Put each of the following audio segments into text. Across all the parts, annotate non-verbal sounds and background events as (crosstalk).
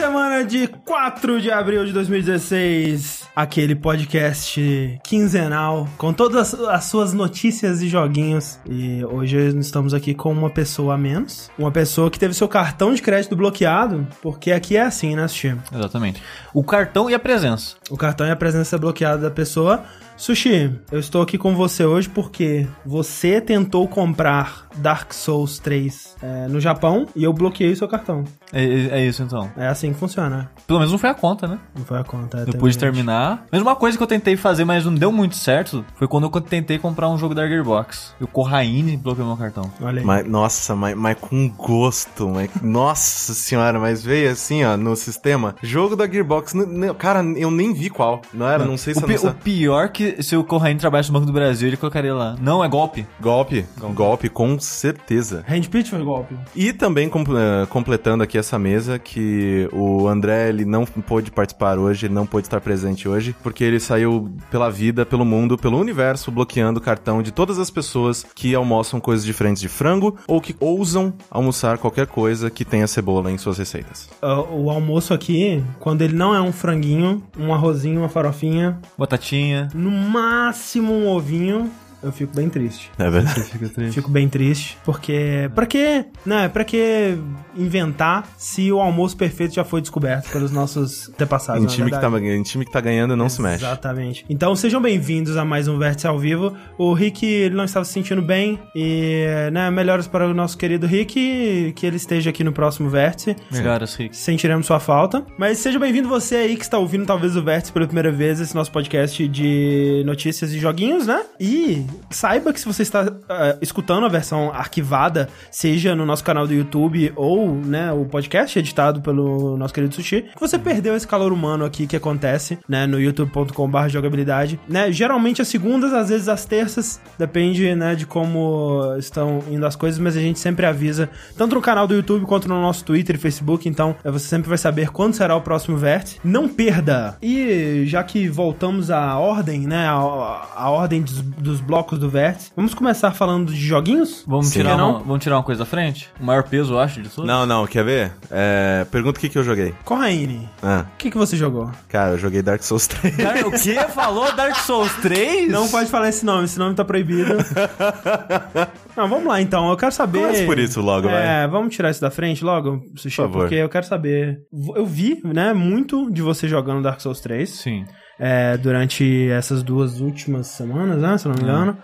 semana de 4 de abril de 2016. Aquele podcast quinzenal com todas as suas notícias e joguinhos. E hoje estamos aqui com uma pessoa a menos. Uma pessoa que teve seu cartão de crédito bloqueado, porque aqui é assim, né, Sushi? Exatamente. O cartão e a presença. O cartão e a presença bloqueada da pessoa. Sushi, eu estou aqui com você hoje porque você tentou comprar Dark Souls 3 é, no Japão e eu bloqueei o seu cartão. É, é- isso então. É assim que funciona. Pelo menos não foi a conta, né? Não foi a conta. é, Eu pude gente. terminar. Mas uma coisa que eu tentei fazer, mas não deu muito certo, foi quando eu tentei comprar um jogo da Gearbox. E o Corraine bloqueou meu cartão. Olha aí. Mas, nossa, mas, mas com gosto, mas, nossa senhora, mas veio assim, ó, no sistema. Jogo da Gearbox, cara, eu nem vi qual. Não era, não sei se O, eu pi- não o pior que se o Corraine trabalhasse no Banco do Brasil, ele colocaria lá. Não, é golpe. Golpe, golpe, com certeza. Handpitch foi golpe. E também com- eh, completando aqui essa mesa, que o André, ele não pôde participar hoje, ele não pôde estar presente hoje, porque ele saiu pela vida, pelo mundo, pelo universo, bloqueando o cartão de todas as pessoas que almoçam coisas diferentes de frango ou que ousam almoçar qualquer coisa que tenha cebola em suas receitas. Ah, o almoço aqui, quando ele não é um franguinho, um arrozinho, uma farofinha, Batatinha. no máximo um ovinho, eu fico bem triste. É verdade. Fica triste. Fico bem triste, porque pra que, né, pra que inventar se o almoço perfeito já foi descoberto pelos nossos antepassados, Em time, que tá, em time que tá ganhando, não se mexe. Exatamente. Então sejam bem-vindos a mais um Vértice ao vivo. O Rick ele não estava se sentindo bem e, né, melhoras para o nosso querido Rick, que ele esteja aqui no próximo Vértice. Melhoras, Rick. Sentiremos sua falta. Mas seja bem-vindo você aí que está ouvindo talvez o Vértice pela primeira vez, esse nosso podcast de notícias e joguinhos, né? E saiba que se você está ah, escutando a versão arquivada, seja no nosso canal do YouTube ou, né, o podcast editado pelo nosso querido Sushi, que você perdeu esse calor humano aqui que acontece, né, no youtube.com.br jogabilidade, né? Geralmente às segundas, às vezes às terças, depende, né, de como estão indo as coisas, mas a gente sempre avisa, tanto no canal do YouTube quanto no nosso Twitter e Facebook, então eh, você sempre vai saber quando será o próximo vértice. Não perda! E já que voltamos à ordem, né, a, a ordem dos, dos blocos do vértice, vamos começar falando de joguinhos? Vamos Sim. tirar, Não? uma, vamos tirar uma coisa da frente? O maior peso, eu acho, de tudo? Não, não, quer ver? É, pergunta o que, que eu joguei. Corraine, Ah, o que, que você jogou? cara, eu joguei Dark Souls 3. Dar- o quê? (laughs) Falou Dark Souls 3? Não pode falar esse nome, esse nome tá proibido. (laughs) Não, vamos lá então, eu quero saber. Comece por isso logo, É, vamos tirar isso da frente logo, Sushi, Por favor. porque eu quero saber. Eu vi, né, muito de você jogando Dark Souls 3 Sim. É, durante essas duas últimas semanas, né, se não me engano.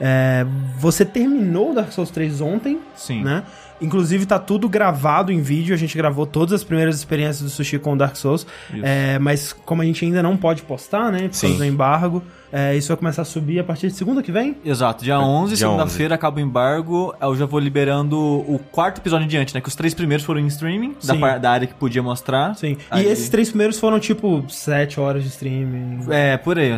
É, você terminou Dark Souls 3 ontem, Sim. né? Inclusive tá tudo gravado em vídeo, a gente gravou todas as primeiras experiências do Sushi com Dark Souls, é, mas como a gente ainda não pode postar, né, por Sim. causa do embargo, é, isso vai começar a subir a partir de segunda que vem? Exato, dia 11, Dia segunda-feira, acaba o embargo. Eu já vou liberando o quarto episódio em diante, né? Que os três primeiros foram em streaming, da, da área que podia mostrar. Sim. Aí- E esses três primeiros foram tipo sete horas de streaming. É, por aí.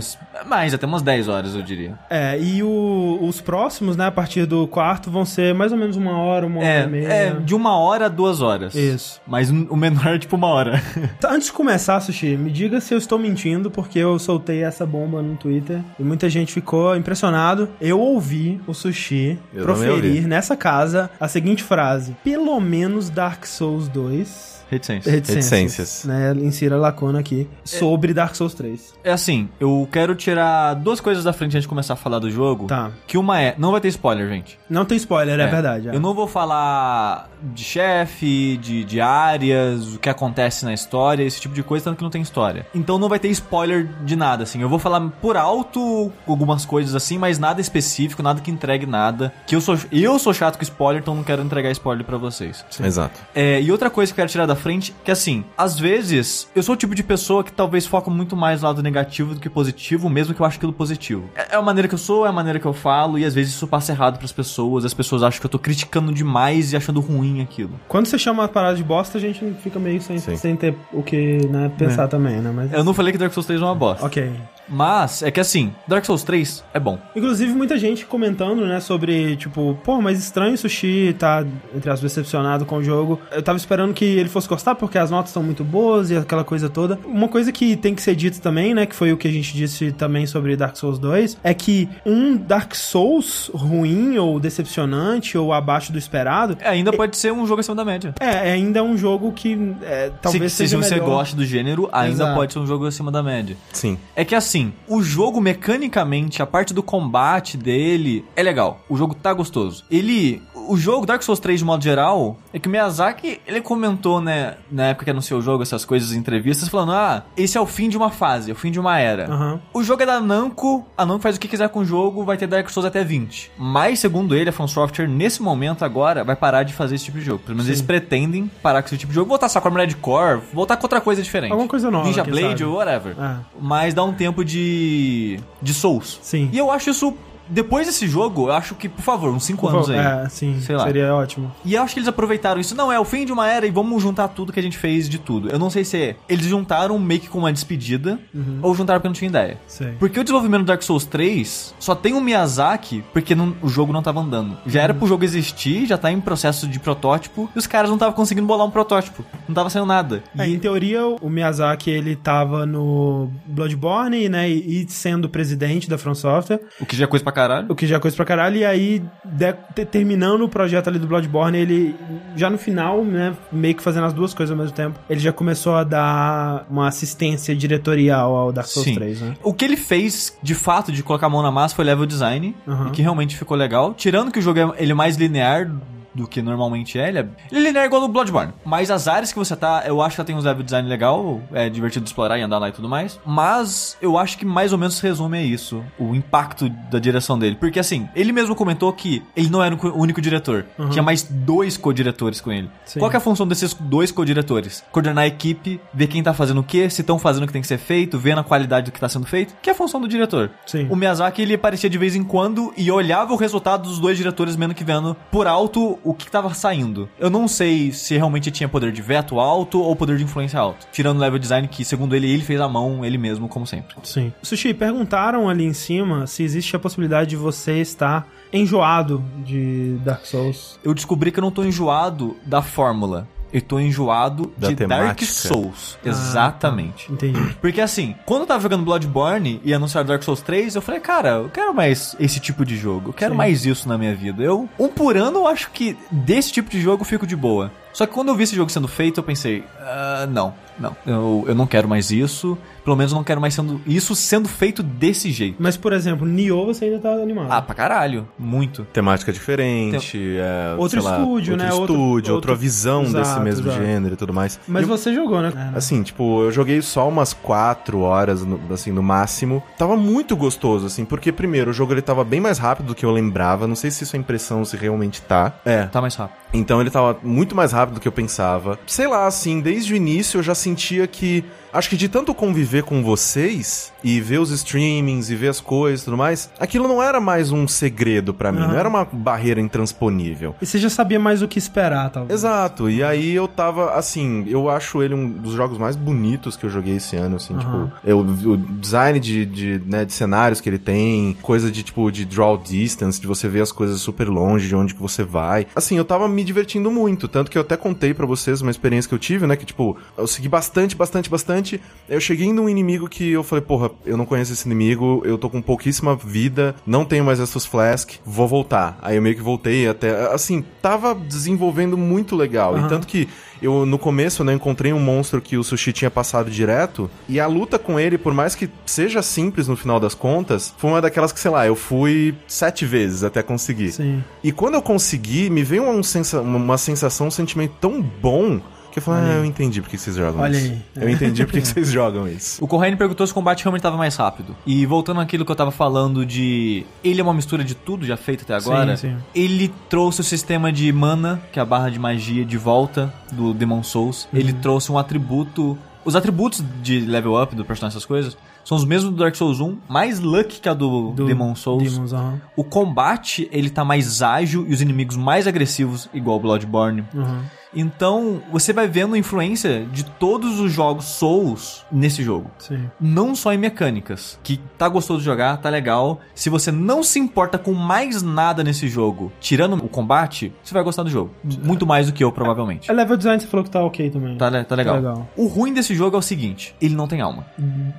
Mais, até umas 10 horas, eu diria. É, e o- os próximos, né, a partir do quarto, vão ser mais ou menos uma hora, uma hora É, e meia. é, de uma hora a duas horas. Isso. Mas o menor é tipo uma hora. Tá, Antes de começar, Sushi, me diga se eu estou mentindo, porque eu soltei essa bomba no Twitter e muita gente ficou impressionado. Eu ouvi o Sushi Eu proferir nessa casa a seguinte frase: pelo menos Dark Souls 2 Reticência. Reticências. Reticências. Né? Insira a lacuna aqui sobre Dark Souls 3. É assim, eu quero tirar duas coisas da frente antes de começar a falar do jogo. Tá. Que uma é, não vai ter spoiler, gente. Não tem spoiler, é, verdade. é. Eu não vou falar de chefe, de, de áreas, o que acontece na história, esse tipo de coisa, tanto que não tem história. Então não vai ter spoiler de nada, assim. Eu vou falar por alto algumas coisas assim, mas nada específico, nada que entregue nada. Que eu sou, eu sou chato com spoiler, então não quero entregar spoiler pra vocês. Exato. É, e outra coisa que eu quero tirar da frente, que assim, às vezes, eu sou o tipo de pessoa que talvez foca muito mais no lado negativo do que positivo, mesmo que eu acho aquilo positivo. É, é a maneira que eu sou, é a maneira que eu falo, e às vezes isso passa errado pras pessoas, as pessoas acham que eu tô criticando demais e achando ruim aquilo. Quando você chama a parada de bosta, a gente fica meio sem, Sim. sem ter o que né, pensar também, né? Mas. Eu não falei que Dark Souls 3 é uma bosta. Ok. Mas, é que assim, Dark Souls 3 é bom. Inclusive, muita gente comentando, né, sobre, tipo, pô, mas estranho o Sushi tá, entre as decepcionado com o jogo. Eu tava esperando que ele fosse gostar, porque as notas estão muito boas e aquela coisa toda. Uma coisa que tem que ser dito também, né, que foi o que a gente disse também sobre Dark Souls 2, é que um Dark Souls ruim ou decepcionante ou abaixo do esperado... É, ainda pode ser um jogo acima da média. É, ainda é um jogo que é, talvez se, seja se você melhor. gosta do gênero, ainda Exato. pode ser um jogo acima da média. Sim. É que assim, o jogo mecanicamente, a parte do combate dele é legal. O jogo tá gostoso. Ele. O jogo Dark Souls 3, de modo geral, é que o Miyazaki, ele comentou, né, na época que anunciou o jogo, essas coisas em entrevistas, falando: ah, esse é o fim de uma fase, é o fim de uma era. Aham. O jogo é da Namco, a Namco faz o que quiser com o jogo, vai ter Dark Souls até 20. Mas, segundo ele, a From Software, nesse momento agora, vai parar de fazer esse tipo de jogo. Pelo menos eles pretendem parar com esse tipo de jogo, voltar só com Armored Core, voltar com outra coisa diferente. Alguma coisa nova, Ninja Blade sabe. ou whatever. É. Mas dá um tempo de. de Souls. Sim. E eu acho isso. Depois desse jogo, eu acho que, por favor, uns 5 anos aí. É, sim, Sei lá. seria ótimo. E eu acho que eles aproveitaram isso. Não, é o fim de uma era e vamos juntar tudo que a gente fez de tudo. Eu não sei se é. Eles juntaram meio que com uma despedida ou juntaram porque não tinha ideia. Sei. Porque o desenvolvimento do Dark Souls 3 só tem o Miyazaki porque não- o jogo não tava andando. Já era pro jogo existir, já tá em processo de protótipo e os caras não estavam conseguindo bolar um protótipo. Não tava saindo nada. É, em teoria, o Miyazaki, ele tava no Bloodborne, né, e e sendo presidente da From Software, O que já é coisa pra caralho. o que já é coisa pra caralho, e aí, de- te- terminando o projeto ali do Bloodborne, ele, já no final, né, meio que fazendo as duas coisas ao mesmo tempo, ele já começou a dar uma assistência diretorial ao Dark Souls Sim. 3, né? O que ele fez, de fato, de colocar a mão na massa foi level design, e que realmente ficou legal. Tirando que o jogo é, ele é mais linear do que normalmente é, ele é, ele é linear igual no Bloodborne. Mas as áreas que você tá, eu acho que ela tem uns level design legal, é divertido explorar e andar lá e tudo mais. Mas eu acho que mais ou menos resume a isso, o impacto da direção dele. Porque assim, ele mesmo comentou que ele não era o único diretor. Tinha mais dois co-diretores com ele. Sim. Qual é a função desses dois co-diretores? Coordenar a equipe, ver quem tá fazendo o que, se estão fazendo o que tem que ser feito, vendo a qualidade do que tá sendo feito, que é a função do diretor. Sim. O Miyazaki, ele aparecia de vez em quando e olhava o resultado dos dois diretores, menos que vendo por alto o que tava saindo. Eu não sei se realmente tinha poder de veto alto ou poder de influência alto. Tirando o level design, que segundo ele, ele fez a mão, ele mesmo, como sempre. Sim. Sushi, perguntaram ali em cima se existe a possibilidade de você estar enjoado de Dark Souls. Eu descobri que eu não tô enjoado da fórmula. Eu tô enjoado Da de Dark temática. Souls. Ah, Exatamente. Entendi. Porque assim, quando eu tava jogando Bloodborne e anunciaram Dark Souls 3, eu falei, cara, eu quero mais esse tipo de jogo. Eu quero Sim. mais isso na minha vida. Eu, um por ano, eu acho que desse tipo de jogo eu fico de boa. Só que quando eu vi esse jogo sendo feito, eu pensei, ah, não, não. Eu, eu não quero mais isso. Pelo menos eu não quero mais sendo isso sendo feito desse jeito. Mas, por exemplo, Nioh você ainda tá animado. Ah, pra caralho. Muito. Temática diferente, é, Outro sei lá, estúdio, outro né? Outro- estúdio, outro- outra visão desse Exato, mesmo exato. gênero e tudo mais. Mas E- você jogou, né? Assim, tipo, eu joguei só umas quatro horas, no- assim, no máximo. Tava muito gostoso, assim, porque, primeiro, o jogo ele tava bem mais rápido do que eu lembrava. Não sei se isso é impressão, se realmente tá. É. Tá mais rápido. Então ele tava muito mais rápido do que eu pensava. Sei lá, assim, desde o início eu já sentia que. Acho que de tanto conviver com vocês e ver os streamings e ver as coisas e tudo mais, aquilo não era mais um segredo pra mim, Aham. não era uma barreira intransponível. E você já sabia mais o que esperar, talvez. Exato, e aí eu tava, assim, eu acho ele um dos jogos mais bonitos que eu joguei esse ano, assim, Aham. tipo, eu, o design de, de, né, de cenários que ele tem, coisa de, tipo, de draw distance, de você ver as coisas super longe de onde que você vai. Assim, eu tava me divertindo muito, tanto que eu até contei pra vocês uma experiência que eu tive, né, que, tipo, eu segui bastante, bastante, bastante, eu cheguei num inimigo que eu falei, porra, eu não conheço esse inimigo, eu tô com pouquíssima vida, não tenho mais essas flask, vou voltar. Aí eu meio que voltei até, assim, tava desenvolvendo muito legal, Aham. e tanto que eu, no começo, né, encontrei um monstro que o Sushi tinha passado direto, e a luta com ele, por mais que seja simples no final das contas, foi uma daquelas que, sei lá, eu fui sete vezes até conseguir. Sim. E quando eu consegui, me veio uma, sensa uma sensação, um sentimento tão bom, que eu ah, eu entendi porque vocês jogam Olha isso. aí. Eu entendi porque que (laughs) vocês jogam isso. O Corraine perguntou se o combate realmente estava mais rápido. E voltando àquilo que eu tava falando de. Ele é uma mistura de tudo já feito até agora. Sim, sim. Ele trouxe o sistema de mana, que é a barra de magia, de volta do Demon Souls. Ele Uhum. trouxe um atributo. Os atributos de level up do personagem, essas coisas, são os mesmos do Dark Souls 1, mais luck que a do, Do Demon Souls. Demons, aham. O combate, ele tá mais ágil e os inimigos mais agressivos, igual o Bloodborne. Uhum. Então, você vai vendo influência de todos os jogos Souls nesse jogo. Sim. Não só em mecânicas, que tá gostoso de jogar, tá legal. Se você não se importa com mais nada nesse jogo, tirando o combate, você vai gostar do jogo. Muito mais do que eu, provavelmente. É level design, você falou que tá ok também. Tá, le- tá legal. Tá legal. O ruim desse jogo é o seguinte: ele não tem alma.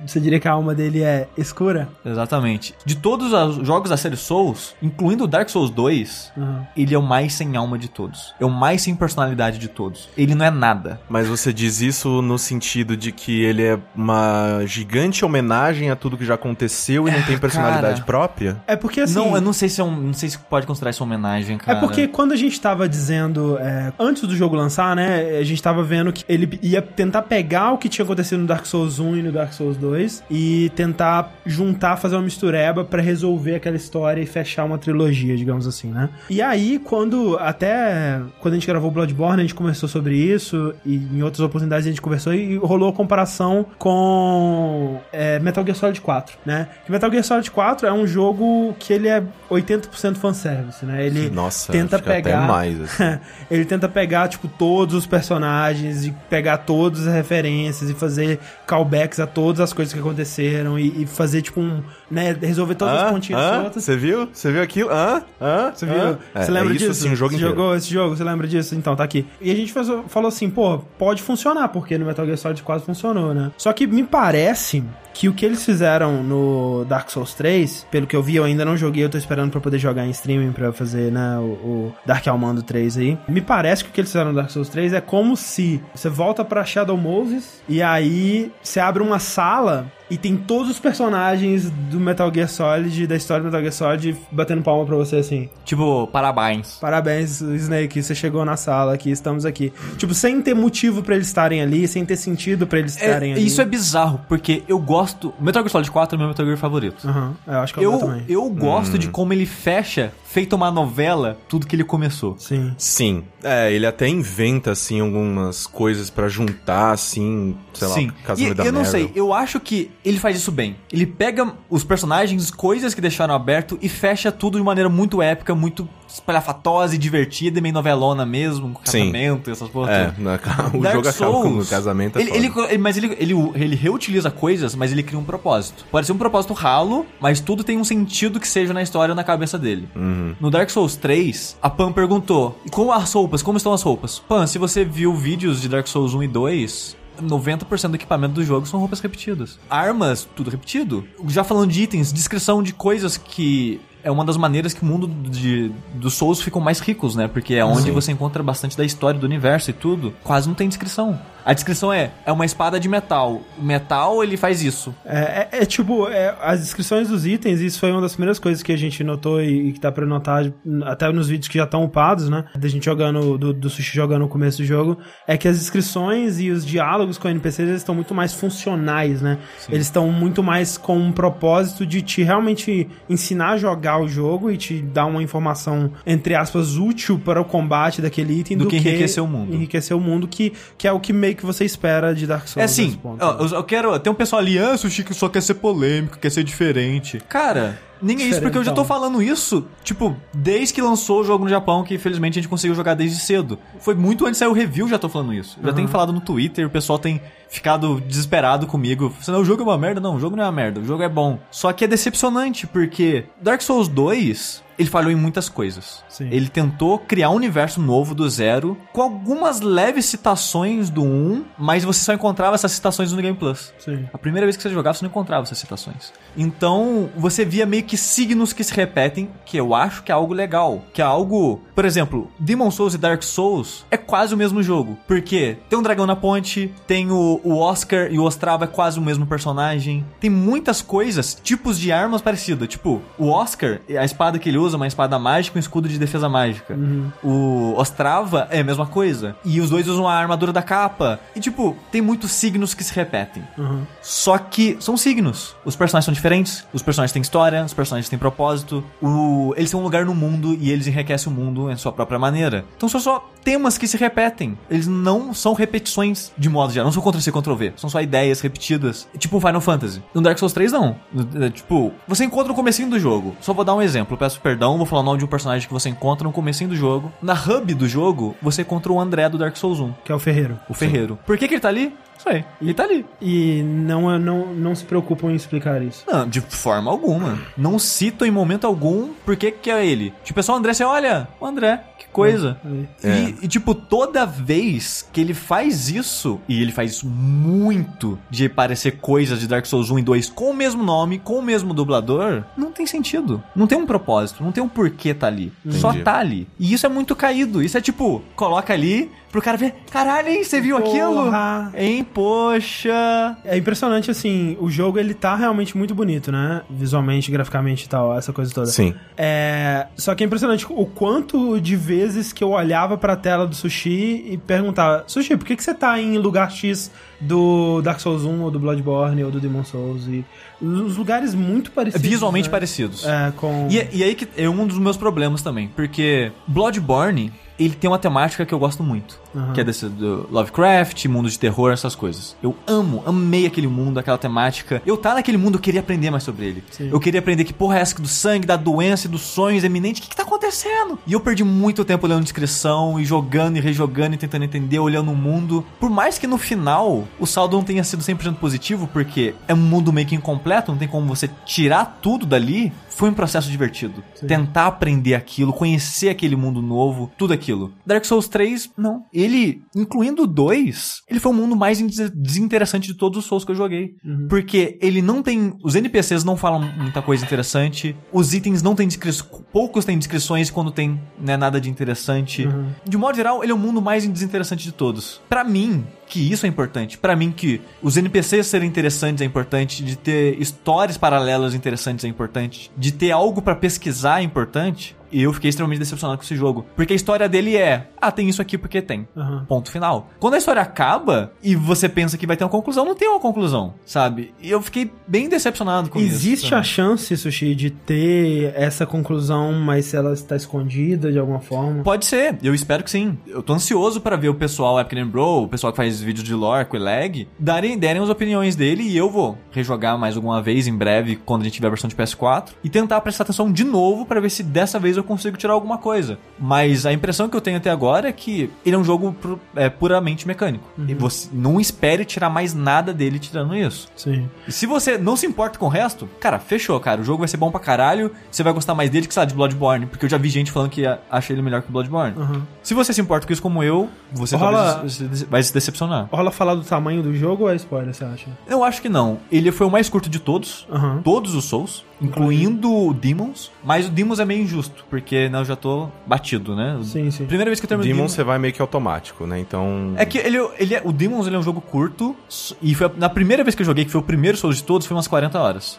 Você diria que a alma dele é escura? Exatamente. De todos os jogos da série Souls, incluindo o Dark Souls 2, Aham. ele é o mais sem alma de todos. É o mais sem personalidade de todos. Ele não é nada. Mas você diz isso no sentido de que ele é uma gigante homenagem a tudo que já aconteceu e não tem personalidade cara. própria? É porque assim. não, eu não sei se é um, não sei se pode considerar isso uma homenagem, É cara. porque quando a gente tava dizendo, é, antes do jogo lançar, né, a gente tava vendo que ele ia tentar pegar o que tinha acontecido no Dark Souls 1 e no Dark Souls 2 e tentar juntar, fazer uma mistureba pra resolver aquela história e fechar uma trilogia, digamos assim, né? E aí, quando, até quando a gente gravou Bloodborne, a gente conversou sobre isso e em outras oportunidades a gente conversou e rolou a comparação com é, Metal Gear Solid 4, né? Que Metal Gear Solid 4 é um jogo que ele é 80% fanservice, né? Ele Nossa, tenta pegar mais, assim. (laughs) ele tenta pegar tipo todos os personagens e pegar todas as referências e fazer callbacks a todas as coisas que aconteceram e, e fazer tipo um, né, resolver todas as Hã? pontinhas Hã? soltas. Você viu? Você viu aquilo? Hã? Hã? Você Hã? viu? É, Você lembra é isso, disso? assim, jogo Você jogou esse jogo? Você lembra disso? Então, tá aqui. E a gente fez- falou assim, pô, pode funcionar, porque no Metal Gear Solid 4 funcionou, né? Só que me parece que o que eles fizeram no Dark Souls 3, pelo que eu vi, eu ainda não joguei, eu tô esperando pra poder jogar em streaming pra fazer, né, o, o Dark Almando 3 aí. Me parece que o que eles fizeram no Dark Souls 3 é como se você volta pra Shadow Moses e aí você abre uma sala e tem todos os personagens do Metal Gear Solid, da história do Metal Gear Solid, batendo palma pra você assim. Tipo, parabéns. Parabéns, Snake, você chegou na sala aqui, estamos aqui. Tipo, sem ter motivo pra eles estarem ali, sem ter sentido pra eles estarem É, ali. isso é bizarro, porque eu gosto. Metal Gear Solid 4 é meu Metal Gear favorito. Aham, eu acho que é o meu Eu, também. eu gosto Hum. de como ele fecha, feito uma novela, tudo que ele começou. Sim. Sim. É, ele até inventa, assim, algumas coisas pra juntar, assim, sei Sim. lá, casamento E da eu não sei, eu acho que ele faz isso bem. Ele pega os personagens, coisas que deixaram aberto e fecha tudo de maneira muito épica, muito espalhafatosa e divertida, e meio novelona mesmo, com Sim. casamento, essas porra É, na- o Dark jogo acaba com o Souls, casamento. é ele- ele- mas ele, ele, ele reutiliza coisas, mas ele cria um propósito. Pode ser um propósito ralo, mas tudo tem um sentido que seja na história ou na cabeça dele. Uhum. No Dark Souls 3, a Pam perguntou: e como as roupas? Como estão as roupas? Pam, se você viu vídeos de Dark Souls 1 e 2. 90% do equipamento do jogo são roupas repetidas. Armas, tudo repetido. Já falando de itens, descrição de coisas que é uma das maneiras que o mundo de, dos Souls ficam mais ricos, né? Porque é onde Sim. você encontra bastante da história do universo e tudo. Quase não tem descrição. A descrição é, é uma espada de metal. O metal, ele faz isso. É, é- é tipo, é, as descrições dos itens, isso foi uma das primeiras coisas que a gente notou e, e que dá pra notar até nos vídeos que já estão upados, né? Da gente jogando, do, do Sushi jogando no começo do jogo, é que as descrições e os diálogos com NPCs eles estão muito mais funcionais, né? Eles estão muito mais com um propósito de te realmente ensinar a jogar o jogo e te dar uma informação, entre aspas, útil para o combate daquele item Do do, que enriquecer o mundo. Enriquecer o mundo, que, que é o que meio que você espera de Dark Souls. É assim, eu, eu quero. Tem um pessoal ali, ah, Sushi que só quer ser polêmico, quer ser diferente. Cara. Nem é isso, porque eu já tô falando isso, tipo, desde que lançou o jogo no Japão, que infelizmente a gente conseguiu jogar desde cedo. Foi muito antes de sair o review, já tô falando isso. Já tenho falado no Twitter, o pessoal tem ficado desesperado comigo. Falando, o jogo é uma merda. Não, o jogo não é uma merda, o jogo é bom. Só que é decepcionante, porque Dark Souls 2, ele falhou em muitas coisas. Sim. Ele tentou criar um universo novo do zero, com algumas leves citações do 1, mas você só encontrava essas citações no Game Plus. Sim. A primeira vez que você jogava, você não encontrava essas citações. Então, você via meio que signos que se repetem, que eu acho que é algo legal. Que é algo. Por exemplo, Demon Souls e Dark Souls é quase o mesmo jogo. Porque tem um dragão na ponte, tem o, o Oscar e o Ostrava é quase o mesmo personagem. Tem muitas coisas, tipos de armas parecidas. Tipo, o Oscar, a espada que ele usa é uma espada mágica e um escudo de defesa mágica. O Ostrava é a mesma coisa. E os dois usam a armadura da capa. E, tipo, tem muitos signos que se repetem. Uhum. Só que são signos. Os personagens são diferentes, os personagens têm história, os personagens têm propósito. O... Eles têm um lugar no mundo e eles enriquecem o mundo em sua própria maneira. Então são só temas que se repetem. Eles não são repetições de modo geral. Não são Ctrl-C, Ctrl-V. São só ideias repetidas. Tipo Final Fantasy. No Dark Souls 3, não. É, Tipo, você encontra no comecinho do jogo. Só vou dar um exemplo. Peço perdão vou falar o nome de um personagem que você encontra no comecinho do jogo. Na hub do jogo, você encontra o André do Dark Souls 1, Que é o Ferreiro. o Ferreiro. Por que, que ele tá ali? Isso aí. Ele tá ali. E não, não, não se preocupam em explicar isso. Não, de forma alguma. Não cito em momento algum por que que é ele. Tipo, é só o André, você olha, o André, que coisa. Aí. É. E, e, tipo, toda vez que ele faz isso, e ele faz isso muito, de parecer coisas de Dark Souls 1 e 2 com o mesmo nome, com o mesmo dublador, não tem sentido. Não tem um propósito, não tem um porquê tá ali. Só Entendi. tá ali. E isso é muito caído. Isso é tipo, coloca ali pro cara ver, caralho, hein, você viu aquilo? Porra. Hein, poxa. É impressionante, assim, o jogo ele tá realmente muito bonito, né? Visualmente, graficamente e tal, essa coisa toda. Sim. É, só que é impressionante o quanto de vezes que eu olhava pra tela do Sushi e perguntava: Sushi, por que, que você tá em lugar X do Dark Souls 1 ou do Bloodborne ou do Demon Souls? E os lugares muito parecidos. Visualmente né? parecidos. É, com. E, e aí que é um dos meus problemas também, porque Bloodborne, ele tem uma temática que eu gosto muito, Aham. que é desse do Lovecraft, mundo de terror, essas coisas. Eu amo, amei aquele mundo, aquela temática. Eu tá naquele mundo, eu queria aprender mais sobre ele. Sim. Eu queria aprender que porra é essa do sangue, da doença e dos sonhos eminentes, o que que tá acontecendo? E eu perdi muito tempo lendo descrição e jogando e rejogando e tentando entender, olhando o mundo. Por mais que no final o saldo não tenha sido 100% positivo, porque é um mundo meio que incompleto, não tem como você tirar tudo dali, foi um processo divertido. Tentar aprender aquilo, conhecer aquele mundo novo, tudo aquilo. Dark Souls 3, não. Ele, incluindo o 2, ele foi o mundo mais des- desinteressante de todos os Souls que eu joguei. Porque ele não tem. Os NPCs não falam muita coisa interessante. Os itens não têm descrições. Poucos têm descrições quando tem né, nada de interessante. De modo geral, ele é o mundo mais desinteressante de todos. Pra mim, que isso é importante. Pra mim que os NPCs serem interessantes é importante, de ter histórias paralelas interessantes é importante, de ter algo pra pesquisar é importante. E eu fiquei extremamente decepcionado com esse jogo, porque a história dele é, ah, tem isso aqui porque tem. Aham. Ponto final. Quando a história acaba e você pensa que vai ter uma conclusão, não tem uma conclusão, sabe? E eu fiquei bem decepcionado com isso. Existe a chance, Sushi, de ter essa conclusão, mas se ela está escondida de alguma forma? Pode ser, eu espero que sim. Eu tô ansioso pra ver o pessoal Epic Bro, o pessoal que faz vídeos de lore com o lag, darem, derem as opiniões dele e eu vou rejogar mais alguma vez em breve, quando a gente tiver a versão de PS4, e tentar prestar atenção de novo pra ver se dessa vez eu consigo tirar alguma coisa. Mas a impressão que eu tenho até agora é que ele é um jogo pu- é, puramente mecânico. E você não espere tirar mais nada dele tirando isso. Sim. E se você não se importa com o resto, cara, fechou, cara. O jogo vai ser bom pra caralho. Você vai gostar mais dele que, sei lá, de Bloodborne. Porque eu já vi gente falando que acha ele melhor que o Bloodborne. Aham. Se você se importa com isso como eu, você Rola- vai se decepcionar. Rola falar do tamanho do jogo ou é spoiler, você acha? Eu acho que não. Ele foi o mais curto de todos. Aham. Todos os Souls, incluindo o Demons. Mas o Demons é meio injusto, porque né, eu já tô batido, né? Sim, sim. Primeira vez que eu termino Demon você vai meio que automático, né? Então. É que ele, ele é, o Demons ele é um jogo curto, e foi a- na primeira vez que eu joguei, que foi o primeiro Souls de todos, foi umas 40 horas.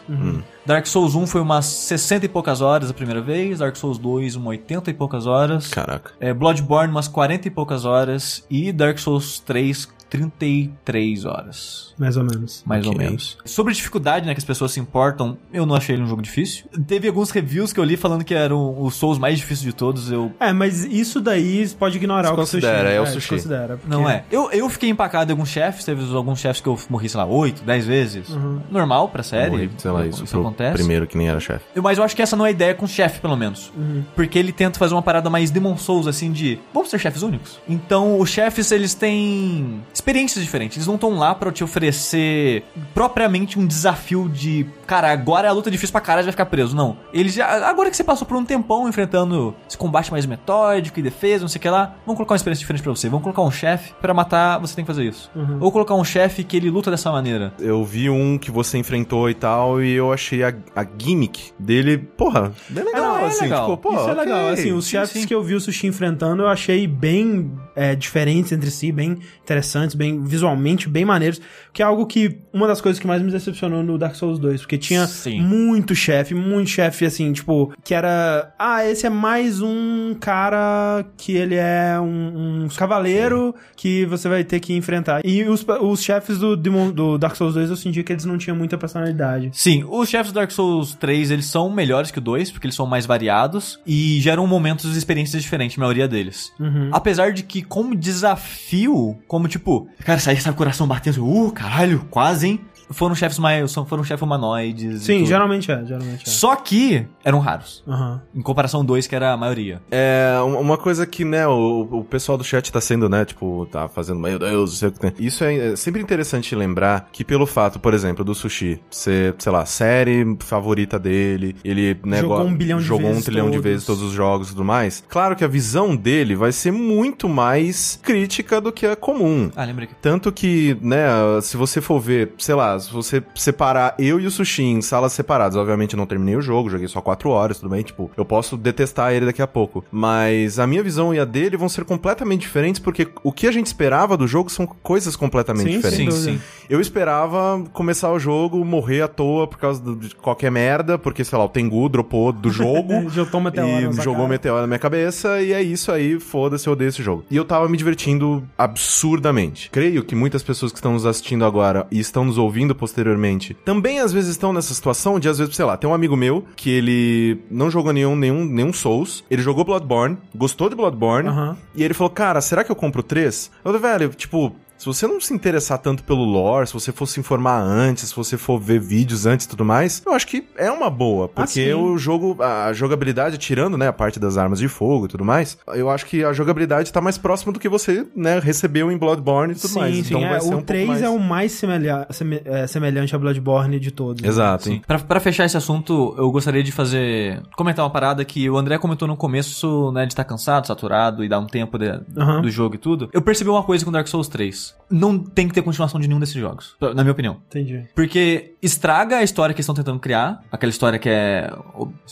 Dark Souls 1 foi umas 60 e poucas horas a primeira vez, Dark Souls 2 umas 80 e poucas horas, Caraca. é, Bloodborne umas 40 e poucas horas, e Dark Souls 3 33 horas. Mais ou menos. Mais ou Ok. menos. Sobre dificuldade, né, que as pessoas se importam, eu não achei ele um jogo difícil. Teve alguns reviews que eu li falando que era o, o Souls mais difícil de todos, eu É, mas isso daí pode ignorar o que sushi. Desconsidera, é o sushi. desconsidera, porque- Não é. Eu, eu fiquei empacado em alguns chefes, teve alguns chefes que eu morri, sei lá, 8, 10 vezes. Normal pra série. Morri, sei lá, isso, pro acontece. primeiro que nem era chefe. Eu- Mas eu acho que essa não é a ideia com o chefe, pelo menos. Porque ele tenta fazer uma parada mais Demon Souls, assim, de vamos ser chefes únicos. Então, os chefes, eles têm experiências diferentes. Eles não estão lá pra te oferecer propriamente um desafio de, cara, agora é a luta difícil pra caralho, vai ficar preso. Não. Eles já, agora que você passou por um tempão enfrentando esse combate mais metódico e defesa, não sei o que lá, vamos colocar uma experiência diferente pra você. Vamos colocar um chefe pra matar, você tem que fazer isso. Ou colocar um chefe que ele luta dessa maneira. Eu vi um que você enfrentou e tal, e eu achei a, a gimmick dele, porra, bem legal, não, é assim. legal. Tipo, pô, Isso é ok. legal, assim, os sim, chefes sim. que eu vi o Sushi enfrentando eu achei bem é, diferentes entre si, bem interessantes, bem visualmente, bem maneiros, que é algo que, uma das coisas que mais me decepcionou no Dark Souls 2, porque tinha Sim. muito chefe, muito chefe, assim, tipo, que era, ah, esse é mais um cara que ele é um, um cavaleiro que você vai ter que enfrentar. E os, os chefes do, Demon- do Dark Souls 2 eu senti que eles não tinham muita personalidade. Sim, os chefes do Dark Souls 3, eles são melhores que o 2, porque eles são mais variados e geram momentos e experiências diferentes, a maioria deles. Apesar de que, como desafio, como tipo, cara, sair sabe coração batendo, uh, caralho, quase, hein? Foram chefes mais. Foram chefes humanoides. Sim, geralmente é, geralmente é. Só que eram raros. Aham. Em comparação dois, que era a maioria. É, um- uma coisa que, né, o, o pessoal do chat tá sendo, né, tipo, tá fazendo, meu Deus, não sei o que tem. Isso é, é sempre interessante lembrar que pelo fato, por exemplo, do Sushi ser, sei lá, série favorita dele, ele, né, Jogou go- um bilhão de jogou vezes um trilhão de todos. vezes todos os jogos e tudo mais. Claro que a visão dele vai ser muito mais crítica do que a comum. Ah, lembrei aqui. Tanto que, né, se você for ver, sei lá, se você separar eu e o Sushi em salas separadas, obviamente eu não terminei o jogo, joguei só 4 horas, tudo bem, tipo, eu posso detestar ele daqui a pouco. Mas a minha visão e a dele vão ser completamente diferentes, porque o que a gente esperava do jogo são coisas completamente Sim, diferentes. Sim, sim. Eu esperava começar o jogo, morrer à toa por causa de qualquer merda, porque, sei lá, o Tengu dropou do (laughs) jogo. Jogou um meteoro E jogou meteoro na minha cabeça, e é isso aí, foda-se, eu odeio esse jogo. E eu tava me divertindo absurdamente. Creio que muitas pessoas que estão nos assistindo agora e estão nos ouvindo posteriormente também às vezes estão nessa situação de, às vezes, sei lá, tem um amigo meu que ele não jogou nenhum, nenhum, nenhum Souls, ele jogou Bloodborne, gostou de Bloodborne, Aham. e ele falou, cara, será que eu compro três? Eu falei, velho, tipo, se você não se interessar tanto pelo lore, se você for se informar antes, se você for ver vídeos antes e tudo mais, eu acho que é uma boa. Porque sim. o jogo, a jogabilidade, tirando, né, a parte das armas de fogo e tudo mais, eu acho que a jogabilidade tá mais próxima do que você, né, recebeu em Bloodborne e tudo Sim, mais. sim. então é, vai ser o um pouco 3 mais... é o mais semelha- seme- é, semelhante a Bloodborne de todos. Exato. Sim. Pra, pra fechar esse assunto, eu gostaria de fazer. comentar uma parada que o André comentou no começo, né, de estar cansado, saturado e dar um tempo de- Aham. do jogo e tudo. Eu percebi uma coisa com Dark Souls 3. Não tem que ter continuação de nenhum desses jogos, na minha opinião. Entendi. Porque estraga a história que eles estão tentando criar. Aquela história que é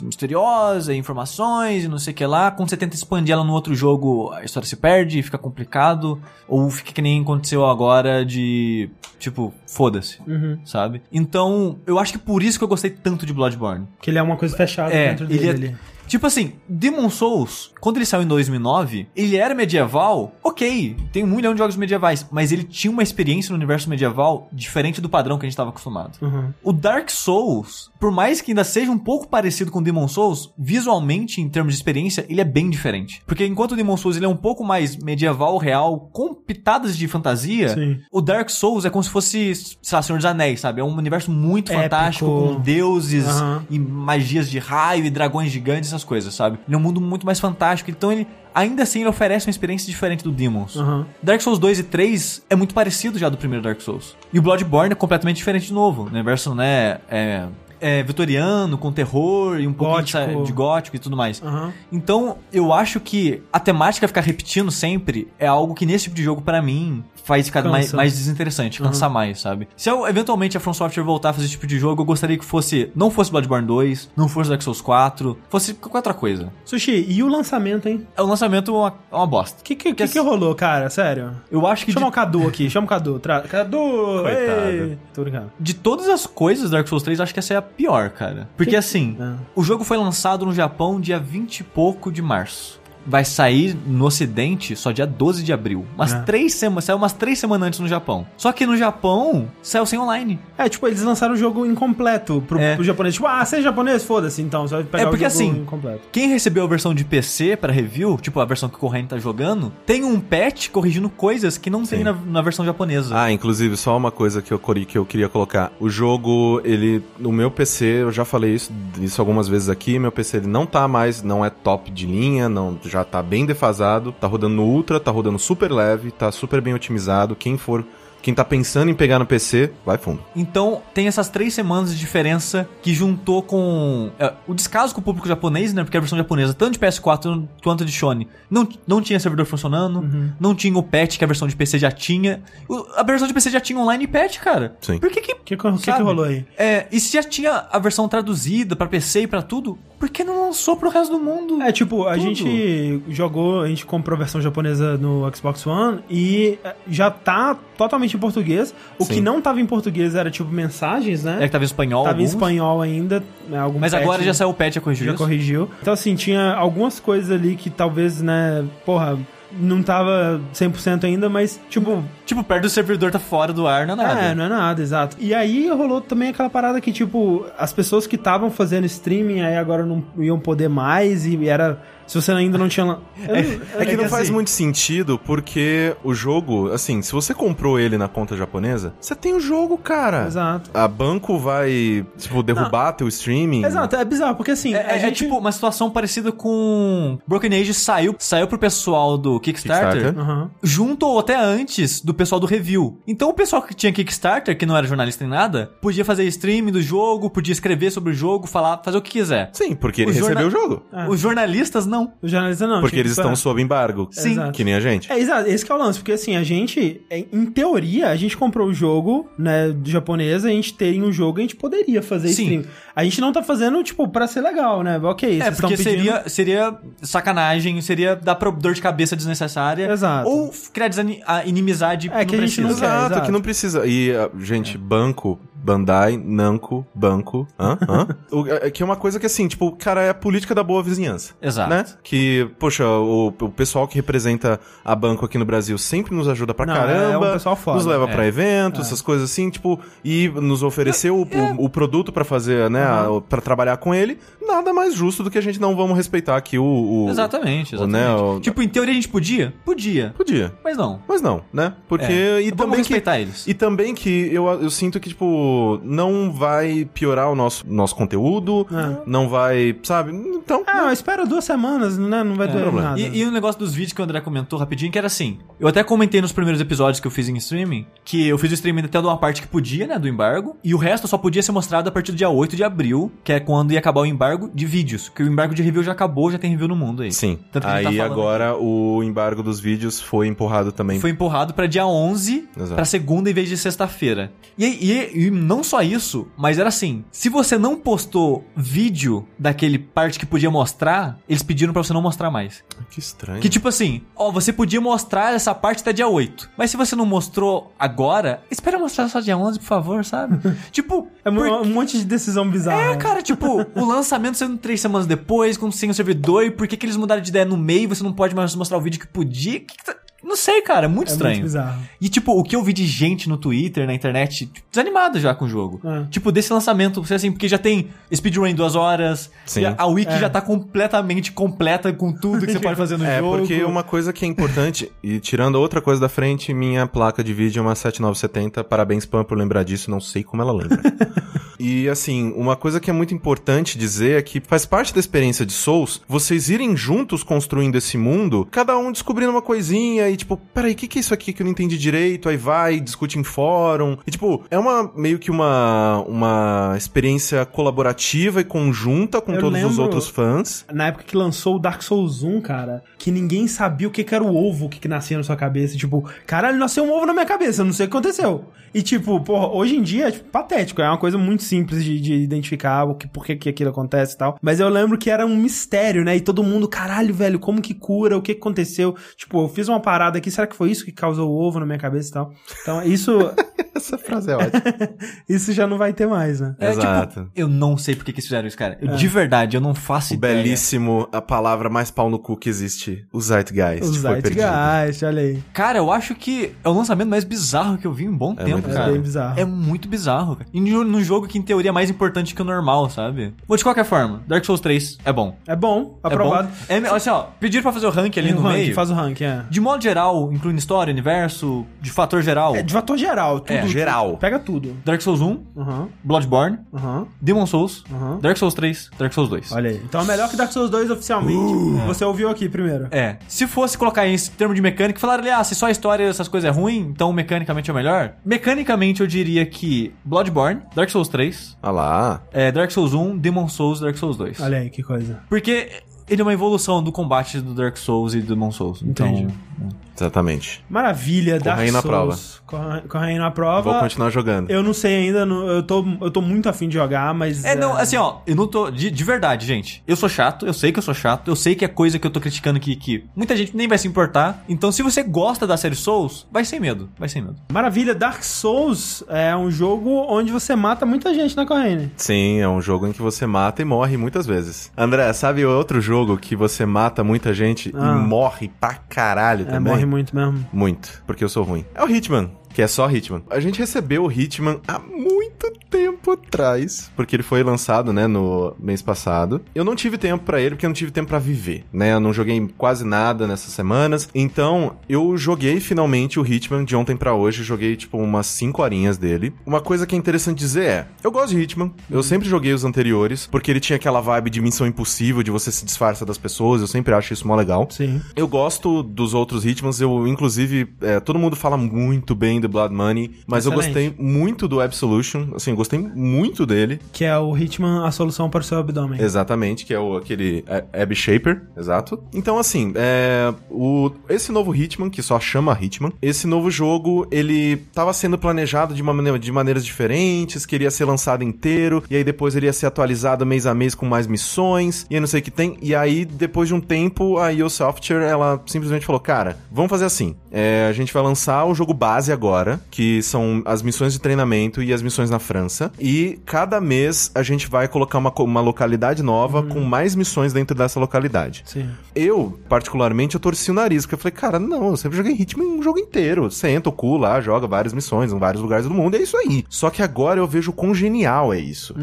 misteriosa, informações e não sei o que lá. Quando você tenta expandir ela no outro jogo, a história se perde, fica complicado. Ou fica que nem aconteceu agora de. Tipo, foda-se. Uhum. Sabe? Então, eu acho que por isso que eu gostei tanto de Bloodborne. Que ele é uma coisa fechada É, dentro ele dele. é-. Tipo assim, Demon Souls, quando ele saiu em 2009, ele era medieval, ok, tem um milhão de jogos medievais, mas ele tinha uma experiência no universo medieval diferente do padrão que a gente estava acostumado. Uhum. O Dark Souls, por mais que ainda seja um pouco parecido com Demon Souls, visualmente, em termos de experiência, ele é bem diferente. Porque enquanto o Demon Souls ele é um pouco mais medieval, real, com pitadas de fantasia, Sim. o Dark Souls é como se fosse, sei lá, Senhor dos Anéis, sabe? É um universo muito Épico. fantástico, com deuses Aham. e magias de raio e dragões gigantes, essas coisas, sabe? Ele é um mundo muito mais fantástico, então ele ainda assim ele oferece uma experiência diferente do Demons. Aham. Dark Souls 2 e 3 é muito parecido já do primeiro Dark Souls. E o Bloodborne é completamente diferente de novo. O universo, né, é, é vitoriano, com terror e um pouco de, Gótico. e tudo mais. Aham. Então, eu acho que a temática ficar repetindo sempre é algo que nesse tipo de jogo, pra mim, faz ficar Cansa. mais, mais desinteressante, cansa mais, sabe? Se eu, eventualmente a From Software voltar a fazer esse tipo de jogo, eu gostaria que fosse, não fosse Bloodborne 2, não fosse Dark Souls 4, fosse qualquer outra coisa. Sushi, e o lançamento, hein? É o lançamento é uma, é uma bosta. O que, que, que, que rolou, cara? Sério? Eu acho que Chama de, o Cadu aqui, chama o Cadu. Tra... Cadu! Coitado. ei! Tô brincando. de todas as coisas Dark Souls 3, eu acho que essa é a pior, cara. Porque Que- assim, Ah. o jogo foi lançado no Japão dia 20 e pouco de março. Vai sair no ocidente só dia 12 de abril. Umas É. três semanas, saiu umas três semanas antes no Japão. Só que no Japão, saiu sem online. É, tipo, eles lançaram o jogo incompleto pro, É. pro japonês. Tipo, ah, você é japonês? Foda-se, então. Você vai pegar É porque o jogo assim, incompleto. Quem recebeu a versão de PC pra review, tipo a versão que o corrente tá jogando, tem um patch corrigindo coisas que não tem Sim. na, na versão japonesa. Ah, inclusive, só uma coisa que eu, que eu queria colocar. O jogo, ele. No meu PC, eu já falei isso, isso algumas vezes aqui. Meu PC ele não tá mais, não é top de linha, não, já tá bem defasado. Tá rodando no Ultra, tá rodando super leve, tá super bem otimizado. Quem for. Quem tá pensando em pegar no PC, vai fundo. Então, tem essas três semanas de diferença que juntou com é, o descaso com o público japonês, né? Porque a versão japonesa, tanto de PS4 quanto de Sony, não, não tinha servidor funcionando, Uhum. não tinha o patch que a versão de PC já tinha. O- a versão de PC já tinha online e patch, cara. Sim. Por que que... O que, que, que, rolou aí? É, e se já tinha a versão traduzida pra PC e pra tudo, por que não lançou pro resto do mundo? É, tipo, a Tudo. gente jogou, a gente comprou a versão japonesa no Xbox One e é, já tá totalmente em português. O Sim. que não tava em português era, tipo, mensagens, né? É que tava em espanhol tava em alguns, espanhol ainda. Né, algum Mas patch agora já saiu o patch a corrigir já isso. corrigiu. Então, assim, tinha algumas coisas ali que talvez, né, porra, não tava 100% ainda, mas, tipo, Tipo, perto do servidor tá fora do ar, não é nada. É, não é nada, exato. E aí rolou também aquela parada que, tipo, as pessoas que estavam fazendo streaming aí agora não iam poder mais e era Se você ainda não tinha... lan- (laughs) não- É que eu- não faz assim, muito sentido, porque o jogo, assim, se você comprou ele na conta japonesa, você tem o jogo, cara. Exato. A banco vai, tipo, derrubar teu streaming. Exato, é bizarro, porque assim, É, a é gente... tipo uma situação parecida com Broken Age saiu, saiu pro pessoal do Kickstarter, Kickstarter. Junto ou até antes do pessoal do review. Então o pessoal que tinha Kickstarter, que não era jornalista nem nada, podia fazer streaming do jogo, podia escrever sobre o jogo, falar, fazer o que quiser. Sim, porque ele O jorna- recebeu o jogo. Os jornalistas não. O jornalista não. Porque que eles estão sob embargo. Sim. Exato. Que nem a gente. É, exato, esse que é o lance, porque assim, a gente, em em teoria, a gente comprou o jogo, né, do japonês, a gente tem um jogo, a gente poderia fazer Sim. stream. A gente não tá fazendo, tipo, pra ser legal, né? Ok, É, porque pedindo... seria, seria sacanagem, seria dar dor de cabeça desnecessária. Exato. Ou criar a inimizade É, que a gente não precisa. quer. Exato, exato. que não precisa. E, ah, gente, banco, Bandai, Namco, banco, hã? Hã? (laughs) O- é que é uma coisa que, assim, tipo, cara, é a política da boa vizinhança. Exato. Né? Que, poxa, o, o pessoal que representa a banco aqui no Brasil sempre nos ajuda pra Não, caramba. é um pessoal foda. Nos leva É. pra eventos, essas coisas assim, tipo, e nos ofereceu o, o- o produto pra fazer, né, a- pra trabalhar com ele. Nada mais justo do que a gente não vamos respeitar aqui o. o- Exatamente, o, exatamente. né, o- Tipo, em teoria a gente podia? Podia. Podia. Mas não. Mas não, né? Porque. É. E Vamos também que, respeitar eles. E também que eu, eu sinto que, tipo, não vai piorar o nosso, nosso conteúdo, É. não vai, sabe? Então. Ah, espera duas semanas, né? Não vai doer problema. nada. E, e o negócio dos vídeos que o André comentou rapidinho, que era assim. Eu até comentei nos primeiros episódios que eu fiz em streaming, que eu fiz o streaming até de uma parte que podia, né, do embargo, e o resto só podia ser mostrado a partir do dia 8 de abril, que é quando ia acabar o embargo de vídeos. Que o embargo de review já acabou, já tem review no mundo aí. Sim. Tanto que a gente Aí tá agora o embargo dos vídeos foi empurrado também. Foi empurrado pra dia 11, Exato. pra segunda em vez de sexta-feira. E, e, e não só isso, mas era assim: se você não postou vídeo daquele parte que podia mostrar, eles pediram pra você não mostrar mais. Que estranho. Que tipo assim, ó, você podia mostrar essa parte até dia 8. Mas se você não mostrou agora, espera mostrar só dia 11, por favor, sabe? (laughs) tipo, É um, por- um monte de decisão bizarra. é, cara, tipo, o lançamento sendo três semanas depois, com sem o servidor, e por que, que eles mudaram de ideia no meio e você não pode mais mostrar o vídeo que podia? Que que tá- Não sei, cara, é muito É estranho. muito bizarro. E, tipo, o que eu vi de gente no Twitter, na internet, tipo, desanimada já com o jogo. É. Tipo, desse lançamento, você assim, porque já tem speedrun em duas horas, Sim. e a, wiki É. já tá completamente completa com tudo que você (laughs) pode fazer no É, jogo. porque uma coisa que é importante, e tirando outra coisa da frente, minha placa de vídeo é uma 7970. Parabéns, Pan, por lembrar disso, não sei como ela lembra. (laughs) e assim, uma coisa que é muito importante dizer é que faz parte da experiência de Souls vocês irem juntos construindo esse mundo, cada um descobrindo uma coisinha e tipo, peraí, o que, que é isso aqui que eu não entendi direito? Aí vai, discute em fórum. E tipo, é uma meio que uma, uma experiência colaborativa e conjunta com Eu todos os outros fãs. Na época que lançou o Dark Souls 1, cara, que ninguém sabia o que, que era o ovo o que, que nascia na sua cabeça. Tipo, caralho, nasceu um ovo na minha cabeça, não sei o que aconteceu. E tipo, porra, hoje em dia é tipo, patético, é uma coisa muito simples de, de identificar o que, por que, que aquilo acontece e tal. Mas eu lembro que era um mistério, né? E todo mundo, caralho, velho, como que cura, o que, que aconteceu? Tipo, eu fiz uma parada aqui, será que foi isso que causou o ovo na minha cabeça e tal? Então, isso, (laughs) Essa frase é ótima. (laughs) isso já não vai ter mais, né? É, Exato. tipo, eu não sei por que, que fizeram isso, cara. Eu, De verdade, eu não faço O ideia. belíssimo, a palavra mais pau no cu que existe, o Zeitgeist. Perdido. Zeitgeist, olha aí. Cara, eu acho que é o lançamento mais bizarro que eu vi em um bom É tempo, cara. É bem bizarro. É muito bizarro, cara. E num jogo que em teoria é mais importante que o normal, sabe? Bom, de qualquer forma, Dark Souls 3 é bom. É bom, É aprovado. bom. É, olha assim, ó, pediram pra fazer o rank ali o no rank, meio. Faz o rank, é. De modo geral, incluindo história, universo, de fator geral, É de fator geral, tudo. É, geral. Pega tudo. Dark Souls 1, Aham, Bloodborne, aham, Demon Souls, aham. Dark Souls 3, Dark Souls 2. Olha aí. Então é melhor que Dark Souls 2 oficialmente. Você ouviu aqui primeiro. É. Se fosse colocar em termo de mecânica, falar ali, ah, se só a história e essas coisas é ruim, então mecanicamente é melhor. Mecanicamente eu diria que Bloodborne, Dark Souls 3, Ah lá. é, Dark Souls 1, Demon Souls, Dark Souls 2. Olha aí, que coisa. Porque ele é uma evolução do combate do Dark Souls e do Demon Souls. Então, Entendi. Exatamente. Maravilha, Dark aí na Souls. Corre, corre aí na prova. Vou continuar jogando. Eu não sei ainda, eu tô, eu tô muito afim de jogar, mas. É, não, assim, ó, eu não tô. De, de verdade, gente. Eu sou chato, eu sei que eu sou chato, eu sei que é coisa que eu tô criticando que, que muita gente nem vai se importar. Então, se você gosta da série Souls, vai sem medo, vai sem medo. Maravilha, Dark Souls é um jogo onde você mata muita gente na corrente. Sim, é um jogo em que você mata e morre muitas vezes. André, sabe outro jogo que você mata muita gente Ah. e morre pra caralho É, também? morre muito mesmo. Muito, porque eu sou ruim. É o Hitman. Que é só Hitman. A gente recebeu o Hitman há muito tempo atrás, porque ele foi lançado, né, no mês passado. Eu não tive tempo pra ele porque eu não tive tempo pra viver, né? Eu não joguei quase nada nessas semanas. Então, eu joguei finalmente o Hitman de ontem pra hoje, joguei tipo umas 5 horinhas dele. Uma coisa que é interessante dizer é, eu gosto de Hitman, eu sempre joguei os anteriores, porque ele tinha aquela vibe de missão impossível, de você se disfarça das pessoas, eu sempre acho isso mó legal. Sim. Eu gosto dos outros Hitmans, eu inclusive, é, todo mundo fala muito bem do Blood Money, mas eu Excelente. gostei muito do Absolution, assim, eu gostei muito dele. Que é o Hitman, a solução para o seu abdômen. Exatamente, que é o, aquele Ab Shaper, exato. Então, assim, é, o, esse novo Hitman, que só chama Hitman, esse novo jogo, ele tava sendo planejado de, uma, maneira- de maneiras diferentes, queria ser lançado inteiro, e aí depois ele ia ser atualizado mês a mês com mais missões, e aí não sei o que tem. E aí, depois de um tempo, a EO Software, ela simplesmente falou, cara, vamos fazer assim, é, a gente vai lançar o jogo base agora, que são as missões de treinamento e as missões na França, e cada mês a gente vai colocar uma, uma localidade nova com mais missões dentro dessa localidade. Sim. Eu, particularmente, eu torci o nariz, porque eu falei, cara, não, eu sempre joguei Hitman um jogo inteiro. Senta o cu lá, joga várias missões em vários lugares do mundo, é isso aí. Só que agora eu vejo quão genial é isso.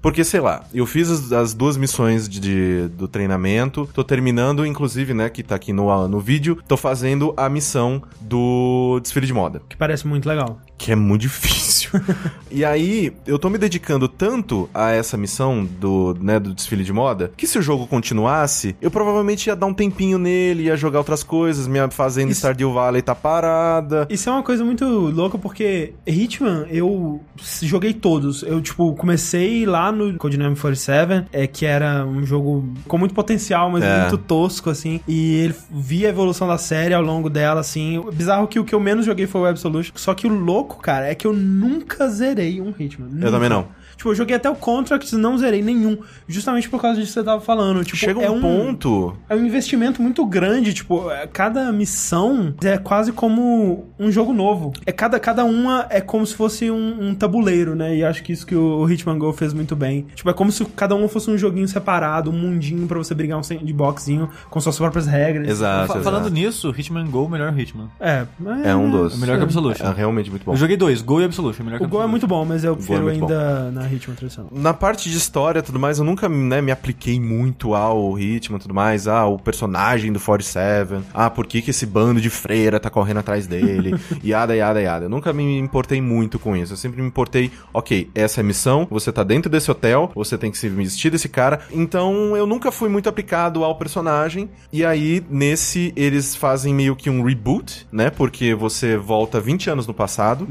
Porque, sei lá, eu fiz as, as duas missões de, de- do treinamento, tô terminando, inclusive, né, que tá aqui no, no vídeo, tô fazendo a missão do desfile de moda Que parece muito legal. Que é muito difícil. (laughs) e aí, eu tô me dedicando tanto a essa missão do, né, do desfile de moda, que se o jogo continuasse, eu provavelmente ia dar um tempinho nele, ia jogar outras coisas, minha fazenda Isso- Stardew Valley tá parada. Isso é uma coisa muito louca porque Hitman, eu joguei todos. Eu, tipo, comecei lá no Codename 47, é, que era um jogo com muito potencial, mas É. muito tosco, assim. E ele vi a evolução da série ao longo dela, assim. Bizarro que o que eu menos joguei foi o Absolution. Só que o louco, cara, é que eu nunca zerei um Hitman. Eu também não. Tipo, eu joguei até o Contract, não zerei nenhum. Justamente por causa disso que você tava falando. Tipo, Chega um, é ponto. é um investimento muito grande, tipo, é, cada missão é quase como um jogo novo. É cada, cada uma é como se fosse um, um tabuleiro, né? E acho que isso que o, o Hitman Go fez muito bem. Tipo, é como se cada uma fosse um joguinho separado, um mundinho pra você brigar um sandboxzinho com suas próprias regras. Exato. Fa- exato. Falando nisso, Hitman Go, o melhor Hitman. É, mas- É um dos. É melhor que Absolution. É realmente muito bom. Eu joguei dois, Go e Absolution. Melhor que O Go é muito bom, mas eu é prefiro muito ainda na Hitman tradicional. Na parte de história e tudo mais, eu nunca né, me apliquei muito ao ritmo e tudo mais. Ah, o personagem do 47. Ah, por que, que esse bando de freira tá correndo atrás dele? (laughs) yada, yada, yada. Eu nunca me importei muito com isso. Eu sempre me importei, ok, essa é a missão, você tá dentro desse hotel, você tem que se vestir desse cara. Então, eu nunca fui muito aplicado ao personagem. E aí, nesse, eles fazem meio que um reboot, né? Porque você volta 20 anos no passado.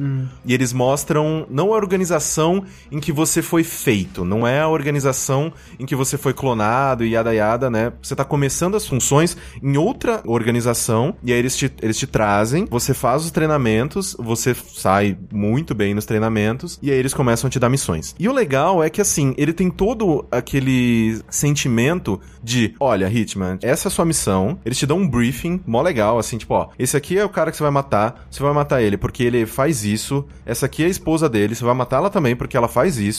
E eles mostram não a organização em que você foi feito, não é a organização em que você foi clonado e yada yada, né? Você tá começando as funções em outra organização e aí eles te, eles te trazem, você faz os treinamentos, você sai muito bem nos treinamentos e aí eles começam a te dar missões. E o legal é que assim, ele tem todo aquele sentimento de, olha, Hitman, essa é a sua missão, eles te dão um briefing mó legal, assim, tipo, ó, esse aqui é o cara que você vai matar, você vai matar ele porque ele faz isso, essa aqui é a esposa dele, você vai matar ela também porque ela faz isso,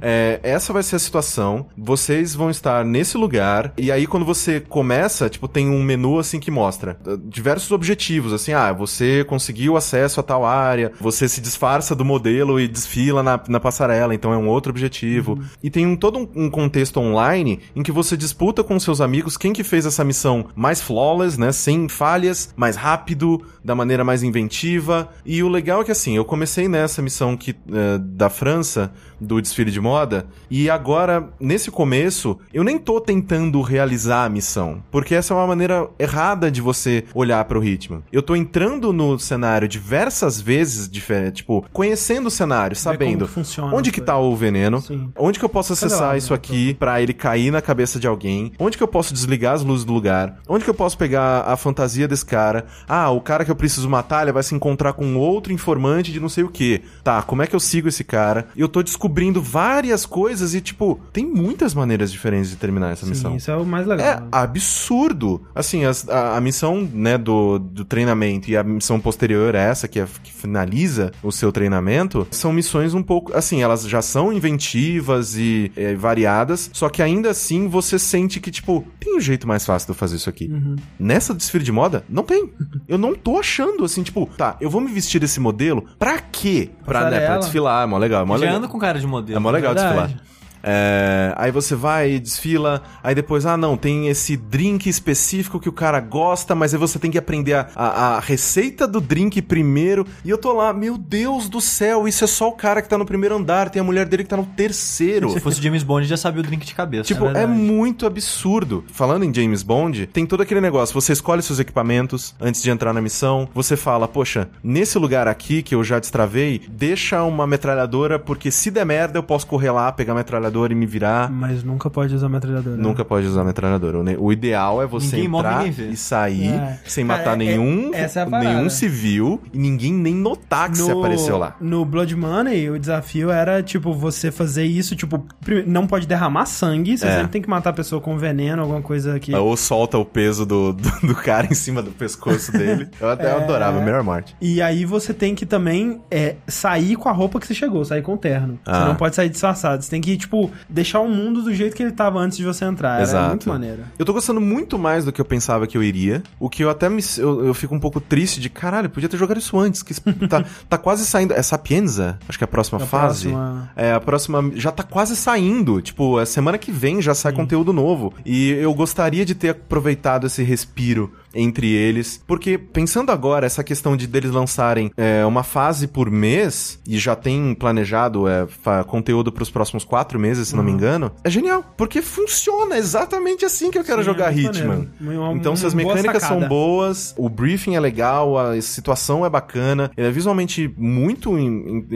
é, essa vai ser a situação, vocês vão estar nesse lugar, e aí quando você começa, tipo, tem um menu, assim, que mostra uh, diversos objetivos, assim, ah, você conseguiu acesso a tal área, você se disfarça do modelo e desfila na, na passarela, então é um outro objetivo. E tem um, todo um, um contexto online em que você disputa com seus amigos quem que fez essa missão mais flawless, né, sem falhas, mais rápido, da maneira mais inventiva. E o legal é que, assim, eu comecei nessa missão que, eh, da França, do desfile de moda, e agora, nesse começo, eu nem tô tentando realizar a missão, porque essa é uma maneira errada de você olhar pro ritmo. Eu tô entrando no cenário diversas vezes, diferente, tipo, conhecendo o cenário, sabendo funciona onde que tá o veneno, Sim. onde que eu posso acessar isso né? aqui pra ele cair na cabeça de alguém, onde que eu posso desligar as luzes do lugar, onde que eu posso pegar a fantasia desse cara, ah, o cara que eu preciso matar, ele vai se encontrar com outro informante de não sei o que, tá, como é que eu sigo esse cara? E eu tô descobrindo descobrindo várias coisas e, tipo, tem muitas maneiras diferentes de terminar essa missão. Sim, isso é o mais legal. É absurdo. Assim, as- a, a missão, né, do, do treinamento e a missão posterior a essa, que, é, que finaliza o seu treinamento, são missões um pouco, assim, elas já são inventivas e é, variadas, só que ainda assim você sente que, tipo, tem um jeito mais fácil de eu fazer isso aqui. Uhum. Nessa desfile de moda, não tem. (laughs) Eu não tô achando, assim, tipo, tá, eu vou me vestir desse modelo pra quê? Pra, né, pra desfilar, é mó legal, é mó Já legal. anda com cara de modelo. É mó legal Verdade. desfilar. É, aí você vai, desfila, aí depois, ah não, tem esse drink específico que o cara gosta, mas aí você tem que aprender a, a- a receita do drink primeiro. E eu tô lá, meu Deus do céu, isso é só o cara que tá no primeiro andar, tem a mulher dele que tá no terceiro. Se fosse James Bond, já sabia o drink de cabeça. Tipo, é, verdade. muito absurdo. Falando em James Bond, tem todo aquele negócio. Você escolhe seus equipamentos antes de entrar na missão. Você fala, poxa, nesse lugar aqui que eu já destravei, deixa uma metralhadora, porque se der merda, eu posso correr lá, pegar a metralhadora e me virar. Mas nunca pode usar metralhadora. Nunca pode usar metralhadora. O ideal é você Ninguém entrar e sair É. sem matar é- nenhum, essa é a parada. nenhum civil e ninguém nem notar que você apareceu lá. No Blood Money, o desafio era, tipo, você fazer isso, tipo, não pode derramar sangue, você É. sempre tem que matar a pessoa com veneno, alguma coisa que... Ou solta o peso do, do, do cara em cima do pescoço dele. Eu até É. adorava, a melhor morte. E aí você tem que também é, sair com a roupa que você chegou, sair com o terno. Você Ah. não pode sair disfarçado. Você tem que, tipo, deixar o mundo do jeito que ele tava antes de você entrar. Era Exato. muito maneiro. Eu tô gostando muito mais do que eu pensava que eu iria. O que eu até me. Eu, eu fico um pouco triste de caralho, podia ter jogado isso antes. Que (laughs) tá, tá quase saindo. É Sapienza? Acho que é a próxima A fase. próxima- É, a próxima. Já tá quase saindo. Tipo, a semana que vem já sai conteúdo novo. E eu gostaria de ter aproveitado esse respiro entre eles. Porque, pensando agora, essa questão de deles lançarem é, uma fase por mês e já tem planejado é, conteúdo pros próximos quatro meses, se não me engano, é genial. Porque funciona exatamente assim que eu quero Sim, jogar é Hitman. maneiro. Então, se as boa mecânicas são boas, o briefing é legal, a situação é bacana, ele é visualmente muito,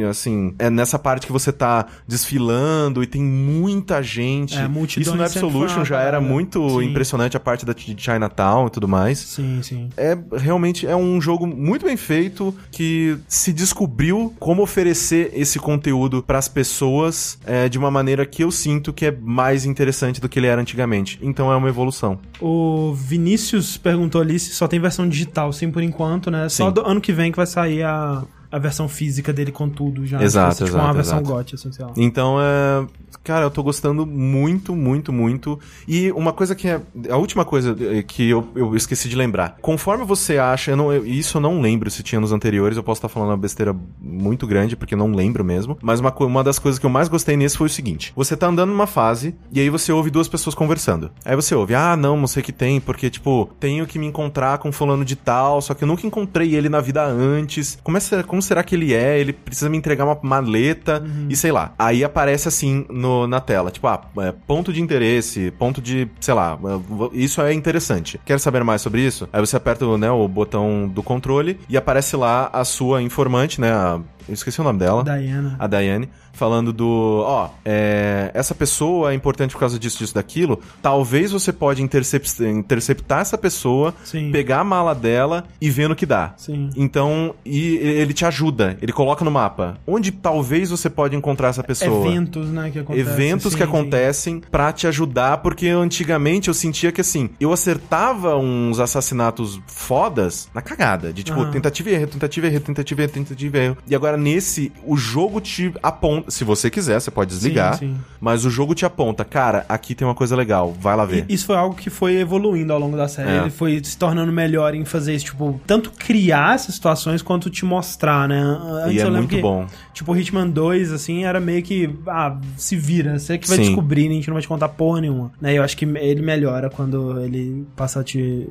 assim, é nessa parte que você tá desfilando e tem muita gente. É, Isso no Absolution já era parada. muito Sim. impressionante, a parte da Chinatown e tudo mais. Sim, sim. É realmente é um jogo muito bem feito que se descobriu como oferecer esse conteúdo pras pessoas é, de uma maneira que eu sinto que é mais interessante do que ele era antigamente. Então é uma evolução. O Vinícius perguntou ali se só tem versão digital, sim, por enquanto, né? Só Sim. do ano que vem que vai sair a, a versão física dele com tudo já. Exato, tipo, exato, uma versão exato. GOT, assim, sei lá. Então, é. Cara, eu tô gostando muito, muito, muito. E uma coisa que é. A última coisa eh, que eu, eu esqueci de lembrar. Conforme você acha. Eu não, eu- isso eu não lembro se tinha nos anteriores. Eu posso estar falando uma besteira muito grande, porque eu não lembro mesmo. Mas uma, uma das coisas que eu mais gostei nesse foi o seguinte: você tá andando numa fase e aí você ouve duas pessoas conversando. Aí você ouve, ah, não, não sei o que tem, porque, tipo, tenho que me encontrar com fulano de tal, só que eu nunca encontrei ele na vida antes. Como, é, ser- como será que ele é? Ele precisa me entregar uma maleta e sei lá. Aí aparece assim no, na tela, tipo, ah, é, ponto de interesse, ponto de, sei lá, isso é interessante. Quer saber mais sobre isso? Aí você aperta né, o botão do controle e aparece lá a sua informante, né? a- eu esqueci o nome dela Diana. a Daiane, falando do, ó, é, essa pessoa é importante por causa disso, disso, daquilo. Talvez você pode intercept, interceptar essa pessoa, Sim. pegar a mala dela e ver no que dá. Sim. Então, e ele te ajuda, ele coloca no mapa onde talvez você pode encontrar essa pessoa. Eventos, né, que acontecem. Eventos sim, que acontecem pra te ajudar, porque antigamente eu sentia que assim, eu acertava uns assassinatos fodas na cagada, de tipo, Aham. tentativa e erro, tentativa e erro, tentativa e erro, tentativa e erro. E agora nesse, o jogo te aponta, se você quiser, você pode desligar, Sim, sim. mas o jogo te aponta, cara, aqui tem uma coisa legal, vai lá ver. E Isso foi algo que foi evoluindo ao longo da série. É. Ele foi se tornando melhor em fazer isso, tipo, tanto criar essas situações quanto te mostrar, né? Antes E é muito que, bom. Tipo, o Hitman 2, assim, era meio que, ah, se vira, você que vai Sim. descobrir, né? a gente não vai te contar porra nenhuma. Né? Eu acho que ele melhora quando ele passa a te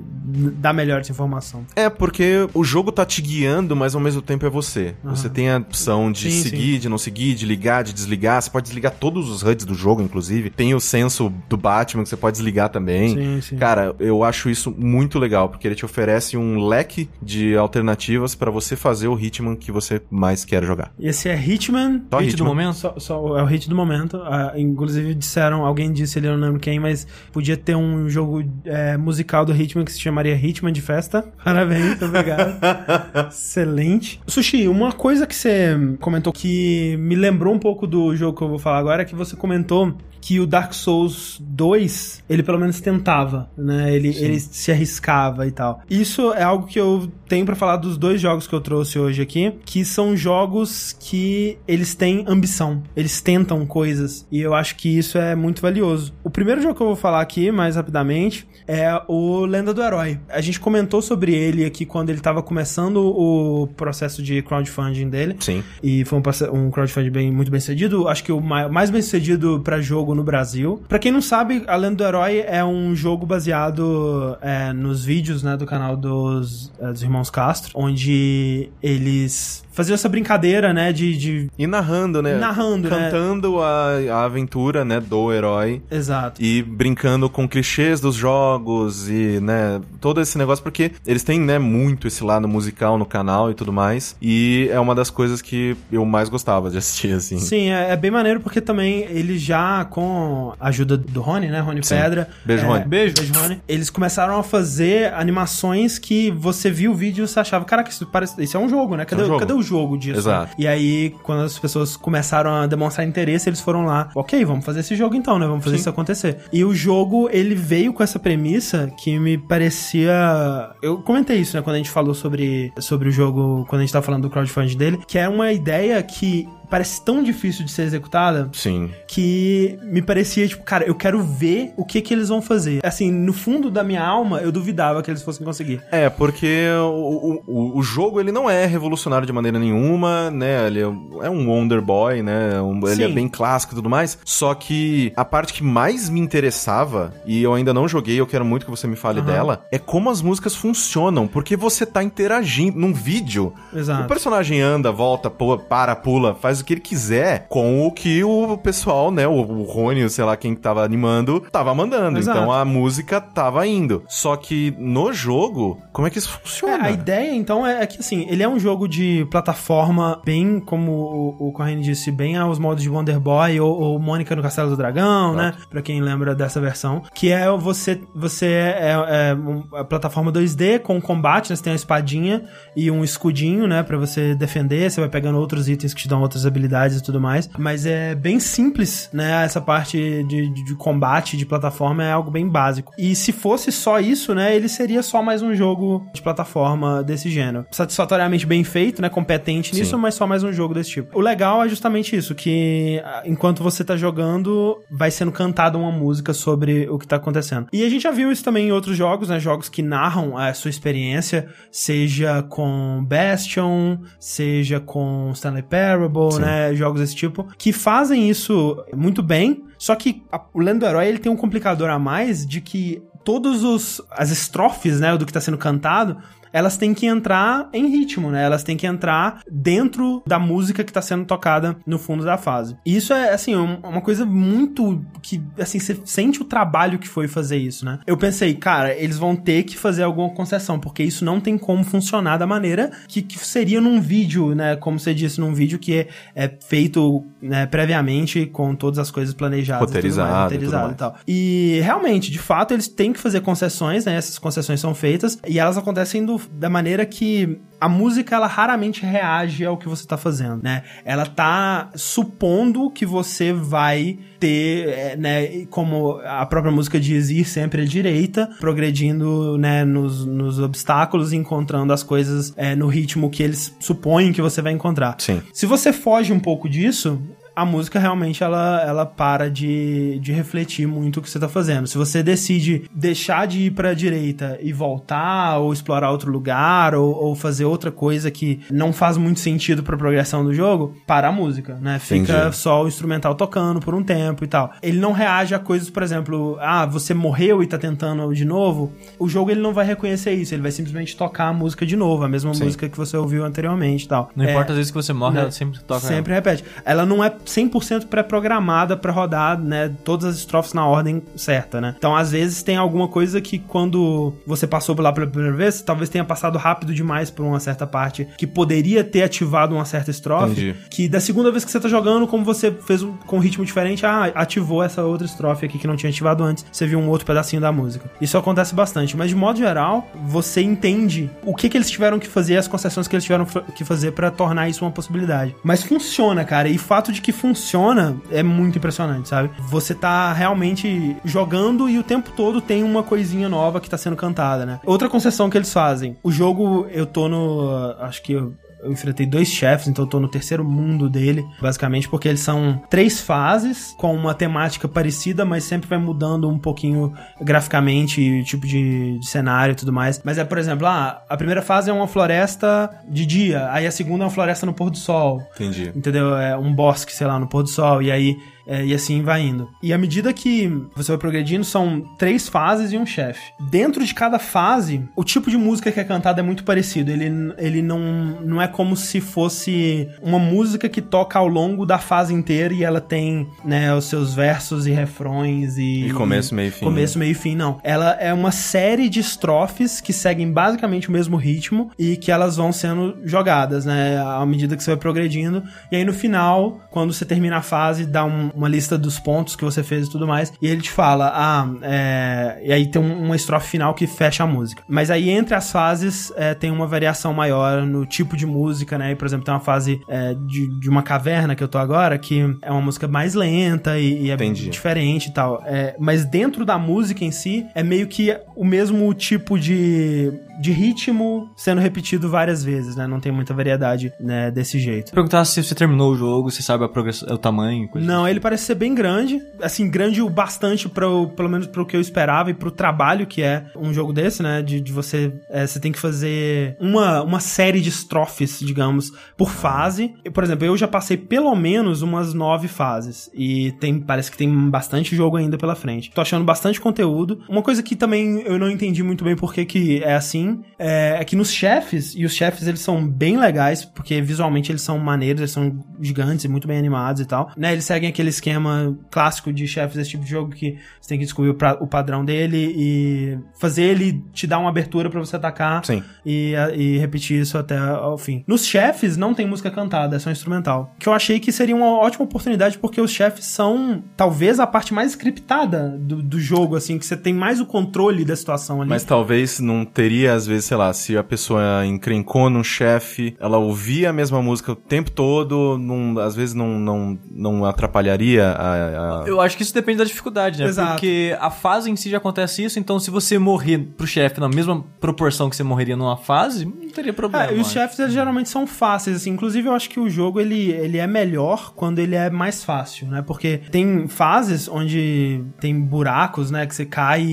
dar melhor essa informação. É, porque o jogo tá te guiando, mas ao mesmo tempo é você. Você tem a opção de Sim, seguir, de não seguir, de ligar, de desligar. Você pode desligar todos os HUDs do jogo, inclusive. Tem o senso do Batman que você pode desligar também. Sim, sim. Cara, eu acho isso muito legal, porque ele te oferece um leque de alternativas pra você fazer o Hitman que você mais quer jogar. Esse é Hitman. Só Hit do Hitman. momento? Só, só- é o hit do momento. Ah, inclusive disseram, alguém disse ali, eu não lembro quem, mas podia ter um jogo é, musical do Hitman que se chamaria Hitman de Festa. (laughs) Parabéns, obrigado. (laughs) Excelente. Sushi, uma coisa que você comentou que me lembrou um pouco do jogo que eu vou falar agora, é que você comentou que o Dark Souls 2, ele pelo menos tentava, né? Ele, ele se arriscava e tal. Isso é algo que eu tenho para falar dos dois jogos que eu trouxe hoje aqui, que são jogos que eles têm ambição, eles tentam coisas, e eu acho que isso é muito valioso. O primeiro jogo que eu vou falar aqui, mais rapidamente, é o Lenda do Herói. A gente comentou sobre ele aqui quando ele tava começando o processo de crowdfunding dele. Sim. E foi um, um crowdfunding bem, muito bem sucedido. Acho que o mais bem sucedido para jogo no Brasil. Para quem não sabe, A Lenda do Herói é um jogo baseado é, nos vídeos né, do canal dos, é, dos Irmãos Castro, onde eles faziam essa brincadeira, né, de... de... E narrando, né? Narrando, né? Cantando a, a aventura, né, do herói. Exato. E brincando com clichês dos jogos e, né, todo esse negócio, porque eles têm, né, muito esse lado musical no canal e tudo mais. E é uma das coisas que eu mais gostava de assistir, assim. Sim, é, é bem maneiro porque também eles já, com a ajuda do Rony, né, Rony Sim. Pedra... Beijo, é, Rony. Beijo. Beijo, Rony. Eles começaram a fazer animações que você viu o vídeo e você achava, caraca, isso, parece, isso é um jogo, né? Cadê, um jogo. cadê o jogo disso? Exato. E aí, quando as pessoas começaram a demonstrar interesse, eles foram lá, ok, vamos fazer esse jogo então, né? Vamos fazer Sim. isso acontecer. E o jogo, ele veio com essa premissa que me parecia... Eu comentei isso, né? Quando a gente falou sobre, sobre o jogo, quando a gente tava falando do crowdfunding dele, que é uma ideia que parece tão difícil de ser executada Sim. que me parecia, tipo, cara, eu quero ver o que que eles vão fazer. Assim, no fundo da minha alma, eu duvidava que eles fossem conseguir. É, porque o, o, o jogo ele não é revolucionário de maneira nenhuma, né? Ele é um Wonder Boy, né? Um- ele é bem clássico e tudo mais. Só que a parte que mais me interessava, e eu ainda não joguei, eu quero muito que você me fale Aham. dela, é como as músicas funcionam. Porque você tá interagindo num vídeo. Exato. O personagem anda, volta, pula, para, pula, faz o que ele quiser com o que o pessoal, né? O, o Rony, sei lá quem tava animando, tava mandando. Exato. Então a música tava indo. Só que no jogo, como é que isso É, funciona? a ideia, então, é, é que, assim, ele é um jogo de plataforma bem, como o, o Corrêne disse, bem aos modos de Wonder Boy ou, ou Mônica no Castelo do Dragão, né? Pra quem lembra dessa versão. Que é você, você é, é a plataforma 2D com combate, né? Você tem uma espadinha e um escudinho, né? Pra você defender, você vai pegando outros itens que te dão outras habilidades e tudo mais. Mas é bem simples, né? Essa parte de, de, de combate, de plataforma é algo bem básico. E se fosse só isso, né? Ele seria só mais um jogo de plataforma desse gênero. Satisfatoriamente bem feito, né? Competente nisso, Sim. mas só mais um jogo desse tipo. O legal é justamente isso, que ah, enquanto você tá jogando, vai sendo cantada uma música sobre o que tá acontecendo. E a gente já viu isso também em outros jogos, né? Jogos que narram a sua experiência, seja com Bastion, seja com Stanley Parable, Sim. né? Jogos desse tipo, que fazem isso muito bem. Só que a- o Lendo do Herói ele tem um complicador a mais de que todos os as estrofes, né, do que tá sendo cantado, elas têm que entrar em ritmo, né? Elas têm que entrar dentro da música que tá sendo tocada no fundo da fase. E isso é, assim, um- uma coisa muito que, assim, você sente o trabalho que foi fazer isso, né? Eu pensei, cara, eles vão ter que fazer alguma concessão, porque isso não tem como funcionar da maneira que, que seria num vídeo, né? Como você disse, num vídeo que é, é feito né, previamente com todas as coisas planejadas. mais, roteirizado mais. e tal. E realmente, de fato, eles têm que fazer concessões, né? Essas concessões são feitas e elas acontecem do- da maneira que a música ela raramente reage ao que você tá fazendo, né? Ela tá supondo que você vai ter, é, né, como a própria música diz, ir sempre à direita, progredindo, né, nos, nos obstáculos, encontrando as coisas é, no ritmo que eles supõem que você vai encontrar. Sim. Se você foge um pouco disso, a música realmente ela, ela para de, de refletir muito o que você tá fazendo. Se você decide deixar de ir pra direita e voltar, ou explorar outro lugar, ou, ou fazer outra coisa que não faz muito sentido pra progressão do jogo, para a música, né? Fica Entendi. só o instrumental tocando por um tempo e tal. Ele não reage a coisas, por exemplo, ah, você morreu e tá tentando de novo. O jogo ele não vai reconhecer isso, ele vai simplesmente tocar a música de novo, a mesma Sim. música que você ouviu anteriormente e tal. Não É, importa as vezes que você morre, né? ela sempre toca. Sempre repete. Ela não é 100% pré-programada pra rodar, né, todas as estrofes na ordem certa, né? Então, às vezes tem alguma coisa que quando você passou por lá pela primeira vez, talvez tenha passado rápido demais por uma certa parte que poderia ter ativado uma certa estrofe, Entendi. que da segunda vez que você tá jogando, como você fez um, com um ritmo diferente, ah, ativou essa outra estrofe aqui que não tinha ativado antes, você viu um outro pedacinho da música. Isso acontece bastante, mas de modo geral, você entende o que que eles tiveram que fazer, as concessões que eles tiveram que fazer pra tornar isso uma possibilidade. Mas funciona, cara, e fato de que funciona é muito impressionante, sabe? Você tá realmente jogando e o tempo todo tem uma coisinha nova que tá sendo cantada, né? Outra concessão que eles fazem, o jogo eu tô no, acho que eu enfrentei dois chefes, então eu tô no terceiro mundo dele, basicamente, porque eles são três fases com uma temática parecida, mas sempre vai mudando um pouquinho graficamente, e o tipo de, de cenário e tudo mais. Mas é, por exemplo, ah, a primeira fase é uma floresta de dia, aí a segunda é uma floresta no pôr do sol. Entendi. Entendeu? É um bosque, sei lá, no pôr do sol, e aí. É, e assim vai indo. E à medida que você vai progredindo, são três fases e um chefe. Dentro de cada fase, o tipo de música que é cantada é muito parecido. Ele, ele não, não é como se fosse uma música que toca ao longo da fase inteira e ela tem, né, os seus versos e refrões e. E começo, meio e fim, Começo, meio e fim, não. Ela é uma série de estrofes que seguem basicamente o mesmo ritmo e que elas vão sendo jogadas, né? À medida que você vai progredindo. E aí no final, quando você termina a fase, dá um- uma lista dos pontos que você fez e tudo mais. E ele te fala, ah, é... E aí tem um- uma estrofe final que fecha a música. Mas aí entre as fases é, tem uma variação maior no tipo de música, né? E, por exemplo, tem uma fase é, de, de uma caverna que eu tô agora, que é uma música mais lenta e, e é Entendi. diferente e tal. É, mas dentro da música em si, é meio que o mesmo tipo de, de ritmo sendo repetido várias vezes, né? Não tem muita variedade né, desse jeito. Perguntar se você terminou o jogo, se sabe a progressão, o tamanho, coisa Não, ele parece ser bem grande, assim, grande o bastante para pelo menos pro que eu esperava e pro trabalho que é um jogo desse, né? De, de você, é, você tem que fazer uma, uma série de estrofes, digamos, por fase. Por exemplo, eu já passei pelo menos umas nove fases e tem, parece que tem bastante jogo ainda pela frente. Tô achando bastante conteúdo. Uma coisa que também eu não entendi muito bem por que que é assim, é, é que nos chefes, e os chefes eles são bem legais, porque visualmente eles são maneiros, eles são gigantes e muito bem animados e tal, né? Eles seguem aquele esquema clássico de chefes desse tipo de jogo que você tem que descobrir o, pra- o padrão dele e fazer ele te dar uma abertura pra você atacar Sim. e, e repetir isso até ao fim. Nos chefes não tem música cantada, é só instrumental. Que eu achei que seria uma ótima oportunidade porque os chefes são talvez a parte mais scriptada do, do jogo, assim, que você tem mais o controle da situação ali. Mas talvez não teria, às vezes, sei lá, se a pessoa encrencou num chefe, ela ouvia a mesma música o tempo todo, não, às vezes não, não, não atrapalharia a. a- Eu acho que isso depende da dificuldade, né? Exato. Porque a fase em si já acontece isso, então se você morrer pro chefe na mesma proporção que você morreria numa fase, não teria problema. É, e os chefes eles geralmente são fáceis, assim. Inclusive, eu acho que o jogo ele, ele é melhor quando ele é mais fácil, né? Porque tem fases onde tem buracos, né? Que você cai e,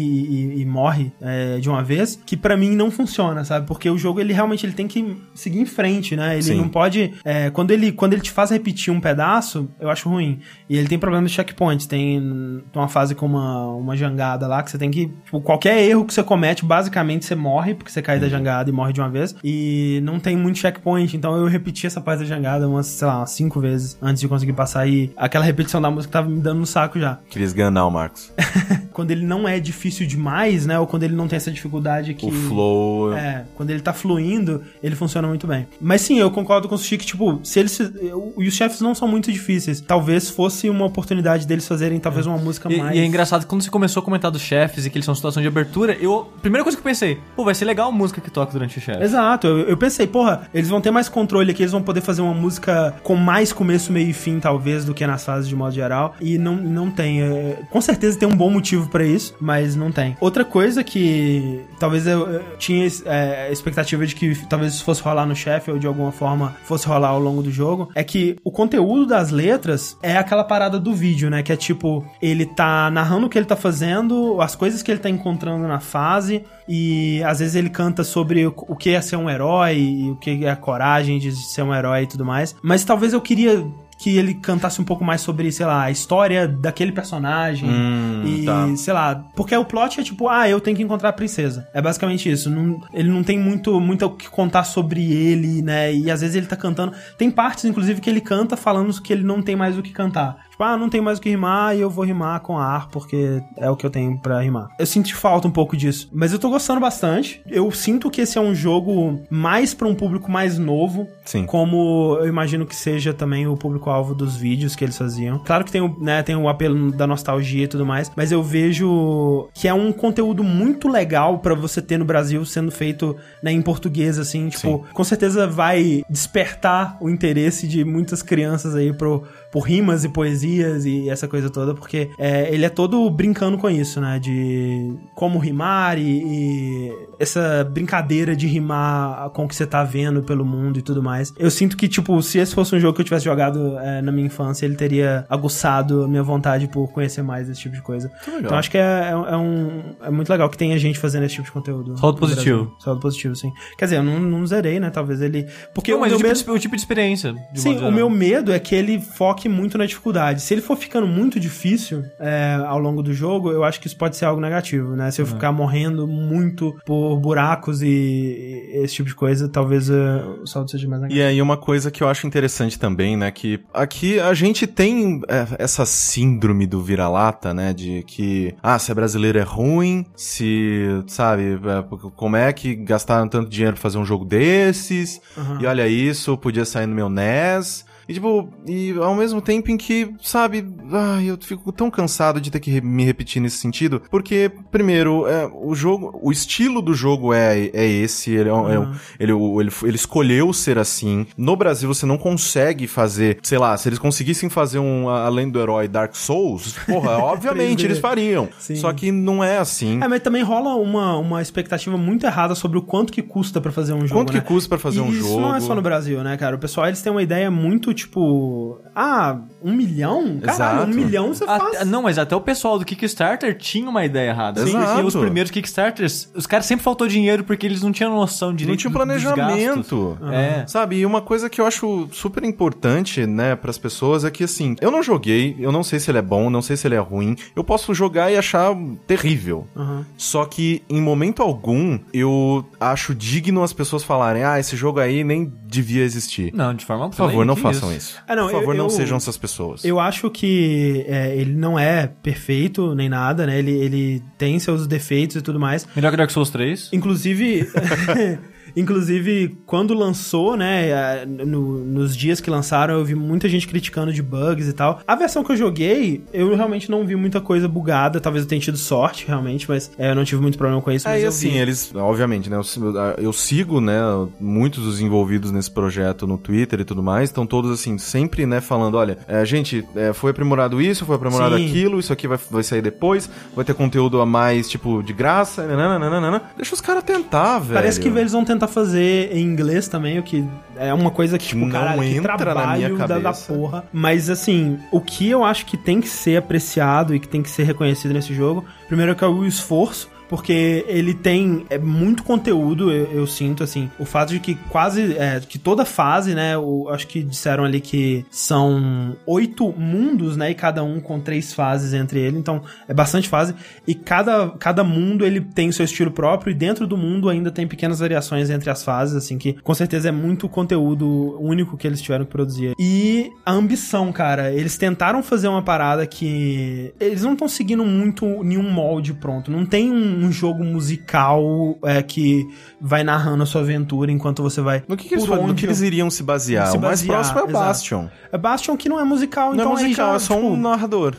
e- e morre é, de uma vez, que pra mim não funciona, sabe? Porque o jogo ele realmente ele tem que seguir em frente, né? Ele Sim. não pode. é, quando, ele, quando ele te faz repetir um pedaço, eu acho ruim. E ele tem problema de checkpoints. Tem uma fase com uma, uma jangada lá que você tem que. Tipo, qualquer erro que você comete, basicamente você morre, porque você cai da jangada e morre de uma vez. E não tem muito checkpoint. Então eu repeti essa parte da jangada umas, sei lá, umas cinco vezes antes de conseguir passar. E aquela repetição da música tava me dando no saco já. Queria esganar o Marcos. (laughs) Quando ele não é difícil demais, né? Ou quando ele não tem essa dificuldade que. O flow. É, quando ele tá fluindo, ele funciona muito bem. Mas sim, eu concordo com o Sushi que, tipo, se eles. eu- E os chefes não são muito difíceis. Talvez fosse uma oportunidade deles fazerem talvez uma música E, mais. e é engraçado que quando você começou a comentar dos chefes e que eles são situação de abertura, eu. Primeira coisa que eu pensei, pô, vai ser legal a música que toca durante o chefe. Exato, eu, eu pensei, porra, eles vão ter mais controle aqui, eles vão poder fazer uma música com mais começo, meio e fim, talvez, do que nas fases de modo geral. E não, não tem. é, com certeza tem um bom motivo pra isso, mas não tem. Outra coisa que talvez eu, eu tinha é, a expectativa de que talvez isso fosse rolar no chefe ou de alguma forma fosse rolar ao longo do jogo, é que o conteúdo das letras é aquela parada do vídeo, né? Que é tipo, ele tá narrando o que ele tá fazendo, as coisas que ele tá encontrando na fase, e às vezes ele canta sobre o que é ser um herói e o que é a coragem de ser um herói e tudo mais. Mas talvez eu queria que ele cantasse um pouco mais sobre, sei lá, a história daquele personagem. Hum. e, tá. sei lá, porque o plot é tipo, ah, eu tenho que encontrar a princesa. É basicamente isso. Não- ele não tem muito, muito o que contar sobre ele, né? E às vezes ele tá cantando. Tem partes, inclusive, que ele canta falando que ele não tem mais o que cantar. Tipo, ah, não tem mais o que rimar e eu vou rimar com ar porque é o que eu tenho pra rimar. Eu sinto falta um pouco disso. Mas eu tô gostando bastante. Eu sinto que esse é um jogo mais pra um público mais novo. Sim. Como eu imagino que seja também o público-alvo dos vídeos que eles faziam. Claro que tem o, né, tem o apelo da nostalgia e tudo mais, mas eu vejo que é um conteúdo muito legal pra você ter no Brasil sendo feito né, em português, assim, tipo, com certeza vai despertar o interesse de muitas crianças aí pro, por rimas e poesias e essa coisa toda, porque é, ele é todo brincando com isso, né? De como rimar e, e essa brincadeira de rimar com o que você tá vendo pelo mundo e tudo mais. Eu sinto que, tipo, se esse fosse um jogo que eu tivesse jogado é, na minha infância, ele teria aguçado a minha vontade por conhecer mais esse tipo de coisa. Então acho que é, é, é um, é muito legal que tenha gente fazendo esse tipo de conteúdo. Saldo positivo. Brasil. Saldo positivo, sim. Quer dizer, eu não, não zerei, né? Talvez ele. Porque Não, o mas meu o tipo, medo- de, o tipo de experiência. Sim, o meu medo é que ele foque muito na dificuldade. Se ele for ficando muito difícil é, ao longo do jogo, eu acho que isso pode ser algo negativo, né? Se eu ficar morrendo muito por buracos e, esse tipo de coisa, talvez é, o saldo seja mais negativo. E aí uma coisa que eu acho interessante também, né, que aqui a gente tem é, essa síndrome do vira-lata, né, de que, ah, se é brasileiro é ruim, se, sabe, é, como é que gastaram tanto dinheiro pra fazer um jogo desses, Aham. e olha isso, podia sair no meu NES... E, tipo, e ao mesmo tempo em que, sabe, ai, eu fico tão cansado de ter que me repetir nesse sentido, porque, primeiro, é, o jogo, o estilo do jogo é, é esse, ele, é é um- Uhum. ele, o- ele, ele escolheu ser assim. No Brasil, você não consegue fazer, sei lá, se eles conseguissem fazer um Além do Herói Dark Souls, porra, (laughs) obviamente 3D. eles fariam. Sim. Só que não é assim. É, mas também rola uma, uma expectativa muito errada sobre o quanto que custa pra fazer um jogo. Quanto né? que custa pra fazer E um isso jogo? não é só no Brasil, né, cara? O pessoal, eles têm uma ideia muito, tipo... Ah, um milhão? Caralho, Exato. um milhão você Até- faz... não, mas até o pessoal do Kickstarter tinha uma ideia errada. Sim, exato. os primeiros Kickstarters, os caras sempre faltou dinheiro porque eles não tinham noção direito Não tinha do- dos gastos. planejamento. É. Sabe, e uma coisa que eu acho super importante, né, pras pessoas é que, assim, eu não joguei, eu não sei se ele é bom, não sei se ele é ruim, eu posso jogar e achar terrível. Aham. Só que, em momento algum, eu acho digno as pessoas falarem, ah, esse jogo aí nem devia existir. Não, de forma Por favor, não que façam isso. Ah, não, Por favor, eu- não eu- sejam essas pessoas. Eu acho que é, ele não é perfeito nem nada, né? Ele, ele tem seus defeitos e tudo mais. Melhor que Dark Souls 3. Inclusive. (laughs) Inclusive, quando lançou, né, no- nos dias que lançaram, eu vi muita gente criticando de bugs e tal. A versão que eu joguei, eu realmente não vi muita coisa bugada. Talvez eu tenha tido sorte, realmente, mas eh, eu não tive muito problema com isso. É, mas e assim, vi. eles, obviamente, né, eu, si- eu sigo, né, muitos dos envolvidos nesse projeto no Twitter e tudo mais, estão todos, assim, sempre, né, falando, olha, é, gente, é, foi aprimorado isso, foi aprimorado Sim. aquilo, isso aqui vai, vai sair depois, vai ter conteúdo a mais, tipo, de graça, nananana. Deixa os caras tentar, velho. Parece que eles vão tentar fazer em inglês também, o que é uma coisa que, tipo, Não que entra na trabalho minha da, da porra. Mas, assim, o que eu acho que tem que ser apreciado e que tem que ser reconhecido nesse jogo, primeiro que é o esforço, porque ele tem é, muito conteúdo, eu, eu sinto, assim. O fato de que quase, é, que toda fase, né, o, acho que disseram ali que são oito mundos, né, e cada um com três fases entre ele, então é bastante fase. E cada, cada mundo, ele tem o seu estilo próprio, e dentro do mundo ainda tem pequenas variações entre as fases, assim, que com certeza é muito conteúdo único que eles tiveram que produzir. E a ambição, cara, eles tentaram fazer uma parada que... Eles não estão seguindo muito nenhum molde pronto, não tem um, um jogo musical é, que vai narrando a sua aventura enquanto você vai... No que, que eles, por no onde que eles iriam se basear? Se o mais basear, próximo é o exato. Bastion. É Bastion que não é musical, Não então é aí musical, já, é só tipo, um narrador.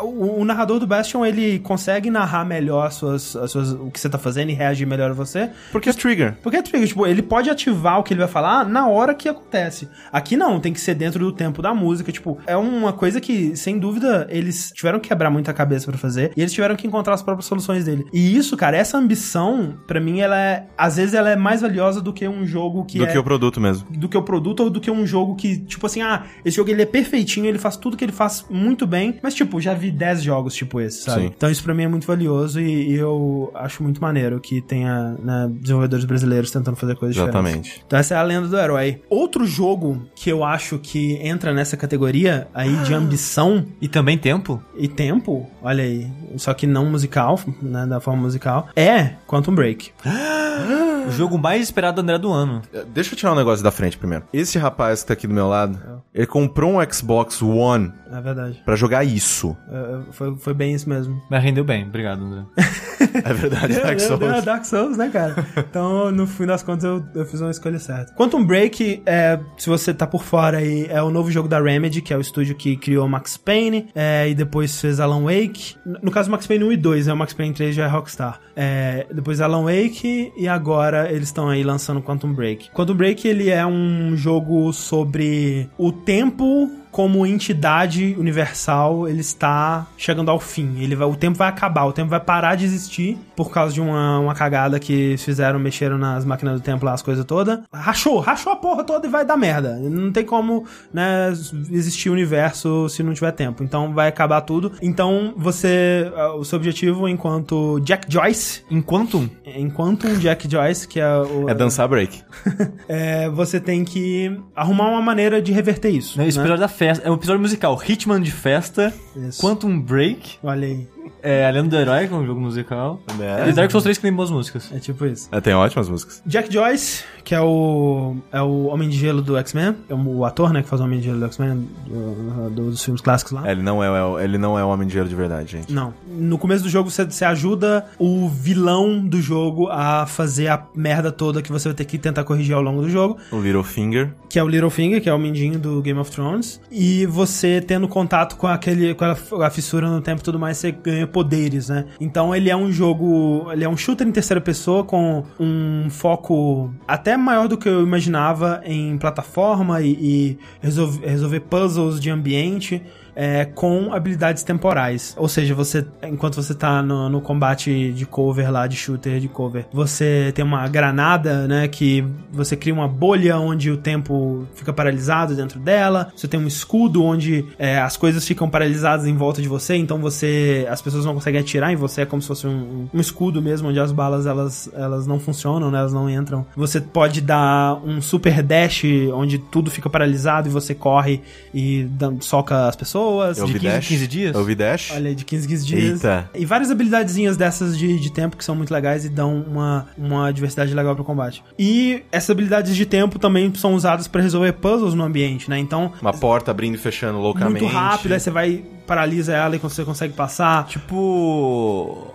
O, o narrador do Bastion, ele consegue narrar melhor as suas, as suas- o que você tá fazendo e reagir melhor a você. Porque é trigger. Porque é trigger, tipo, ele pode ativar o que ele vai falar na hora que acontece. Aqui não, tem que ser dentro do tempo da música, tipo, é uma coisa que, sem dúvida, eles tiveram que quebrar muita cabeça pra fazer e eles tiveram que encontrar as próprias soluções dele. E isso, cara, essa ambição, pra mim, ela é, às vezes ela é mais valiosa do que um jogo que do é que o produto mesmo. do que o produto ou do que um jogo que, tipo assim, ah, esse jogo ele é perfeitinho, ele faz tudo que ele faz muito bem, mas tipo, já vi 10 jogos tipo esse, sabe? Sim. Então isso pra mim é muito valioso e, e eu acho muito maneiro que tenha né, desenvolvedores brasileiros tentando fazer coisas diferentes. Exatamente. Então essa é a lenda do herói. Outro jogo que eu acho que entra nessa categoria aí de ambição E também tempo? e tempo, olha aí, só que não musical, né, da forma musical, é Quantum Break. (gasps) O jogo mais esperado do André do ano. É, Deixa eu tirar um negócio da frente primeiro. Esse rapaz que tá aqui do meu lado, ele comprou um Xbox One É verdade. pra jogar isso. É, foi, foi bem isso mesmo. Mas rendeu bem, obrigado, André. (laughs) É verdade, Dark É, Souls. é, Dark Souls, né, cara? Então, no fim das contas, eu, eu fiz uma escolha certa. Quantum Break, é, se você tá por fora aí, é o novo jogo da Remedy, que é o estúdio que criou Max Payne, é, e depois fez Alan Wake. No caso, Max Payne 1 e 2, né? O Max Payne 3 já é Rockstar. É, depois Alan Wake, e agora eles estão aí lançando Quantum Break. Quantum Break, ele é um jogo sobre o tempo como entidade universal, ele está chegando ao fim. Ele vai, o tempo vai acabar, o tempo vai parar de existir por causa de uma, uma cagada que fizeram, mexeram nas máquinas do tempo lá, as coisas todas. Rachou, rachou a porra toda e vai dar merda. Não tem como, né, existir universo se não tiver tempo. Então vai acabar tudo. Então você, o seu objetivo enquanto Jack Joyce, Enquanto enquanto um Jack Joyce, que é o... É dançar break. (laughs) é, você tem que arrumar uma maneira de reverter isso. né, o né? da festa. É um episódio musical. Hitman de festa. Isso. Quantum Break. Olha aí. É, A Lenda do Herói, que é um jogo musical. É. E Dark Souls 3 que tem boas músicas. É tipo isso. É, tem ótimas músicas. Jack Joyce, que é o é o Homem de Gelo do X-Men, é o ator, né, que faz o Homem de Gelo do X-Men, do- do- dos filmes clássicos lá. É, ele não é, o- ele não é o Homem de Gelo de verdade, gente. Não. No começo do jogo, você, você ajuda o vilão do jogo a fazer a merda toda que você vai ter que tentar corrigir ao longo do jogo, O Littlefinger. que é o Littlefinger, que é o mindinho do Game of Thrones. E você tendo contato com aquele com a, a fissura no tempo e tudo mais, você ganha poderes, né? Então ele é um jogo, ele é um shooter em terceira pessoa com um foco até maior do que eu imaginava em plataforma e, e resolver, resolver puzzles de ambiente. É, com habilidades temporais. Ou seja, você, enquanto você tá no, no combate de cover lá, de shooter de cover, você tem uma granada, né? Que você cria uma bolha onde o tempo fica paralisado dentro dela. Você tem um escudo onde é, as coisas ficam paralisadas em volta de você. Então você. As pessoas não conseguem atirar em você. É como se fosse um, um escudo mesmo, onde as balas elas, elas não funcionam, né? Elas não entram. Você pode dar um super dash onde tudo fica paralisado e você corre e soca as pessoas. Eu De vi 15 Dash. 15 dias? Eu vi Dash. Olha de 15 15 dias. Eita. E várias habilidadezinhas dessas de, de tempo que são muito legais e dão uma, uma diversidade legal pro combate. E essas habilidades de tempo também são usadas pra resolver puzzles no ambiente, né? Então, Uma porta abrindo e fechando loucamente. muito rápido, aí você vai, paralisa ela e você consegue passar. Tipo.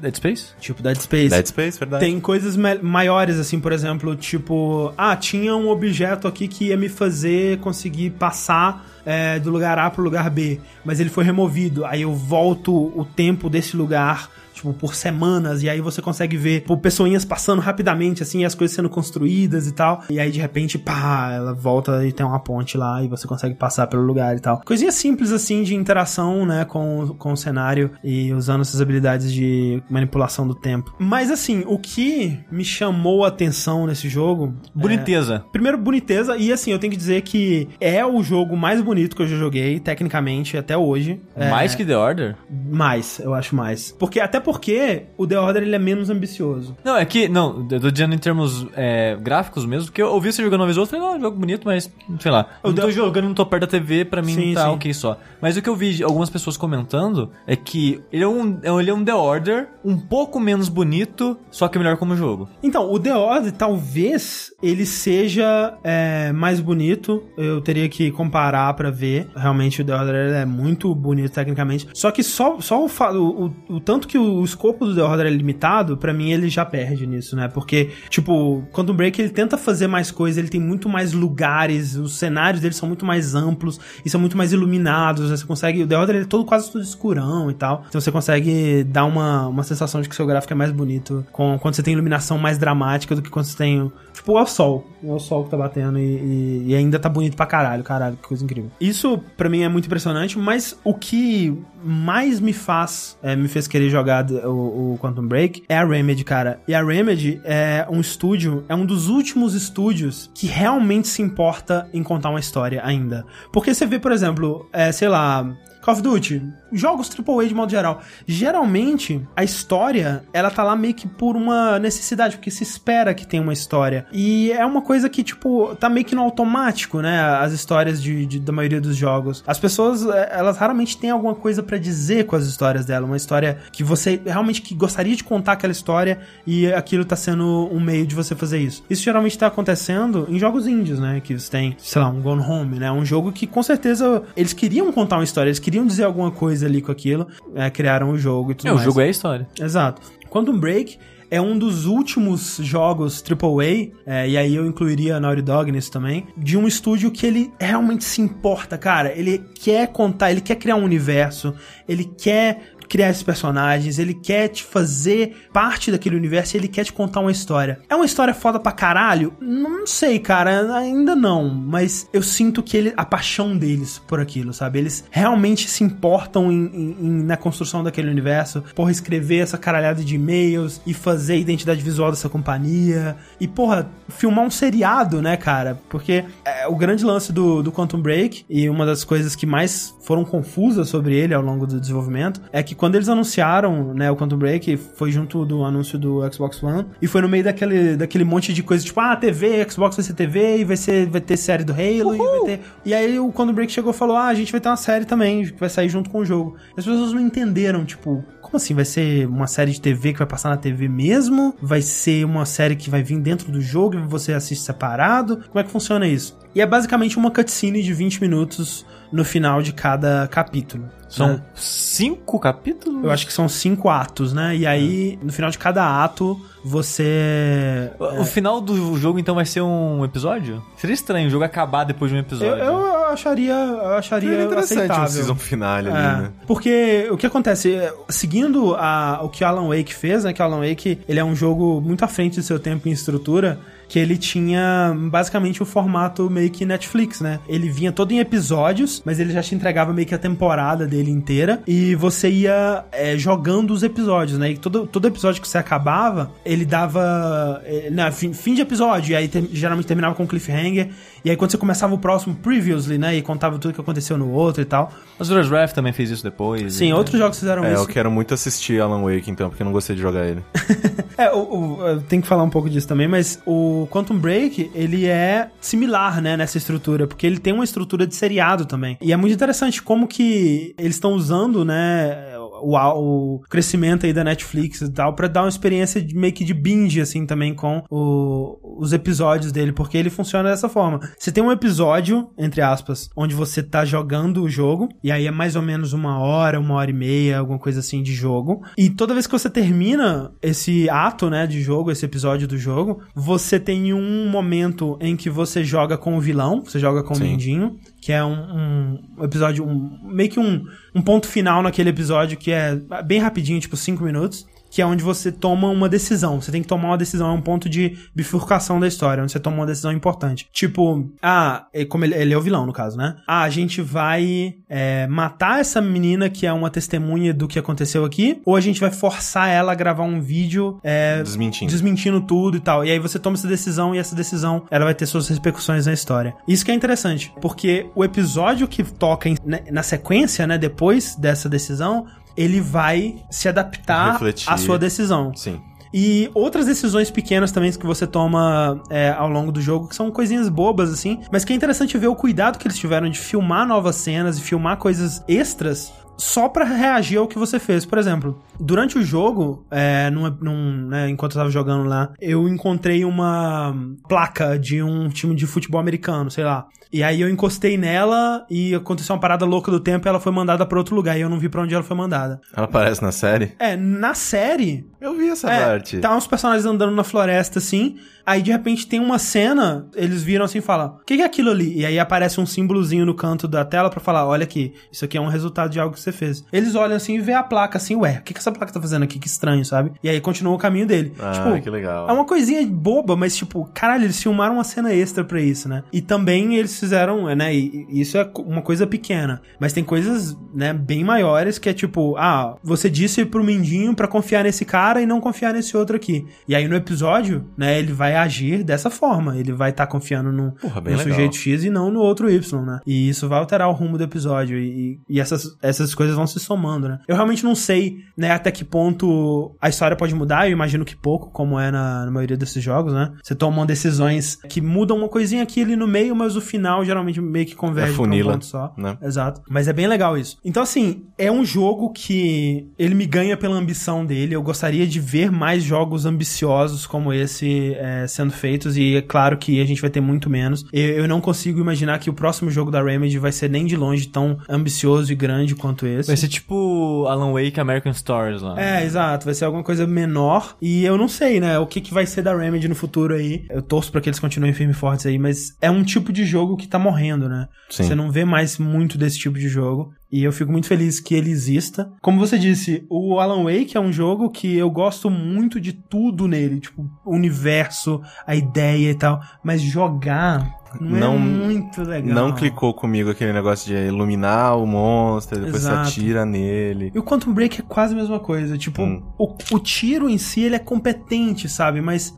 Dead Space? Tipo Dead Space. Dead Space, verdade. Tem coisas maiores, assim, por exemplo, tipo, ah, tinha um objeto aqui que ia me fazer conseguir passar é, do lugar A pro lugar B, mas ele foi removido. Aí eu volto o tempo desse lugar. Tipo, por semanas, e aí você consegue ver pô, pessoinhas passando rapidamente, assim, e as coisas sendo construídas e tal. E aí, de repente, pá, ela volta e tem uma ponte lá, e você consegue passar pelo lugar e tal. Coisinha simples, assim, de interação, né, com, com o cenário, e usando essas habilidades de manipulação do tempo. Mas, assim, o que me chamou a atenção nesse jogo Boniteza. Primeiro, boniteza, e assim, eu tenho que dizer que é o jogo mais bonito que eu já joguei, tecnicamente, até hoje. É, Mais que The Order? Mais, eu acho mais. Porque, até porque o The Order ele é menos ambicioso. Não, é que, não, eu tô dizendo em termos é, gráficos mesmo, porque eu ouvi você jogando uma vez ou outra e falei, não, jogo bonito, mas, sei lá. Eu O tô The- jogando, não tô perto da TV, pra mim Sim, tá sim. ok só. Mas o que eu vi de algumas pessoas comentando é que ele é, um, ele é um The Order um pouco menos bonito, só que melhor como jogo. Então, o The Order, talvez ele seja é, mais bonito. Eu teria que comparar pra ver. Realmente, o The Order é muito bonito tecnicamente. Só que só, só o, o, o, o tanto que o escopo do The Order é limitado, pra mim ele já perde nisso, né? Porque, tipo, Quantum Break ele tenta fazer mais coisas, ele tem muito mais lugares, os cenários dele são muito mais amplos e são muito mais iluminados. né? Você consegue. O The Order ele é todo quase tudo escurão e tal. Então você consegue dar uma, uma sensação de que seu gráfico é mais bonito com, quando você tem iluminação mais dramática do que quando você tem. Tipo, é o sol. É o sol que tá batendo e, e- e ainda tá bonito pra caralho, caralho, que coisa incrível. Isso, pra mim, é muito impressionante, mas o que mais me faz, é, me fez querer jogar o, o Quantum Break é a Remedy, cara. E a Remedy é um estúdio, é um dos últimos estúdios que realmente se importa em contar uma história ainda. Porque você vê, por exemplo, é, sei lá, Call of Duty, jogos AAA de modo geral. Geralmente, a história, ela tá lá meio que por uma necessidade, porque se espera que tenha uma história. E é uma coisa que, tipo, tá meio que no automático, né? As histórias de, de da maioria dos jogos. As pessoas, é, elas raramente têm alguma coisa para dizer com as histórias dela. Uma história que você realmente que gostaria de contar aquela história e aquilo tá sendo um meio de você fazer isso. Isso geralmente tá acontecendo em jogos índios, né? Que você tem, sei lá, um Gone Home, né? Um jogo que com certeza eles queriam contar uma história, eles queriam dizer alguma coisa ali com aquilo, é, criaram o jogo e tudo É, o mais. jogo é a história. Exato. Quantum Break é um dos últimos jogos AAA, é, e aí eu incluiria a Naughty Dog nisso também, de um estúdio que ele realmente se importa, cara. Ele quer contar, ele quer criar um universo, ele quer criar esses personagens, ele quer te fazer parte daquele universo ele quer te contar uma história. É uma história foda pra caralho? Não sei, cara, ainda não, mas eu sinto que ele, a paixão deles por aquilo, sabe? Eles realmente se importam em, em- em- na construção daquele universo, porra, escrever essa caralhada de e-mails e fazer a identidade visual dessa companhia e, porra, filmar um seriado, né, cara? Porque é, o grande lance do, do Quantum Break e uma das coisas que mais foram confusas sobre ele ao longo do desenvolvimento é que quando eles anunciaram, né, o Quantum Break, foi junto do anúncio do Xbox One e foi no meio daquele, daquele monte de coisa, tipo, ah, TV, Xbox vai ser TV e vai, ser, vai ter série do Halo e vai ter... E aí o Quantum Break chegou e falou, ah, a gente vai ter uma série também, que vai sair junto com o jogo. As pessoas não entenderam, tipo, como assim? Vai ser uma série de TV que vai passar na TV mesmo? Vai ser uma série que vai vir dentro do jogo e você assiste separado? Como é que funciona isso? E é basicamente uma cutscene de 20 minutos no final de cada capítulo. São né? cinco capítulos? Eu acho que são cinco atos, né? E aí, no final de cada ato, você. O o final do jogo, então, vai ser um episódio? Seria estranho o jogo acabar depois de um episódio. eu eu acharia Seria interessante um aceitável. season finale ali, É, né? Porque o que acontece, é, seguindo a- o que Alan Wake fez, né? Que Alan Wake, ele é um jogo muito à frente do seu tempo em estrutura, que ele tinha basicamente o formato meio que Netflix, né? Ele vinha todo em episódios, mas ele já te entregava meio que a temporada dele inteira, e você ia é, jogando os episódios, né? E todo, todo episódio que você acabava, ele dava é, na, fim, fim de episódio, e aí ter- geralmente terminava com cliffhanger, e aí quando você começava o próximo, previously, né? E contava tudo que aconteceu no outro e tal. Mas o Wrath também fez isso depois. Sim, e- outros jogos fizeram É, isso. eu quero muito assistir Alan Wake, então, porque eu não gostei de jogar ele. (laughs) É, o, o- eu tenho que falar um pouco disso também, mas o Quantum Break, ele é similar, né, nessa estrutura, porque ele tem uma estrutura de seriado também. E é muito interessante como que eles estão usando, né, o, o crescimento aí da Netflix e tal, pra dar uma experiência de, meio que de binge, assim, também com o- os episódios dele, porque ele funciona dessa forma. Você tem um episódio, entre aspas, onde você tá jogando o jogo, e aí é mais ou menos uma hora, uma hora e meia, alguma coisa assim de jogo. E toda vez que você termina esse ato, né, de jogo, esse episódio do jogo, você tem um momento em que você joga com o vilão, você joga com o Sim. Mendinho, que é um, um episódio, um- meio que um, um ponto final naquele episódio que é bem rapidinho, tipo 5 minutos. Que é onde você toma uma decisão. Você tem que tomar uma decisão, é um ponto de bifurcação da história, onde você toma uma decisão importante. Tipo, ah, é como ele, ele é o vilão, no caso, né? Ah, a gente vai é, matar essa menina que é uma testemunha do que aconteceu aqui, ou a gente vai forçar ela a gravar um vídeo é, Desmentindo. desmentindo tudo e tal. E aí você toma essa decisão e essa decisão ela vai ter suas repercussões na história. Isso que é interessante, porque o episódio que toca em- na, na sequência, né, depois dessa decisão, ele vai se adaptar Refletir. à sua decisão. Sim. E outras decisões pequenas também que você toma é, ao longo do jogo, que são coisinhas bobas, assim, mas que é interessante ver o cuidado que eles tiveram de filmar novas cenas e filmar coisas extras só pra reagir ao que você fez. Por exemplo, durante o jogo, é, num, num, né, enquanto eu tava jogando lá, eu encontrei uma placa de um time de futebol americano, sei lá. E aí eu encostei nela e aconteceu uma parada louca do tempo e ela foi mandada pra outro lugar. E eu não vi pra onde ela foi mandada. Ela aparece na série? É, na série, Eu vi essa é, parte. Tá uns personagens andando na floresta assim. Aí de repente tem uma cena, eles viram assim e falam: O que, que é aquilo ali? E aí aparece um símbolozinho no canto da tela pra falar: Olha aqui, isso aqui é um resultado de algo que você você fez. Eles olham assim e vê a placa assim, ué, o que, que essa placa tá fazendo aqui? Que estranho, sabe? E aí continua o caminho dele. Ah, tipo, que legal. é uma coisinha boba, mas tipo, caralho, eles filmaram uma cena extra pra isso, né? E também eles fizeram, né? E, e isso é uma coisa pequena. Mas tem coisas, né, bem maiores que é tipo, ah, você disse pro Mindinho pra confiar nesse cara e não confiar nesse outro aqui. E aí no episódio, né, ele vai agir dessa forma. Ele vai estar confiando no, Porra, sujeito X e não no outro Y, né? E isso vai alterar o rumo do episódio. E, e essas, essas coisas vão se somando, né? Eu realmente não sei, né, até que ponto a história pode mudar. Eu imagino que pouco, como é na, na maioria desses jogos, né? Você toma decisões que mudam uma coisinha aqui ali no meio, mas o final geralmente meio que converge É pra um funila, ponto só. né? Exato. Mas é bem legal isso. Então, assim, é um jogo que ele me ganha pela ambição dele. Eu gostaria de ver mais jogos ambiciosos como esse é, sendo feitos. E é claro que a gente vai ter muito menos. Eu, eu não consigo imaginar que o próximo jogo da Remedy vai ser nem de longe tão ambicioso e grande quanto esse. Vai ser tipo Alan Wake American Stories lá. É, exato. Vai ser alguma coisa menor. E eu não sei, né? O que, que vai ser da Remedy no futuro aí. Eu torço pra que eles continuem firmes e fortes aí, mas é um tipo de jogo que tá morrendo, né? Sim. Você não vê mais muito desse tipo de jogo. E eu fico muito feliz que ele exista. Como você disse, o Alan Wake é um jogo que eu gosto muito de tudo nele. Tipo, o universo, a ideia e tal. Mas jogar não, Não- é muito legal. Não clicou comigo aquele negócio de iluminar o monstro, depois Exato. você atira nele. E o Quantum Break é quase a mesma coisa. Tipo, Hum. o, o tiro em si, ele é competente, sabe? Mas...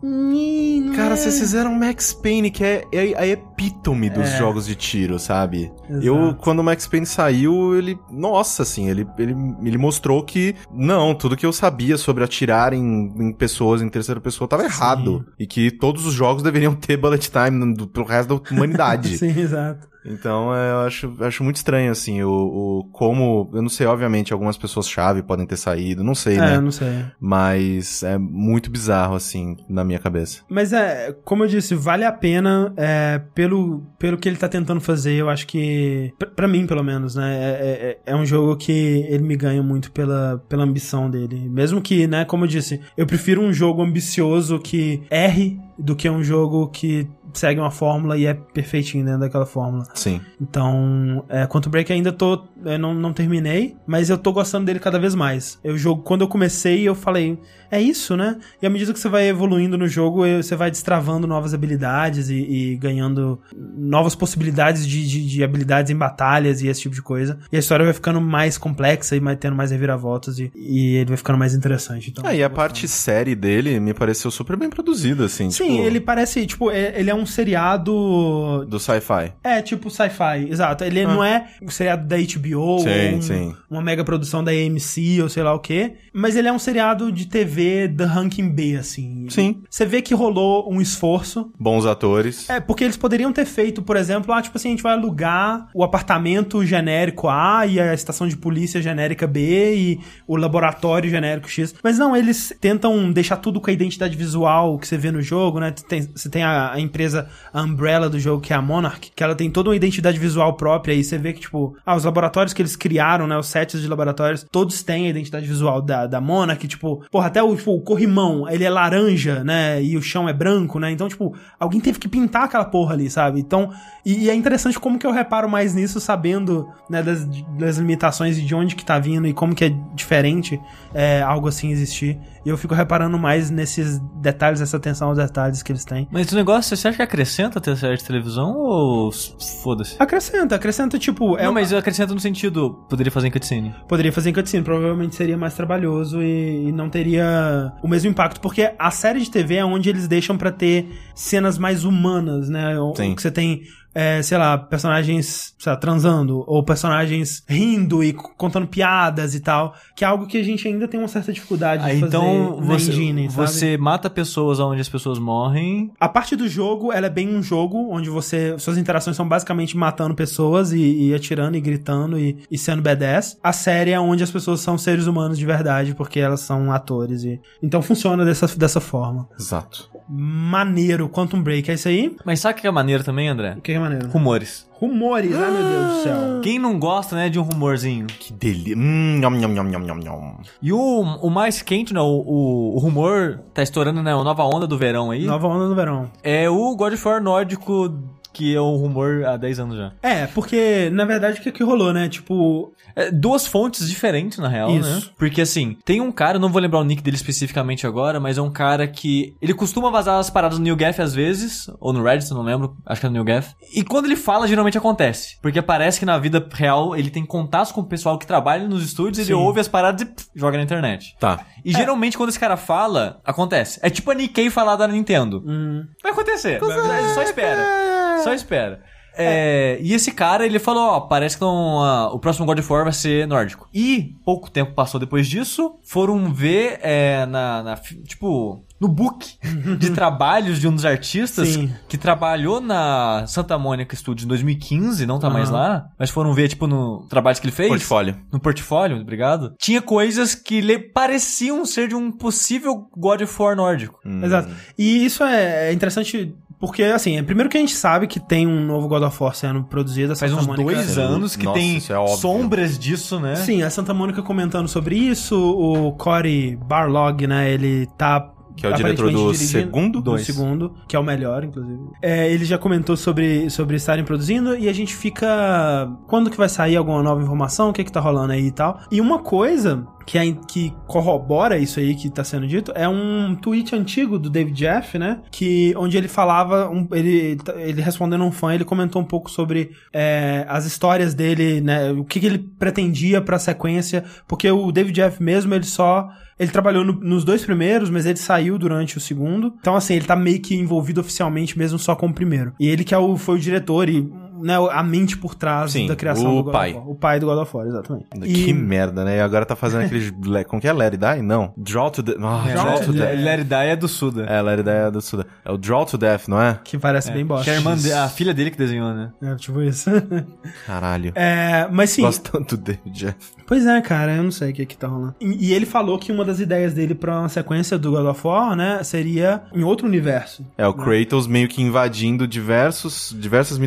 Cara, é- vocês fizeram Max Payne, que é, é a epítome dos É. jogos de tiro, sabe? Exato. Eu, quando o Max Payne saiu, ele. Nossa, assim, ele, ele, ele mostrou que. Não, tudo que eu sabia sobre atirar em, em pessoas em terceira pessoa tava errado. E que todos os jogos deveriam ter bullet time do, pro resto da humanidade. (laughs) Sim, exato. Então, é, eu acho, acho muito estranho, assim, o, o como. Eu não sei, obviamente, algumas pessoas-chave podem ter saído, não sei, É, né? eu não sei. Mas é muito bizarro, assim, na minha cabeça. Mas é, como eu disse, vale a pena é, pelo, pelo que ele tá tentando fazer. Eu acho que, pra- pra mim pelo menos, né? É, é, é um jogo que ele me ganha muito pela, pela ambição dele. Mesmo que, né, como eu disse, eu prefiro um jogo ambicioso que erre do que um jogo que segue uma fórmula e é perfeitinho dentro daquela fórmula. Sim. Então, é, Quantum Break ainda tô. Eu não, não terminei, mas eu tô gostando dele cada vez mais. Eu jogo, quando eu comecei, eu falei, é isso, né? E à medida que você vai evoluindo no jogo, você vai destravando novas habilidades e, e ganhando novas possibilidades de, de, de habilidades em batalhas e esse tipo de coisa. E a história vai ficando mais complexa e vai tendo mais reviravoltas e, e ele vai ficando mais interessante. Então, Ah, e a parte série dele me pareceu super bem produzida, assim. Sim, tipo, ele parece, tipo, é- ele é um seriado Do sci-fi. É, tipo sci-fi, exato. Ele não é um seriado da HBO Ah. Sim, ou um- sim. uma mega produção da AMC ou sei lá o quê. Mas ele é um seriado de TV da ranking B, assim. Sim. Você vê que rolou um esforço. Bons atores. É, porque eles poderiam ter feito, por exemplo, ah, tipo assim, a gente vai alugar o apartamento genérico A e a estação de polícia genérica B e o laboratório genérico X. Mas não, eles tentam deixar tudo com a identidade visual que você vê no jogo, né? Tem- você tem a, a empresa a Umbrella do jogo, que é a Monarch, que ela tem toda uma identidade visual própria e você vê que, tipo, ah, os laboratórios que eles criaram, né? Os sets de laboratórios, todos têm a identidade visual da, da Monarch, tipo, porra, até o, tipo, o corrimão, ele é laranja, né? E o chão é branco, né? Então, tipo, alguém teve que pintar aquela porra ali, sabe? Então, e, e é interessante como que eu reparo mais nisso, sabendo, né, das, das limitações e de onde que tá vindo e como que é diferente é, algo assim existir. E eu fico reparando mais nesses detalhes, essa atenção aos detalhes que eles têm. Mas o negócio, você acha que acrescenta ter série de televisão ou foda-se? Acrescenta, acrescenta, tipo, é não, uma- mas acrescenta no sentido, poderia fazer em cutscene. Poderia fazer em cutscene, provavelmente seria mais trabalhoso e, e não teria o mesmo impacto, porque a série de TV é onde eles deixam pra ter cenas mais humanas, né? O- Sim. Que você tem, é, sei lá, personagens sei lá, transando, ou personagens rindo e contando piadas e tal, que é algo que a gente ainda tem uma certa dificuldade Ah, de fazer então na você, engine, sabe? você mata pessoas onde as pessoas morrem. A parte do jogo, ela é bem um jogo onde você. Suas interações são basicamente matando pessoas e, e atirando e gritando e, e sendo B10. A série é onde as pessoas são seres humanos de verdade, porque elas são atores. e Então funciona dessa, dessa forma. Exato. Maneiro, Quantum Break, é isso aí? Mas sabe o que é maneiro também, André? O que é maneiro? Rumores. Rumores, ai meu Deus do céu. Quem não gosta, né, de um rumorzinho? Que delícia. Hum, nham, nham, nham, nham, nham. E o, o mais quente, né, o, o, o rumor tá estourando, né, a nova onda do verão aí, Nova onda no verão. é o God of War nórdico que é um rumor há 10 anos já. É, porque, na verdade, o que, que rolou, né? Tipo, É, duas fontes diferentes, na real, Isso. né? Porque assim, tem um cara, eu não vou lembrar o nick dele especificamente agora, mas é um cara que. Ele costuma vazar as paradas no NewGaf às vezes, ou no Reddit, não lembro, acho que é no NewGaf. E quando ele fala, geralmente acontece. Porque parece que na vida real ele tem contatos com o pessoal que trabalha nos estúdios, ele Sim. ouve as paradas e pff, joga na internet. Tá. E geralmente quando esse cara fala, acontece. É tipo a Nikkei falar da Nintendo. hum, Vai acontecer. Só espera. Só espera. É, e esse cara, ele falou, ó, parece que não, ah, o próximo God of War vai ser nórdico. E pouco tempo passou depois disso, foram ver é, na, na tipo, no book (laughs) de trabalhos de um dos artistas Sim. que trabalhou na Santa Mônica Studios em 2015, não tá mais Aham. lá, mas foram ver, tipo, no trabalhos que ele fez. Portfólio. No portfólio, obrigado. Tinha coisas que lhe pareciam ser de um possível God of War nórdico. Hum. exato. E isso é é interessante porque, assim, é primeiro que a gente sabe que tem um novo God of War sendo produzido. a Faz Santa uns Mônica- dois anos que Nossa, tem é sombras disso, né? Sim, a Santa Mônica comentando sobre isso, o Corey Barlog, né, ele tá... Que é o diretor do segundo? Do Dois. segundo, que é o melhor, inclusive. É, ele já comentou sobre, sobre estarem produzindo e a gente fica... Quando que vai sair alguma nova informação? O que que tá rolando aí e tal? E uma coisa que, é, que corrobora isso aí que tá sendo dito é um tweet antigo do David Jeff, né? Que, onde ele falava, um- ele, ele respondendo um fã, ele comentou um pouco sobre é, as histórias dele, né? O que, que ele pretendia pra sequência, porque o David Jeff mesmo, ele só... Ele trabalhou no- nos dois primeiros, mas ele saiu durante o segundo. Então, assim, ele tá meio que envolvido oficialmente mesmo só com o primeiro. E ele que é o, foi o diretor e né, a mente por trás Sim, da criação o do God pai. of War. O pai do God of War, exatamente. Que E- merda, né? E agora tá fazendo (laughs) aqueles... le- Como que é? Let It Die? Não. Draw to Death. Ah, É, Draw to Death. Let It Die é do Suda. É, Let It Die é do Suda. É o Draw to Death, não é? Que parece bem bosta. Que é a, irmã de- a filha dele que desenhou, né? É, tipo isso. (laughs) Caralho. é, mas sim. Gosto tanto do David Jeff. Pois é, cara, eu não sei o que que tá rolando. E, e ele falou que uma das ideias dele pra uma sequência do God of War, né, seria em outro universo. É o Kratos meio que invadindo diversos, diversas E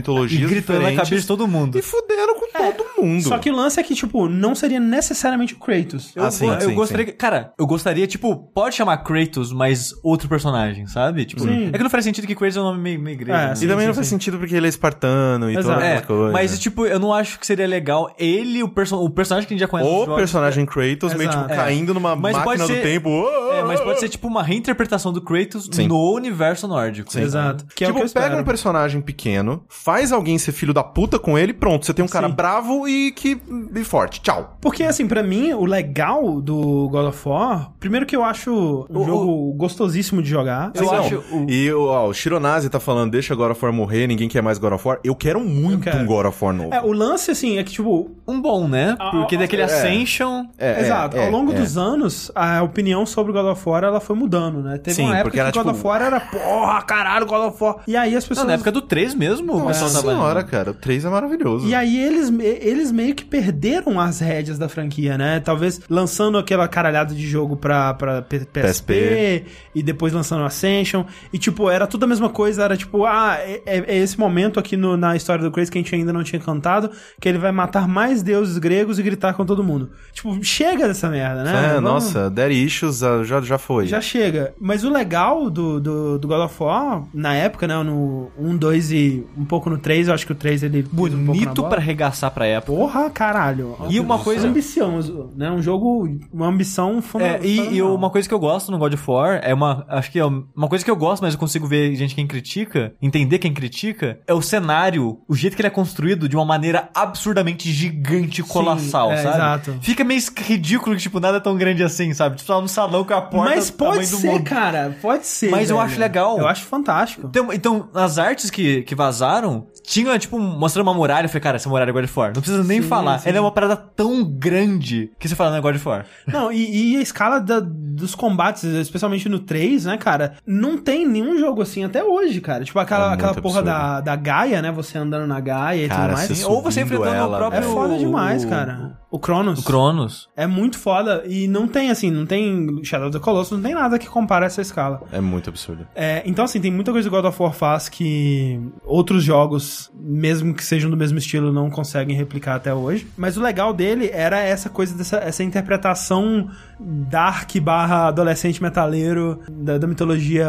gritando na diferentes cabeça de todo mundo. e fudendo com todo mundo. Só que o lance é que, tipo, não seria necessariamente o Kratos. Eu, Ah, sim, eu sim, gostaria. que- Cara, eu gostaria, tipo, pode chamar Kratos, mas outro personagem, sabe? Tipo, Sim. é que não faz sentido que Kratos é um nome meio, meio grego. É, né? sim, E também sim, não faz sim. sentido porque ele é espartano e Exato. todas É, essas coisas. mas tipo, eu não acho que seria legal ele, o, perso o personagem que a gente já conhece O jogos, personagem Kratos meio Exato. tipo É. caindo numa Mas máquina do tempo. É, mas pode ser tipo uma reinterpretação do Kratos Sim. no universo nórdico. Exato. Que é o tipo, que eu pega um personagem pequeno, faz alguém ser filho da puta com ele, pronto, você tem um cara Sim. bravo e que e forte. Tchau. Porque, assim, pra mim, o legal do God of War, primeiro que eu acho um O- jogo gostosíssimo de jogar. Eu Não. acho o- E o, ó, o Shironazi tá falando, deixa God of War morrer, ninguém quer mais God of War. Eu quero muito quero. um God of War novo. É, o lance, assim, é que, tipo, um bom, né? Porque ah, daquele é. Ascension. É, Exato. é, Ao longo é. dos anos, a opinião sobre God of War ela foi mudando, né? Teve Sim, uma época porque que era, God tipo- of War era porra, caralho, God of War. E aí as Não, pessoas. na época do 3 mesmo, o Nossa senhora, cara, o 3 é maravilhoso. E aí eles, eles meio que perderam as rédeas da franquia, né? Talvez lançando aquela caralhada de jogo pra, pra P- PSP, e depois lançando Ascension. E tipo, era tudo a mesma coisa, era tipo, ah, é, é esse momento aqui no- na história do Kratos que a gente ainda não tinha cantado, que ele vai matar mais deuses gregos e gritar com todo mundo. Tipo, chega dessa merda, né? É, Vamos- nossa, Daddy Issues ah, já, já foi. Já chega. Mas o legal do, do, do God of War, na época, né? No 1, 2 e um pouco no 3, eu acho que o 3 ele. pisa um pouco Bonito pra arregaçar pra época. Porra, caralho. E uma coisa- Ambicioso, né? Um jogo, uma ambição É, fundamental. e, e uma coisa que eu gosto no God of War é uma. Acho que é uma coisa que eu gosto, mas eu consigo ver gente quem critica, entender quem critica, é o cenário, o jeito que ele é construído de uma maneira absurdamente gigante e colossal, é, sabe? exato. Fica meio ridículo que, tipo, nada é tão grande assim, sabe? Tipo, tá no salão com a porta Mas pode ser, mundo. cara. Pode ser. Mas eu velho. acho legal. Eu acho fantástico. Então, então, as artes que, que vazaram, tinha, tipo, mostrando uma muralha. Eu falei, cara, essa muralha é God of War. Não precisa nem Sim, falar. sim. Ela é uma parada tão grande que você fala, não é God of War. Não, e, e a escala da- dos combates, especialmente no 3, né, cara? Não tem nenhum jogo assim até hoje, cara. Tipo, aquela, É aquela porra absurdo. da, da Gaia, né? Você andando na Gaia e Cara, tudo mais. Ou você enfrentando ela, o próprio... É foda demais, cara. O Cronos. O Cronos. É muito foda. E não tem, assim, não tem Shadow of the Colossus, não tem nada que compare essa escala. É muito absurdo. É, então, assim, tem muita coisa que God of War faz que outros jogos, mesmo que sejam do mesmo estilo, não conseguem replicar até hoje. Mas o legal dele era essa coisa dessa essa interpretação dark barra adolescente metaleiro da, da mitologia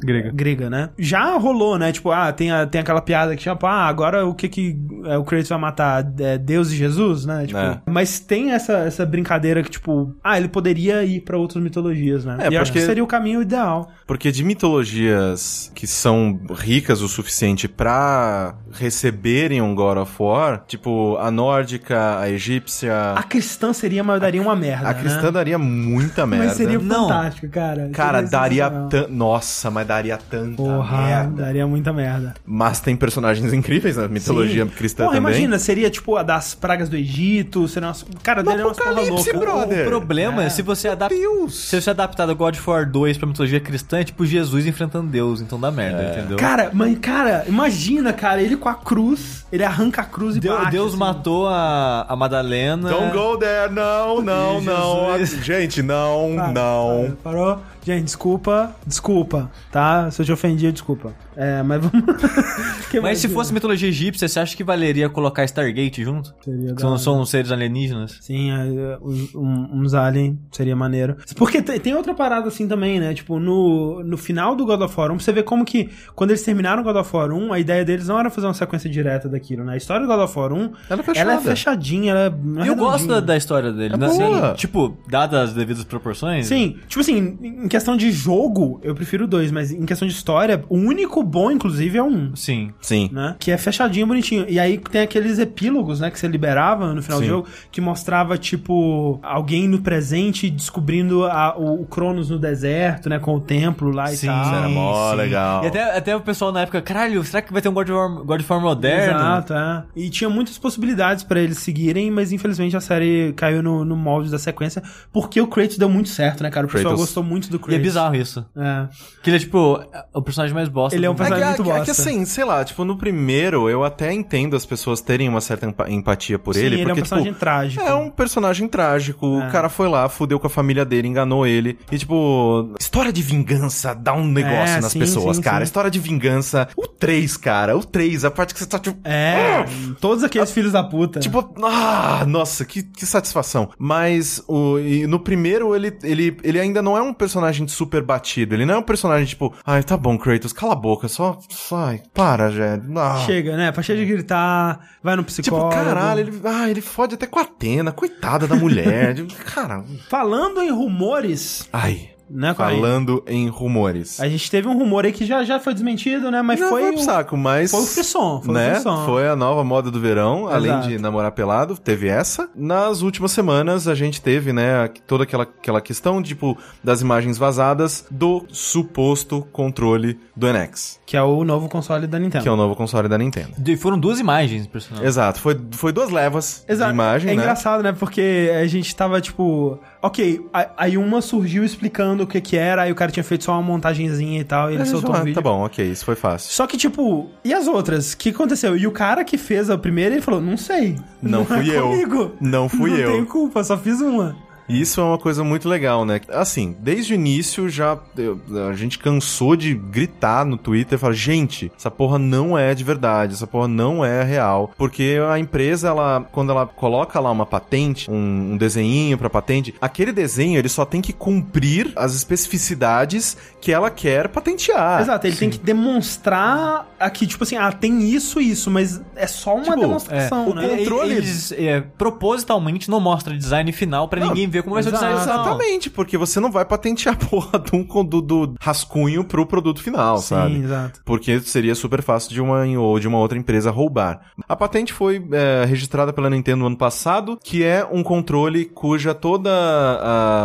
Grega. grega, né? Já rolou, né? Tipo, ah, tem, a- tem aquela piada que tipo, ah, agora o que que é, o Kratos vai matar? É Deus e Jesus, né? Tipo, É. Mas tem essa, essa brincadeira que, tipo, ah, ele poderia ir pra outras mitologias, né? É, e eu acho que seria o caminho ideal. Porque de mitologias que são ricas o suficiente pra receberem um God of War, tipo a nórdica, a egípcia, A cristã seria, mas daria uma merda. a cristã né? Daria muita merda. Mas seria Não. fantástico, cara. Cara, Seria daria tan... Nossa, mas daria tanta Porra, merda. daria muita merda. Mas tem personagens incríveis na mitologia Sim. cristã Porra, também. imagina, seria tipo a das pragas do Egito, seria umas... Cara, daria umas porra Apocalipse, louca. brother. O problema é, se você adapta. Deus! Se você adaptar do God of War 2 pra mitologia cristã, é tipo Jesus enfrentando Deus, então dá merda, É. entendeu? Cara, mas, cara, imagina, cara, ele com a cruz, ele arranca a cruz e Deu- bate. Deus assim. matou a, a Madalena. Don't go there, não, não, não. Gente, não, Para, não. para, parou? Gente, desculpa, desculpa, tá? Se eu te ofendi, desculpa. É, mas vamos... (laughs) Mas se fosse mitologia egípcia, você acha que valeria colocar Stargate junto? Seria Que são, são seres alienígenas? Sim, é, uns, um- uns alien seria maneiro. Porque tem, outra parada assim também, né? Tipo, no, no final do God of War 1, você vê como que quando eles terminaram o God of War 1, a ideia deles não era fazer uma sequência direta daquilo, né? A história do God of War 1, Ela é ela é fechadinha, ela é eu gosto da, história dele, É né? boa. Tipo, dadas as devidas proporções. Sim, tipo assim, em questão de jogo, eu prefiro dois, mas em questão de história, o único bom, inclusive, é um. Sim. Sim. né? Que é fechadinho, bonitinho. E aí tem aqueles epílogos, né, que você liberava no final Sim. do jogo, que mostrava, tipo, alguém no presente descobrindo a- o, o Cronos no deserto, né, com o templo lá e Sim, tal. Isso era mó sim. legal. E até, até o pessoal na época, caralho, será que vai ter um God of War, God of War moderno? Exato, é. E tinha muitas possibilidades pra eles seguirem, mas infelizmente a série caiu no, no molde da sequência, porque o Kratos deu muito certo, né, cara? O pessoal Kratos. gostou muito do E Kratos. é bizarro isso. É. Que ele é tipo o personagem mais bosta. Ele é um mundo. É que, personagem muito é que- é que bosta. assim, sei lá, tipo, no primeiro eu até entendo as pessoas terem uma certa empa- empatia por Sim, ele, ele é um porque, personagem tipo, trágico. é um personagem trágico, É. o cara foi lá, fudeu com a família dele, enganou ele, e tipo, história de vingança dá um negócio É, nas sim, pessoas, sim, cara, sim. história de vingança, o 3, cara, o 3, a parte que você tá, tipo... É, todos aqueles filhos da puta. Tipo, ah, nossa, que, que satisfação. Mas o, e no primeiro, ele, ele, ele ainda não é um personagem super batido. Ele não é um personagem tipo, ai, tá bom, Kratos, cala a boca, só. só ai, para, velho. Ah. Chega, né? Cheio de gritar, vai no Tipo, psicólogo. caralho, ele, ah, ele fode até com a Atena, coitada da mulher. (laughs) Tipo, cara, Falando em rumores, ai. Né? Falando em rumores. A gente teve um rumor aí que já, já foi desmentido, né? Mas Não, foi, foi pro o- saco, mas. foi o frisson, foi o né? frisson. Foi a nova moda do verão, além Exato. de namorar pelado, teve essa. Nas últimas semanas a gente teve, né, toda aquela, aquela questão, tipo, das imagens vazadas do suposto controle do NX, Que é o novo console da Nintendo. que é o novo console da Nintendo. E Foram duas imagens, impressionante. Exato, foi, foi duas levas Exato. de imagem, é né? engraçado, né? Porque a gente tava, tipo... Ok, aí uma surgiu explicando o que que era, aí o cara tinha feito só uma montagenzinha e tal, e ele gente soltou falou, um vídeo. Tá bom, ok, isso foi fácil. Só que, tipo, e as outras? O que aconteceu? E o cara que fez a primeira, ele falou, não sei. Não é fui eu. comigo. Não fui não eu. tenho culpa, só fiz uma. E Isso é uma coisa muito legal, né? Assim, desde o início já eu- a gente cansou de gritar no Twitter e falar, gente, essa porra não é de verdade, essa porra não é real, porque a empresa ela quando ela coloca lá uma patente, um, um desenhinho pra patente, aquele desenho ele só tem que cumprir as especificidades que ela quer patentear. Exato, ele tem que demonstrar aqui, tipo assim, ah, tem isso e isso, mas é só uma Tipo, demonstração, o né? controle- Eles é, propositalmente não mostra design final pra Não, ninguém ver como vai ser o design. Exatamente, porque você não vai patentear a porra do, do, do rascunho pro produto final, Sim, sabe? exato. Porque seria super fácil de uma ou de uma outra empresa roubar. A patente foi é, registrada pela Nintendo no ano passado, que é um controle cuja toda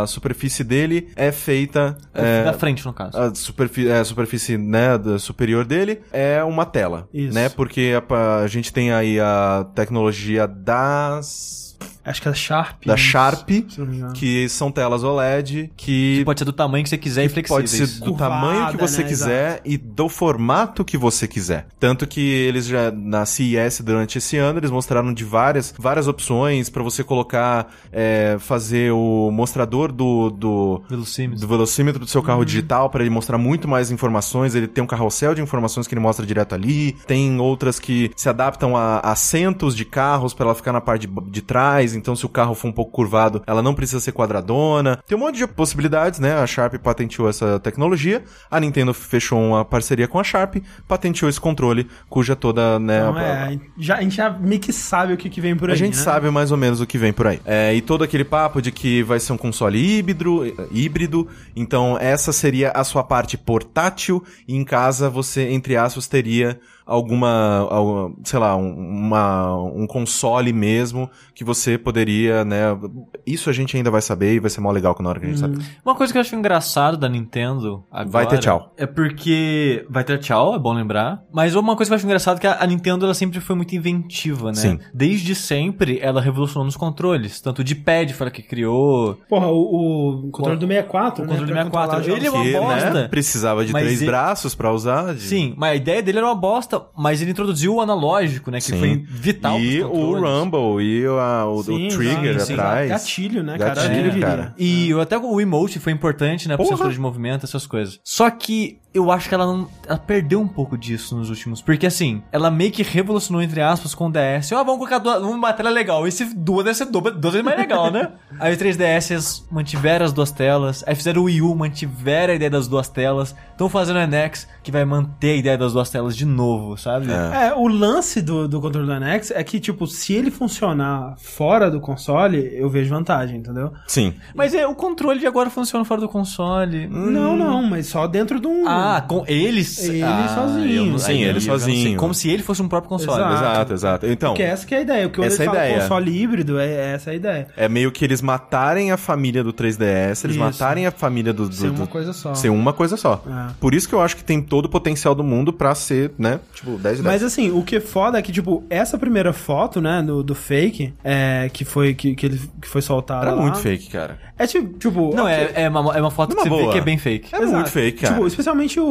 a superfície dele é feita. é, Da frente, no caso. a superfície, a superfície né, da superior dele é uma tela, Isso. né? Porque a, a gente tem aí a tecnologia das Acho que é Sharp. da isso, Sharp, se não me engano. que são telas OLED que Pode ser do tamanho que você quiser e flexível. Pode ser do Curvada, tamanho que você né? quiser e do formato que você quiser. Tanto que eles já na CES durante esse ano eles mostraram de várias várias opções pra você colocar é, fazer o mostrador do do, Velocímetro. do velocímetro do seu Uhum. carro digital para ele mostrar muito mais informações. Ele tem um carrossel de informações que ele mostra direto ali. Tem outras que se adaptam a assentos de carros para ela ficar na parte de, de trás mais, então se o carro for um pouco curvado, ela não precisa ser quadradona. Tem um monte de possibilidades, né? A Sharp patenteou essa tecnologia, a Nintendo fechou uma parceria com a Sharp, patenteou esse controle, cuja toda, né, Então, a- é, já, a gente já meio que sabe o que, que vem por aí. a gente né? sabe mais ou menos o que vem por aí. É, e todo aquele papo de que vai ser um console híbrido, híbrido, então essa seria a sua parte portátil, e em casa você, entre aspas, teria alguma, alguma, sei lá, um, uma, um console mesmo que você poderia, né? Isso a gente ainda vai saber e vai ser mó legal na hora que a gente sabe. Uma coisa que eu acho engraçado da Nintendo agora... Vai ter tchau. É porque... Vai ter tchau, é bom lembrar. Mas uma coisa que eu acho engraçado é que a Nintendo, ela sempre foi muito inventiva, né? Sim. Desde sempre, ela revolucionou nos controles. Tanto de pad foi ela que criou... Porra, o, o controle do 64, O né? controle do pra 64, controlar ele é uma Que, bosta. né, precisava de três ele- braços pra usar. de- Sim, mas a ideia dele era uma bosta, mas ele introduziu o analógico, né? Que Sim. foi vital E o. Rumble e o, a- o- o Sim, Trigger exato, sim. atrás. Gatilho, né, cara? Gatilho, É. cara. E até o emote foi importante, né? Pra Porra. censura de movimento, essas coisas. Só que eu acho que ela não. Ela perdeu um pouco disso nos últimos. Porque assim, ela meio que revolucionou, entre aspas, com o DS. Ó, vamos colocar duas, uma tela legal. Esse duas deve ser duas, duas vezes mais legal, né? (laughs) Aí o 3DS eles mantiveram as duas telas. Aí fizeram o Wii U, mantiveram a ideia das duas telas. Estão fazendo o NX, que vai manter a ideia das duas telas de novo, sabe? É. É, o lance do, do controle do NX é que, tipo, se ele funcionar fora do console, eu vejo vantagem, entendeu? Sim. Mas é, o controle de agora funciona fora do console. Não, não, mas só dentro de um. Ah, com eles? Ele ah, sozinho. não- Sim, ele sozinho. Como se ele fosse um próprio console. Exato. Exato, exato. Então, Porque essa que é a ideia. O que eu Essa é ideia. console híbrido é essa a ideia. é meio que eles matarem a família do 3DS, eles Isso. matarem a família do... do Ser do- uma coisa só. Ser uma coisa só. É. Por isso que eu acho que tem todo o potencial do mundo pra ser, né, tipo, 10 de 10. Mas assim, o que é foda é que, tipo, essa primeira foto, né, do, do fake, é, que foi, que, que, ele, que foi soltada Era lá, muito fake, cara. É tipo, tipo Não, ok. é, é, uma, é uma foto Numa que você vê que é bem fake. É muito fake, cara. Tipo, especialmente o,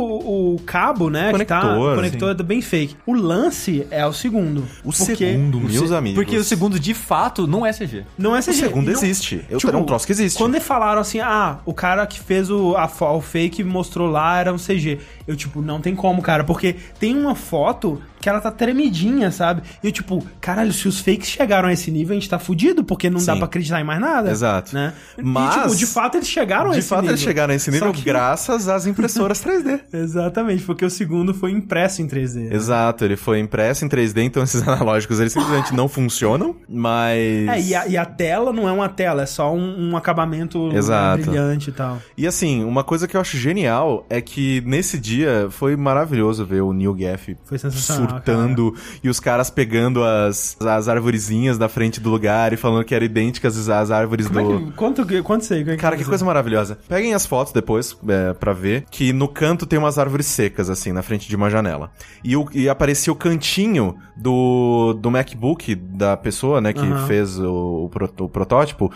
o cabo, né? que tá, Conector, o conector é bem fake. O lance é o segundo. O porque segundo, meus Se- amigos. Porque o segundo, de fato, não é CG. Não é O CG. segundo E não- existe. Eu tipo, é um troço que existe. Quando eles falaram assim, ah, o cara que fez o, a, o fake mostrou lá era um CG. Eu, tipo, não tem como, cara. Porque tem uma foto que ela tá tremidinha, sabe? E eu, tipo, caralho, se os fakes chegaram a esse nível, a gente tá fudido, porque não dá Sim. pra acreditar em mais nada. Exato. Né? Mas- E, tipo, de fato eles chegaram a De esse fato, nível. eles chegaram a esse nível que- graças às impressoras (laughs) 3D. Exatamente, porque o segundo foi impresso em 3D. né? Exato, ele foi impresso em 3D, então esses (laughs) analógicos eles simplesmente não funcionam, mas. É, e a, e a tela não é uma tela, é só um, um acabamento né, Exato. brilhante e tal. E assim, uma coisa que eu acho genial é que nesse dia foi maravilhoso ver o Neil Gaff surtando e os caras pegando as, as arvorezinhas da frente do lugar e falando que eram idênticas às árvores Como do. é que, quanto, que- é Cara, que coisa maravilhosa. Peguem as fotos depois é, pra ver que no canto tem umas árvores secas, assim, na frente de uma janela. E, o, e aparecia o cantinho do, do MacBook da pessoa, né, que Aham. fez o, o, pro- o protótipo.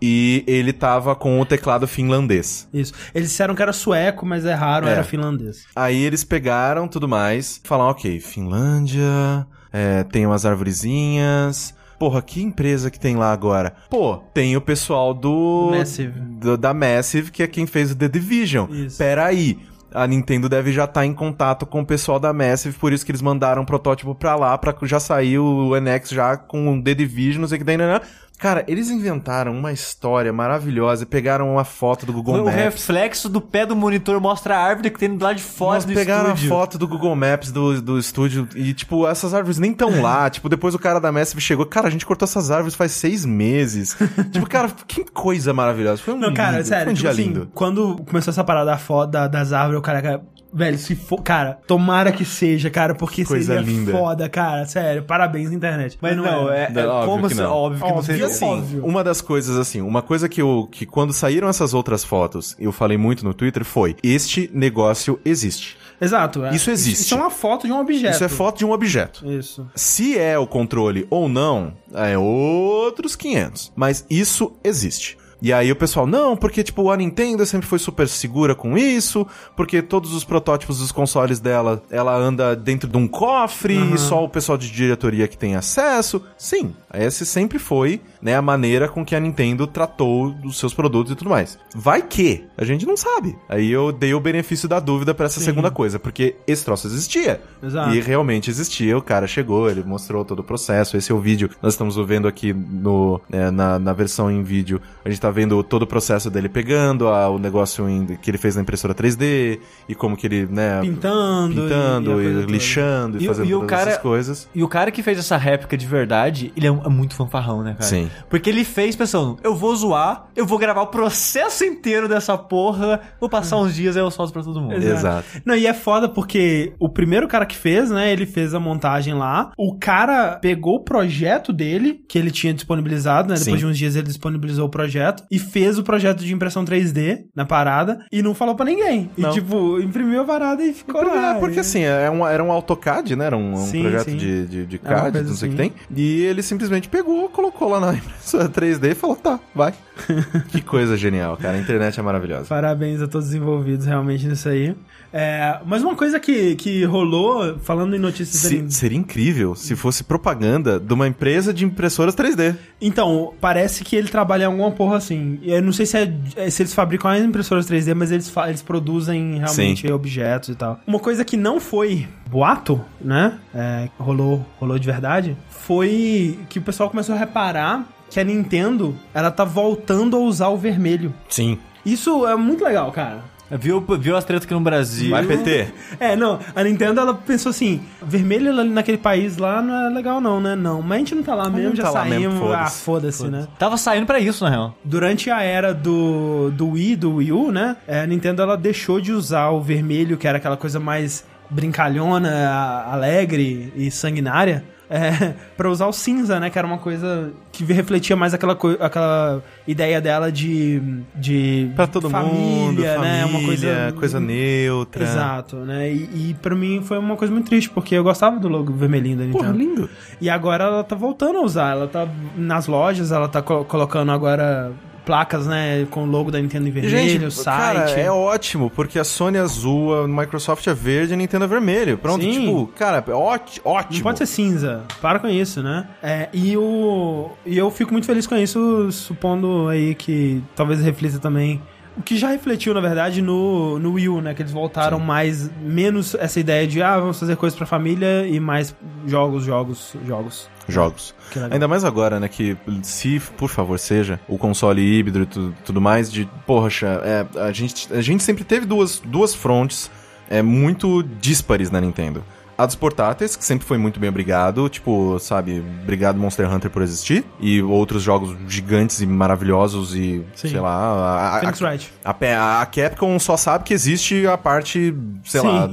E ele tava com o teclado finlandês. Isso. Eles disseram que era sueco, mas erraram, É. era finlandês. Aí eles pegaram tudo mais, falaram, ok, Finlândia, é, tem umas arvorezinhas. Porra, que empresa que tem lá agora? Pô, tem o pessoal do. Massive. do- da Massive, que é quem fez o The Division. Isso. Pera aí. A Nintendo deve já estar em contato com o pessoal da Massive, por isso que eles mandaram um protótipo pra lá, pra já sair o NX já com o The Division, não sei o que daí, né? Cara, eles inventaram uma história maravilhosa, pegaram uma foto do Google O Maps. reflexo do pé do monitor mostra a árvore que tem do lado de fora Nós do pegaram estúdio. a foto do Google Maps do, do estúdio e, tipo, essas árvores nem tão lá. (laughs) tipo, depois o cara da Massive chegou. Cara, a gente cortou essas árvores faz seis meses. (laughs) tipo, cara, que coisa maravilhosa. Foi um Não, cara, lindo, sério, foi um tipo dia assim, lindo. quando começou essa parada da foto da- das árvores, o cara, velho, se for, cara, tomara que seja, cara, porque Coisa seria linda. foda, cara, sério, parabéns internet. Mas não, é, é Não, óbvio como que não. óbvio que não seria assim, assim. óbvio. Uma das coisas, assim, uma coisa que eu, que quando saíram essas outras fotos, eu falei muito no Twitter, foi, este negócio existe. Exato. é. Isso existe. Isso é uma foto de um objeto. Isso é foto de um objeto. Isso. Se é o controle ou não, é outros 500. Mas isso existe. E aí o pessoal, não, porque tipo, a Nintendo sempre foi super segura com isso, porque todos os protótipos dos consoles dela, ela anda dentro de um cofre e só o pessoal de diretoria que tem acesso. Sim, essa sempre foi, né, a maneira com que a Nintendo tratou dos seus produtos e tudo mais. Vai que a gente não sabe. Aí eu dei o benefício da dúvida pra essa Sim. segunda coisa, porque esse troço existia. Exato. E realmente existia, o cara chegou, ele mostrou todo o processo. Esse é o vídeo, nós estamos vendo aqui no, né, na, na versão em vídeo. A gente tá vendo todo o processo dele pegando a- o negócio em- que ele fez na impressora 3D e como que ele, né, Pintando. pintando e, e, toda. lixando e, E fazendo e o todas cara- essas coisas. E o cara que fez essa réplica de verdade, ele é, um- é muito fanfarrão, né, cara? Sim. Porque ele fez pensando, eu vou zoar, eu vou gravar o processo inteiro dessa porra, vou passar uns dias e eu solto pra todo mundo. Exato. Não, e é foda porque o primeiro cara que fez, né, ele fez a montagem lá. O cara pegou o projeto dele, que ele tinha disponibilizado, né? Depois Sim. de uns dias ele disponibilizou o projeto e fez o projeto de impressão 3D na parada e não falou pra ninguém. E, Não. tipo, imprimiu a parada e ficou lá. É, porque E- assim, é um- era um AutoCAD, né? Era um, um Sim, projeto sim. de, de, de Era CAD, não sei o que assim. tem. E ele simplesmente pegou, colocou lá na impressora 3D (laughs) e falou, tá, vai. (laughs) que coisa genial, cara. A internet é maravilhosa. Parabéns a todos os envolvidos realmente nisso aí. É, mas uma coisa que, que rolou, falando em notícias da Se- Nintendo- seria incrível se fosse propaganda de uma empresa de impressoras 3D. Então, parece que ele trabalha em alguma porra assim. Eu não sei se, é, é- se eles fabricam as impressoras 3D, mas eles, eles produzem realmente Sim. objetos e tal. Uma coisa que não foi boato, né? É, rolou, rolou de verdade, foi que o pessoal começou a reparar que a Nintendo, ela tá voltando a usar o vermelho. Sim. Isso é muito legal, cara. Viu, viu as tretas aqui no Brasil. Vai, PT. É, não, a Nintendo ela pensou assim: vermelho ali naquele país lá não é legal, não, né? Não, mas a gente não tá lá mesmo, não já tá lá mesmo, saímos. ah, foda-se. foda-se, né? Tava saindo pra isso, na real. Durante a era do, do Wii, do Wii U, né? é, A Nintendo ela deixou de usar o vermelho, que era aquela coisa mais brincalhona, alegre e sanguinária. É, (laughs) pra usar o cinza, né? Que era uma coisa que refletia mais aquela, aquela ideia dela de. de Pra todo família, mundo, né? família, Uma coisa, coisa neutra. Exato, né? E, e pra mim foi uma coisa muito triste, porque eu gostava do logo vermelhinho da Nintendo. Porra, lindo. E agora ela tá voltando a usar. Ela tá nas lojas, ela tá co- colocando agora placas, né, com o logo da Nintendo em vermelho, o site. cara, é ótimo, porque a Sony é azul, a Microsoft é verde e a Nintendo é vermelho. Pronto, Sim. tipo, cara, é óti- ótimo. Não pode ser cinza. Para com isso, né? É, e, o, e eu fico muito feliz com isso, supondo aí que talvez reflita também. O que já refletiu, na verdade, no, no Wii U, né? Que eles voltaram mais, menos essa ideia de, ah, vamos fazer coisas pra família e mais jogos, jogos, jogos. Jogos. Ainda mais agora, né, que se, por favor, seja o console híbrido e tudo, tudo mais, de, poxa, é, a, gente, a gente sempre teve duas, duas frontes é, muito díspares na Nintendo. A dos portáteis, que sempre foi muito bem obrigado, tipo, sabe, obrigado Monster Hunter por existir, e outros jogos gigantes e maravilhosos e, Sim. sei lá, a, a, Phoenix a, Wright. a, a Capcom só sabe que existe a parte, sei Sim. lá,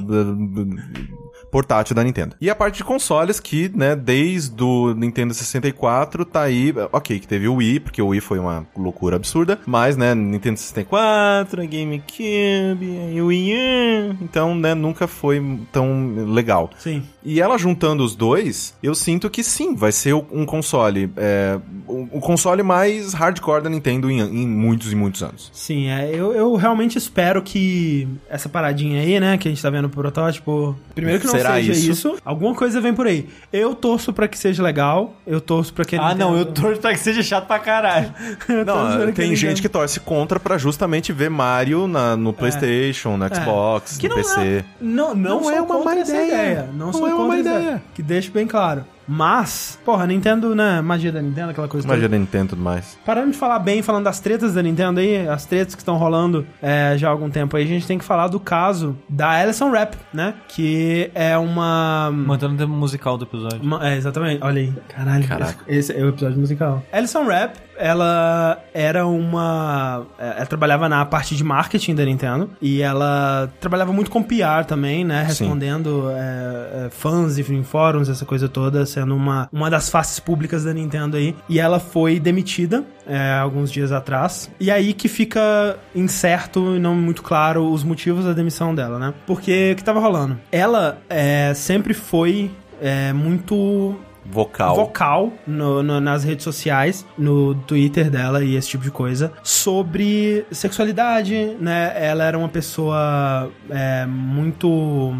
portátil da Nintendo. E a parte de consoles que, né, desde o Nintendo 64 tá aí, ok, que teve o Wii, porque o Wii foi uma loucura absurda, mas, né, Nintendo 64, a GameCube, o Wii U, então, né, nunca foi tão legal. Sim. E ela juntando os dois, eu sinto que sim, vai ser um console, é, um um console mais hardcore da Nintendo em, em muitos e muitos anos. Sim, é, eu, eu realmente espero que essa paradinha aí, né, que a gente tá vendo no protótipo, primeiro que não Será seja isso? isso? alguma coisa vem por aí. Eu torço pra que seja legal, eu torço pra que Ah, não, eu torço pra que seja chato pra caralho. (laughs) Não, que tem ele gente que torce contra pra justamente ver Mario na, no PlayStation, no Xbox, É. Que no não PC. É, não, não, Não sou é uma contra má essa ideia. Não, Não sou é uma contra má essa ideia. Que deixe bem claro. Mas, porra, Nintendo, né? Magia da Nintendo, aquela coisa Magia toda. da Nintendo e tudo mais. Parando de falar bem, falando das tretas da Nintendo aí, as tretas que estão rolando é, já há algum tempo aí, a gente tem que falar do caso da Alison Rap, né? Que é uma. Mantendo o tema musical do episódio. uma- é, exatamente. Olha aí. Caralho. Caraca. Esse é o episódio musical. Alison Rap, ela era uma. é, Ela trabalhava na parte de marketing da Nintendo. E ela trabalhava muito com PR também, né? Respondendo é, é, fãs em fóruns, essa coisa toda, sendo uma, uma das faces públicas da Nintendo aí. E ela foi demitida é, alguns dias atrás. E aí que fica incerto e não muito claro os motivos da demissão dela, né? Porque o que tava rolando? Ela é, sempre foi é, muito vocal. vocal no- no- nas redes sociais, no Twitter dela e esse tipo de coisa, sobre sexualidade, né? Ela era uma pessoa é, muito.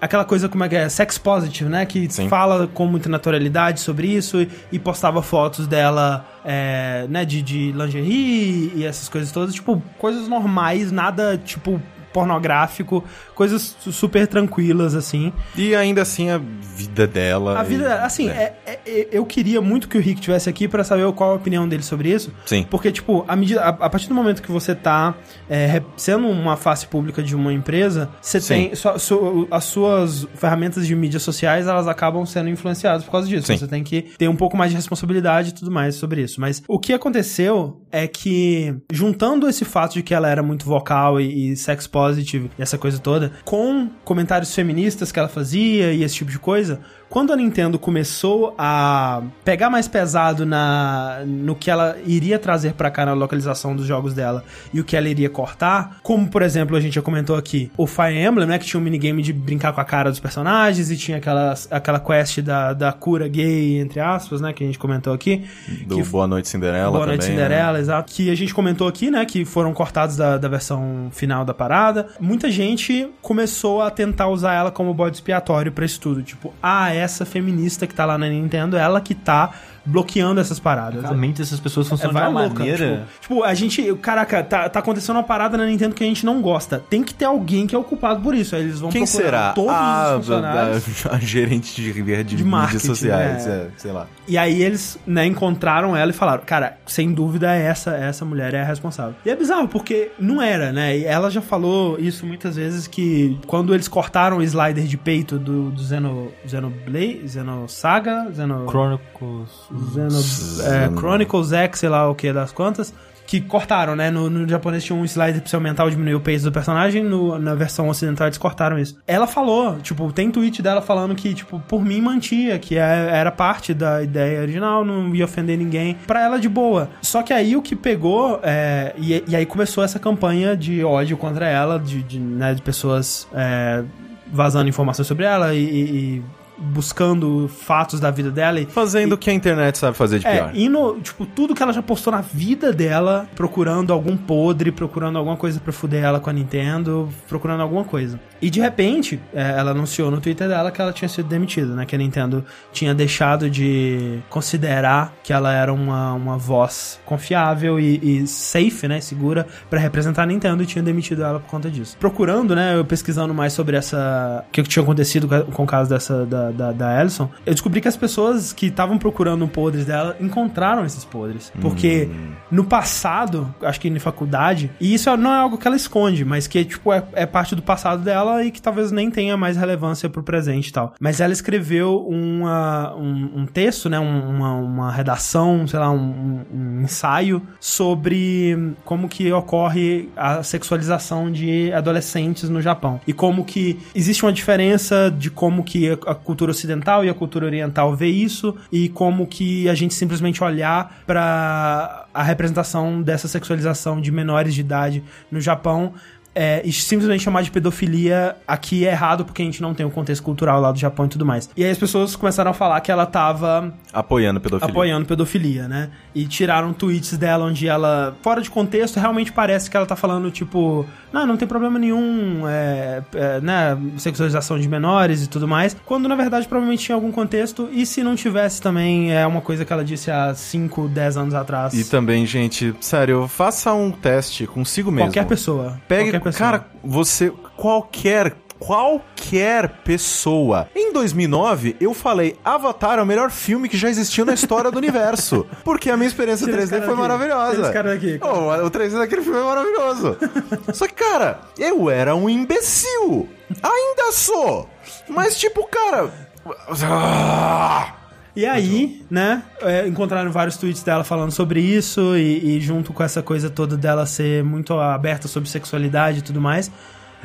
Aquela coisa como é que é? Sex positive, né? Que Sim. fala com muita naturalidade sobre isso e, e postava fotos dela, é, né? De, de lingerie e essas coisas todas. Tipo, coisas normais, nada tipo pornográfico, coisas su- super tranquilas, assim. E ainda assim a vida dela. A vida, assim, é- é- é- eu queria muito que o Rick tivesse aqui pra saber qual a opinião dele sobre isso. Sim. Porque, tipo, a, medida, a, a partir do momento que você tá é, sendo uma face pública de uma empresa, você Sim. tem. as suas ferramentas de mídias sociais, elas acabam sendo influenciadas por causa disso. Sim. Você tem que ter um pouco mais de responsabilidade e tudo mais sobre isso. Mas o que aconteceu é que, juntando esse fato de que ela era muito vocal e, e sex positive e essa coisa toda, com comentários feministas que ela fazia e esse tipo de coisa, quando a Nintendo começou a pegar mais pesado na no que ela iria trazer pra cá na localização dos jogos dela e o que ela iria cortar, como por exemplo a gente já comentou aqui, o Fire Emblem, né, que tinha um minigame de brincar com a cara dos personagens e tinha aquela, aquela quest da, da cura gay, entre aspas, né, que a gente comentou aqui. Do que Boa Noite Cinderela Boa Noite também, Cinderela, exato. Que a gente comentou aqui, né? Que foram cortados da, da versão final da parada. Muita gente começou a tentar usar ela como bode expiatório pra isso tudo. Tipo, ah, essa feminista que tá lá na Nintendo, ela que tá bloqueando essas paradas. A mente dessas pessoas É, funciona de vai uma louca. maneira. Tipo, tipo, a gente. Caraca, tá, tá acontecendo uma parada na Nintendo que a gente não gosta. Tem que ter alguém que é ocupado por isso. Aí eles vão Quem procurar será? todos ah, os funcionários. a, (laughs) a gerente de, de, De mídias sociais, é. é, sei lá. E aí eles, né, encontraram ela e falaram, cara, sem dúvida essa essa mulher é a responsável. E é bizarro, porque não era, né? E ela já falou isso muitas vezes que quando eles cortaram o slider de peito do, do Zeno, Xenoblade, Xenosaga, Zeno... Chronicles. Xeno, é, Chronicles X, sei lá o que das quantas, que cortaram, né? No, no japonês tinha um slider pra você aumentar ou diminuir o peso do personagem, no- na versão ocidental eles cortaram isso. Ela falou, tipo, tem tweet dela falando que, tipo, por mim mantia, que é- era parte da ideia original, não ia ofender ninguém. Pra ela de boa. Só que aí o que pegou, é, e, e aí começou essa campanha de ódio contra ela, de, de, né, de pessoas é, vazando informações sobre ela e- e- e buscando fatos da vida dela e Fazendo o que a internet sabe fazer de é, pior. indo, tipo, tudo que ela já postou na vida dela, procurando algum podre, procurando alguma coisa pra fuder ela com a Nintendo, procurando alguma coisa. E de repente, é, ela anunciou no Twitter dela que ela tinha sido demitida, né? Que a Nintendo tinha deixado de considerar que ela era uma, uma voz confiável e, e safe, né? Segura pra representar a Nintendo e tinha demitido ela por conta disso. Procurando, né? Eu pesquisando mais sobre essa. O que tinha acontecido com- com o caso dessa da, da, da Alison, eu descobri que as pessoas que estavam procurando podres dela encontraram esses podres. Porque no passado, acho que na faculdade, e isso não é algo que ela esconde, mas que, tipo, é, é parte do passado dela e que talvez nem tenha mais relevância pro presente e tal. Mas ela escreveu uma, um, um texto, né? um- Uma, uma redação, sei lá, um, um ensaio sobre como que ocorre a sexualização de adolescentes no Japão. E como que existe uma diferença de como que a a cultura ocidental e a cultura oriental vê isso e como que a gente simplesmente olhar para a representação dessa sexualização de menores de idade no Japão é, e simplesmente chamar de pedofilia aqui é errado porque a gente não tem o contexto cultural lá do Japão e tudo mais. E aí as pessoas começaram a falar que ela tava Apoiando pedofilia. apoiando pedofilia, né? E tiraram tweets dela onde ela, fora de contexto, realmente parece que ela tá falando, tipo, não, não tem problema nenhum, é, é, né, sexualização de menores e tudo mais, quando na verdade provavelmente tinha algum contexto, e se não tivesse também, é uma coisa que ela disse há 5, 10 anos atrás. E também, gente, sério, faça um teste consigo mesmo. Qualquer pessoa. Pegue, qualquer cara, você, qualquer, qualquer pessoa. Em 2009, eu falei, Avatar é o melhor filme que já existiu na história do universo. (laughs) Porque a minha experiência Tira esse 3D cara foi daqui. Maravilhosa. cara daqui, cara. Oh, o 3D daquele filme é maravilhoso. (laughs) Só que, cara, eu era um imbecil. Ainda sou. Mas, tipo, cara... E aí, né, é, encontraram vários tweets dela falando sobre isso e, e junto com essa coisa toda dela ser muito aberta sobre sexualidade e tudo mais,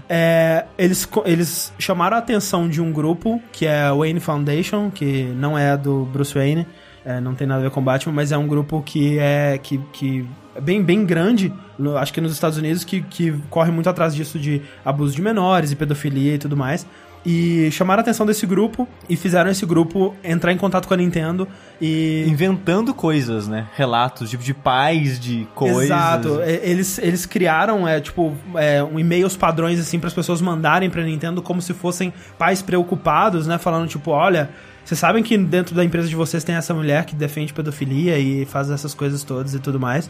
é, eles, eles chamaram a atenção de um grupo que é a Wayne Foundation, que não é do Bruce Wayne, é, não tem nada a ver com Batman, mas é um grupo que é que, que é bem, bem grande, no- acho que nos Estados Unidos, que, que corre muito atrás disso de abuso de menores e pedofilia e tudo mais. E chamaram a atenção desse grupo e fizeram esse grupo entrar em contato com a Nintendo e Inventando coisas, né? Relatos, tipo de pais, de coisas. Exato. Eles, eles criaram, é, tipo, é, um e-mails padrões, assim, para as pessoas mandarem pra Nintendo como se fossem pais preocupados, né? Falando, tipo, olha, vocês sabem que dentro da empresa de vocês tem essa mulher que defende pedofilia e faz essas coisas todas e tudo mais.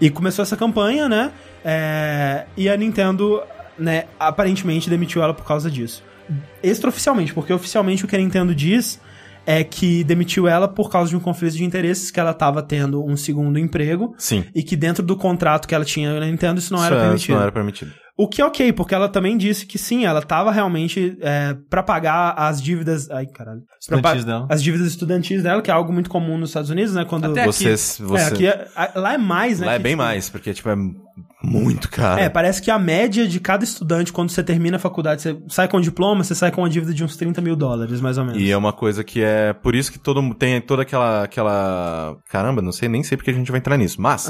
E começou essa campanha, né? É, e a Nintendo, né, aparentemente demitiu ela por causa disso. Extraoficialmente, porque oficialmente o que a Nintendo diz é que demitiu ela por causa de um conflito de interesses que ela estava tendo um segundo emprego Sim. e que dentro do contrato que ela tinha na Nintendo isso não Isso era é- permitido. Isso não era permitido. O que é ok, porque ela também disse que sim, ela tava realmente é, para pagar as dívidas. Ai, caralho. Estudantis dela. As dívidas estudantis dela, que é algo muito comum nos Estados Unidos, né? Quando. Até aqui. Vocês, você... É, aqui é- lá é mais, né? Lá é que, bem tipo, mais, porque, tipo, é muito caro. É, parece que a média de cada estudante, quando você termina a faculdade, você sai com o diploma, você sai com uma dívida de uns 30 mil dólares, mais ou menos. E é uma coisa que é. Por isso que todo tem toda aquela. aquela. Caramba, não sei nem sei porque a gente vai entrar nisso. Mas.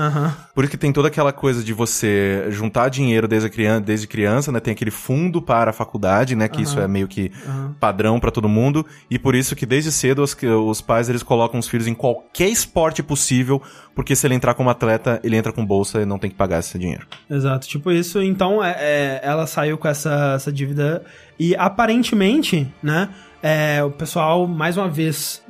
Por isso que tem toda aquela coisa de você juntar dinheiro desde, criança, desde criança, né? Tem aquele fundo para a faculdade, né? Que isso é meio que padrão para todo mundo. E por isso que desde cedo os, os pais eles colocam os filhos em qualquer esporte possível, porque se ele entrar como atleta, ele entra com bolsa e não tem que pagar esse dinheiro. Exato, tipo isso. Então, é, é, ela saiu com essa, essa dívida e aparentemente, né, é, o pessoal, mais uma vez,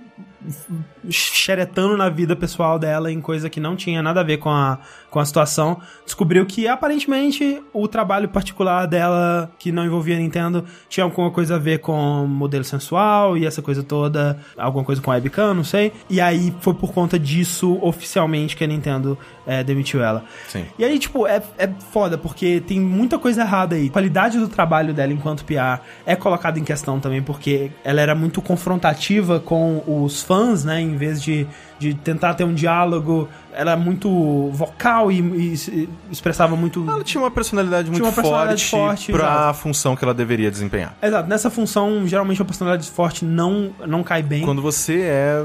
xeretando na vida pessoal dela em coisa que não tinha nada a ver com a, com a situação, descobriu que aparentemente o trabalho particular dela, que não envolvia a Nintendo, tinha alguma coisa a ver com modelo sensual e essa coisa toda, alguma coisa com webcam, não sei. E aí foi por conta disso, oficialmente, que a Nintendo é, demitiu ela. Sim. E aí, tipo, é, é foda, porque tem muita coisa errada aí. A qualidade do trabalho dela enquanto PR é colocada em questão também, porque ela era muito confrontativa com os fãs, né? Em vez de, de tentar ter um diálogo, ela era muito vocal e, e expressava muito. Ela tinha uma personalidade muito uma personalidade forte, forte, pra exato. função que ela deveria desempenhar. Exato, nessa função, geralmente a personalidade forte não, não cai bem. Quando você é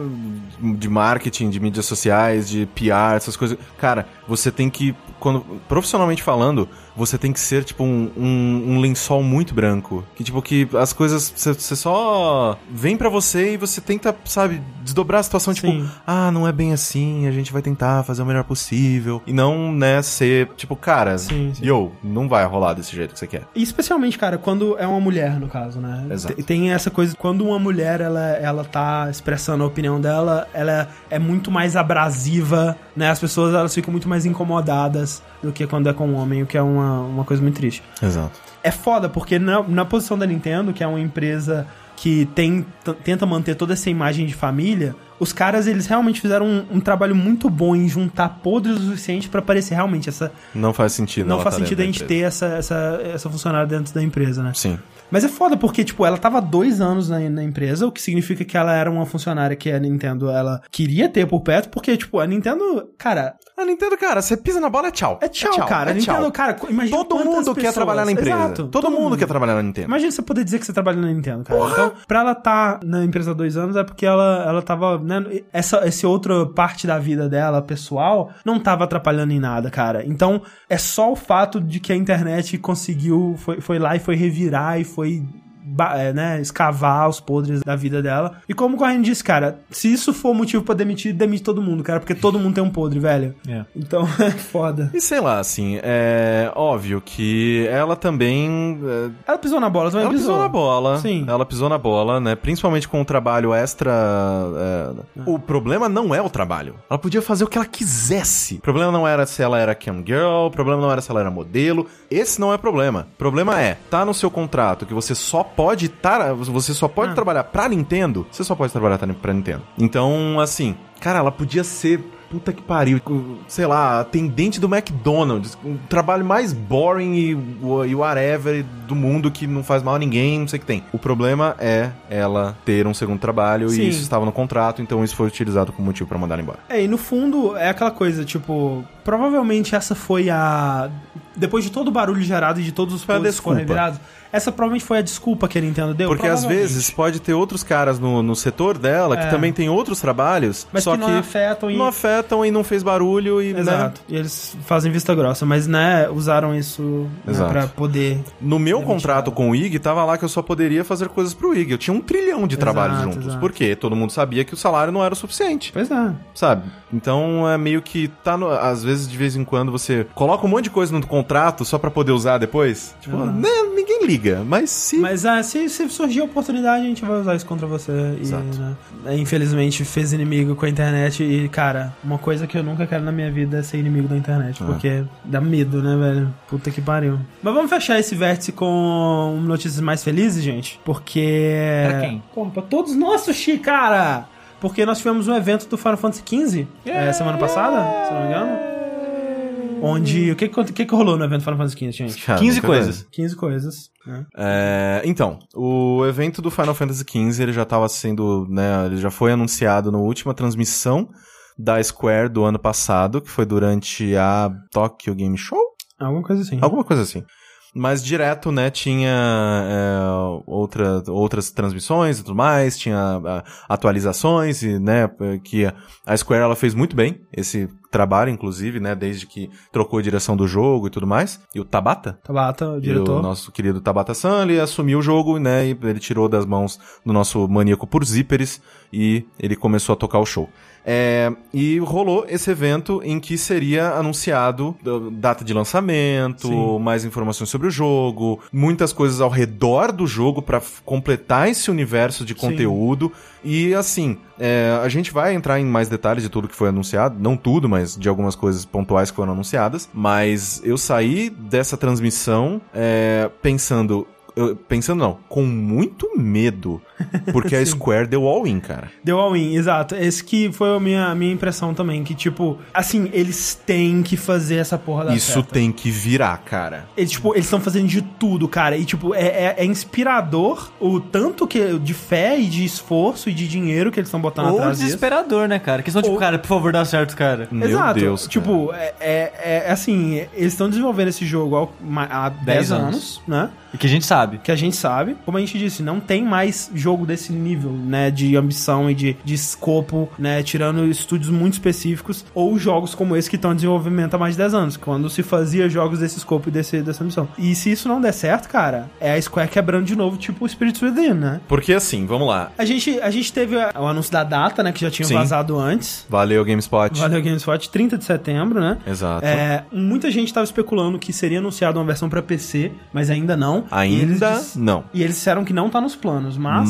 de marketing, de mídias sociais, de PR, essas coisas, cara, você tem que, quando, profissionalmente falando, você tem que ser tipo um, um, um lençol muito branco. Que tipo, que as coisas, você só vem pra você e você tenta, sabe, desdobrar a situação, tipo, Sim. ah, não é bem assim, a gente vai tentar fazer o melhor possível. E não, né, ser, tipo, cara, Sim, sim. yo, não vai rolar desse jeito que você quer. E especialmente, cara, quando é uma mulher, no caso, né? Exato. Te- Tem essa coisa, quando uma mulher, ela, ela tá expressando a opinião dela, ela é muito mais abrasiva, né? As pessoas, elas ficam muito mais incomodadas do que quando é com um homem, o que é uma, uma coisa muito triste. Exato. É foda, porque na, na posição da Nintendo, que é uma empresa que tem, tenta manter toda essa imagem de família, os caras, eles realmente fizeram um, um trabalho muito bom em juntar podres o suficiente pra parecer realmente essa... Não faz sentido. Não faz tá sentido a gente ter essa, essa, essa funcionária dentro da empresa, né? Sim. Mas é foda porque, tipo, ela tava dois anos na, na empresa, o que significa que ela era uma funcionária que a Nintendo, ela queria ter por perto, porque, tipo, a Nintendo, cara, A Nintendo, cara, você pisa na bola é tchau. é tchau, cara. a é Nintendo, tchau. cara, imagina Todo mundo quer pessoas- trabalhar na empresa. Exato. todo, mundo, quer trabalhar na Nintendo. Imagina você poder dizer que você trabalha na Nintendo, cara. Então, pra ela estar na empresa há dois anos é porque ela, ela tava, né, essa, esse outra parte da vida dela, pessoal, não tava atrapalhando em nada, cara. Então, é só o fato de que a internet conseguiu, foi, foi lá e foi revirar e foi né, escavar os podres da vida dela. E como o Corrêa disse, cara, se isso for motivo pra demitir, demite todo mundo, cara, porque todo mundo tem um podre, velho. É. Então, (laughs) é foda. E sei lá, assim, é óbvio que ela também. é, Ela pisou na bola, também ela pisou na bola. Sim. Ela pisou na bola, né? Principalmente com o trabalho extra. é, O problema não é o trabalho. Ela podia fazer o que ela quisesse. O problema não era se ela era cam girl, o problema não era se ela era modelo. Esse não é o problema. O problema é, tá no seu contrato que você só pode estar. você só pode Ah. trabalhar pra Nintendo, você só pode trabalhar pra Nintendo. Então, assim, cara, ela podia ser. Puta que pariu, sei lá, atendente do McDonald's, um trabalho mais boring e, e whatever do mundo que não faz mal a ninguém, não sei o que tem. O problema é ela ter um segundo trabalho Sim. e isso estava no contrato, então isso foi utilizado como motivo pra mandar ela embora. É, e no fundo é aquela coisa, tipo, provavelmente essa foi a. Depois de todo o barulho gerado e de todos os pontos revirados, essa provavelmente foi a desculpa que a Nintendo deu. Porque às vezes pode ter outros caras no, no setor dela que É. também tem outros trabalhos, Mas só que não afetam e- não afetam e não fez barulho e né, Exato. E eles fazem vista grossa, mas, né, usaram isso né, pra poder. No meu contrato com o IG, tava lá que eu só poderia fazer coisas pro IG. Eu tinha um trilhão de trabalhos Exato, juntos. exato. Porque todo mundo sabia que o salário não era o suficiente. Pois é. Sabe? Então é meio que tá no, às vezes de vez em quando você coloca um monte de coisa no contrato só pra poder usar depois. Tipo, Exato. né, ninguém liga, mas se Mas ah, se, se surgir a oportunidade, a gente vai usar isso contra você. E, Exato. né, infelizmente, fez inimigo com a internet. E, cara, uma coisa que eu nunca quero na minha vida é ser inimigo da internet. É. Porque dá medo, né, velho? Puta que pariu. Mas vamos fechar esse vértice com notícias mais felizes, gente. Porque. Pra quem? Porra, pra todos nós, Sushi, cara! Porque nós tivemos um evento do Final Fantasy XV eh, semana passada, se não me engano. Onde. O que, que, que, rolou no evento Final Fantasy XV, gente? Cara, 15 nunca coisas. 15 coisas. Né? É, então, o evento do Final Fantasy XV ele já estava sendo, né, ele já foi anunciado na última transmissão da Square do ano passado, que foi durante a Tokyo Game Show, Alguma coisa assim. alguma coisa assim. Mas direto, né, tinha é, outra, outras transmissões e tudo mais, tinha ah, atualizações e, né, que a- a Square ela fez muito bem esse trabalho, inclusive, né, desde que trocou a direção do jogo e tudo mais. E o Tabata, Tabata, o diretor. o nosso querido Tabata San, ele assumiu o jogo, né? E ele tirou das mãos do nosso maníaco por zíperes e ele começou a tocar o show. É, e rolou esse evento em que seria anunciado uh, data de lançamento, Sim. mais informações sobre o jogo, muitas coisas ao redor do jogo pra f- completar esse universo de Sim. conteúdo. E assim, é, a gente vai entrar em mais detalhes de tudo que foi anunciado, não tudo, mas de algumas coisas pontuais que foram anunciadas. Mas eu saí dessa transmissão é, pensando. eu- Pensando não, com muito medo. Porque a. (laughs) Square deu all-in, cara. Deu all-in, exato. Esse que foi a minha, minha impressão também, que tipo, assim, eles têm que fazer essa porra da Isso tem que virar, cara. Eles, tipo, eles estão fazendo de tudo, cara. E, tipo, é, é, é inspirador o tanto que de fé e de esforço e de dinheiro que eles estão botando Ou atrás disso. desesperador, né, cara? Que são tipo, Ou- cara, por favor, dá certo, cara. Meu Exato. Deus. cara. tipo, é, é, é assim, eles estão desenvolvendo esse jogo há, há 10 anos. anos, né? E que a gente sabe. que a gente sabe. Como a gente disse, não tem mais jogo desse nível, né? De ambição e de, de escopo, né? Tirando estúdios muito específicos, ou jogos como esse que estão em desenvolvimento há mais de 10 anos, quando se fazia jogos desse escopo e desse, dessa ambição. E se isso não der certo, cara, é a Square quebrando de novo, tipo o Spirits Within, né? Porque assim, vamos lá. A gente, a gente teve o anúncio da data, né? Que já tinha Sim. vazado antes. Valeu, GameSpot. Valeu GameSpot, 30 de setembro, né? Exato. É, muita gente estava especulando que seria anunciado uma versão pra PC, mas ainda não. E Ainda dis- não. e eles disseram que não tá nos planos, mas. Mas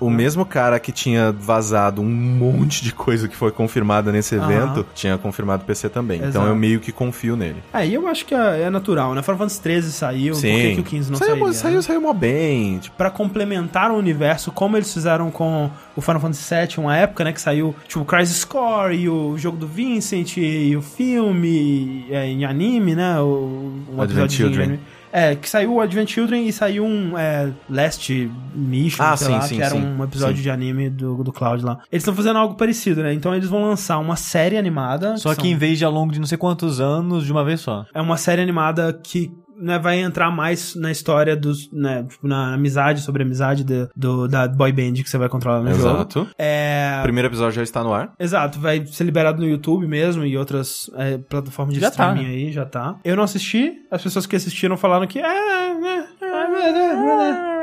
o mesmo cara que tinha vazado um monte de coisa que foi confirmada nesse Aham. evento, tinha confirmado PC também. Então Exato. eu meio que confio nele. Aí eu acho que é, é natural, né? Final Fantasy 13 saiu, por que, que o 15 não saiu, saiu? saiu, saiu mó bem. Tipo, Pra complementar o universo, como eles fizeram com o Final Fantasy VII, uma época, né? Que saiu, tipo, o Crisis Core e o jogo do Vincent e o filme é, em anime, né? O, um Advent Children. anime. É, que saiu o Advent Children e saiu um é, Last Mission, Ah, sei sim, lá, sim, que era sim. um episódio de anime do, do Cloud lá. Eles estão fazendo algo parecido, né? Então eles vão lançar uma série animada. Só que são- em vez de ao longo de não sei quantos anos, de uma vez só. é uma série animada que né, vai entrar mais na história dos, né, tipo, na amizade, sobre a amizade de- do, da boy band que você vai controlar no jogo. exato. É, O primeiro episódio já está no ar. exato, vai ser liberado no YouTube mesmo e outras é, plataformas de Já tá, streaming aí, já tá. Eu não assisti, as pessoas que assistiram falaram que é, é, é, é, é, é.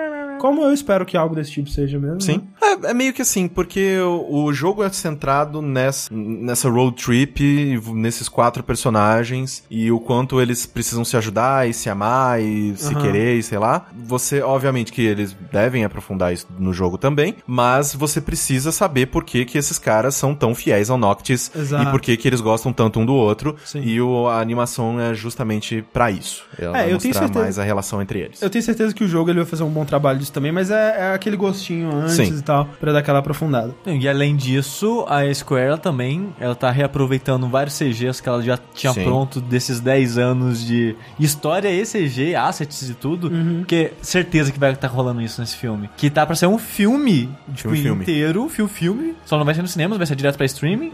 Como eu espero que algo desse tipo seja mesmo. Sim. né? É, é meio que assim, porque o, o jogo é centrado nessa, nessa road trip, nesses quatro personagens, e o quanto eles precisam se ajudar e se amar e se Aham. querer e sei lá. Você, obviamente, que eles devem aprofundar isso no jogo também, mas você precisa saber por que, que esses caras são tão fiéis ao Noctis Exato. e por que, que eles gostam tanto um do outro. Sim. E o, a animação é justamente pra isso. Ela É, eu tenho certeza- mais a relação entre eles. Eu tenho certeza que o jogo ele vai fazer um bom trabalho de disso também, mas é, é aquele gostinho antes Sim. e tal, pra dar aquela aprofundada. E além disso, a Square ela também, ela tá reaproveitando vários CGs que ela já tinha Sim. pronto desses 10 anos de história e CG, assets e tudo, porque certeza que vai estar rolando isso nesse filme. Que tá pra ser um filme, tipo, Filme, inteiro, filme, filme, só não vai ser no cinema, vai ser direto pra streaming,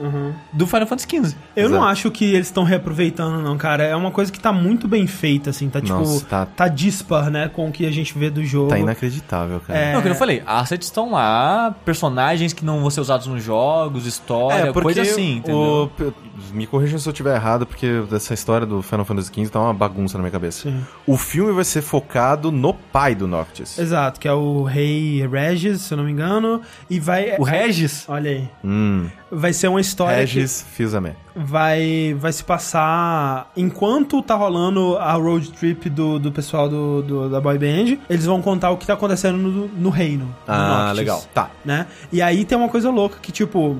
do Final Fantasy XV. Eu não Exato. acho que eles estão reaproveitando, não, cara. É uma coisa que tá muito bem feita, assim. Tá, tipo, Nossa, tá... tá- dispar, né, com o que a gente vê do jogo. Tá inacreditável, cara. É. Não, que eu falei, assets estão lá, personagens que não vão ser usados nos jogos, história, coisa assim, entendeu? o- me corrija se eu estiver errado, porque essa história do Final Fantasy XV tá uma bagunça na minha cabeça. Sim. O filme vai ser focado no pai do Noctis. Exato, que é o rei Regis, se eu não me engano. E vai... O Regis? Olha aí. Hum, Vai ser uma história Regis Fils-Aimé. vai, vai se passar... Enquanto tá rolando a road trip do, do pessoal do, do- da boy band, eles vão contar o que tá acontecendo no, no reino. no Ah, Noctis. legal. Tá. né? E aí tem uma coisa louca que, tipo,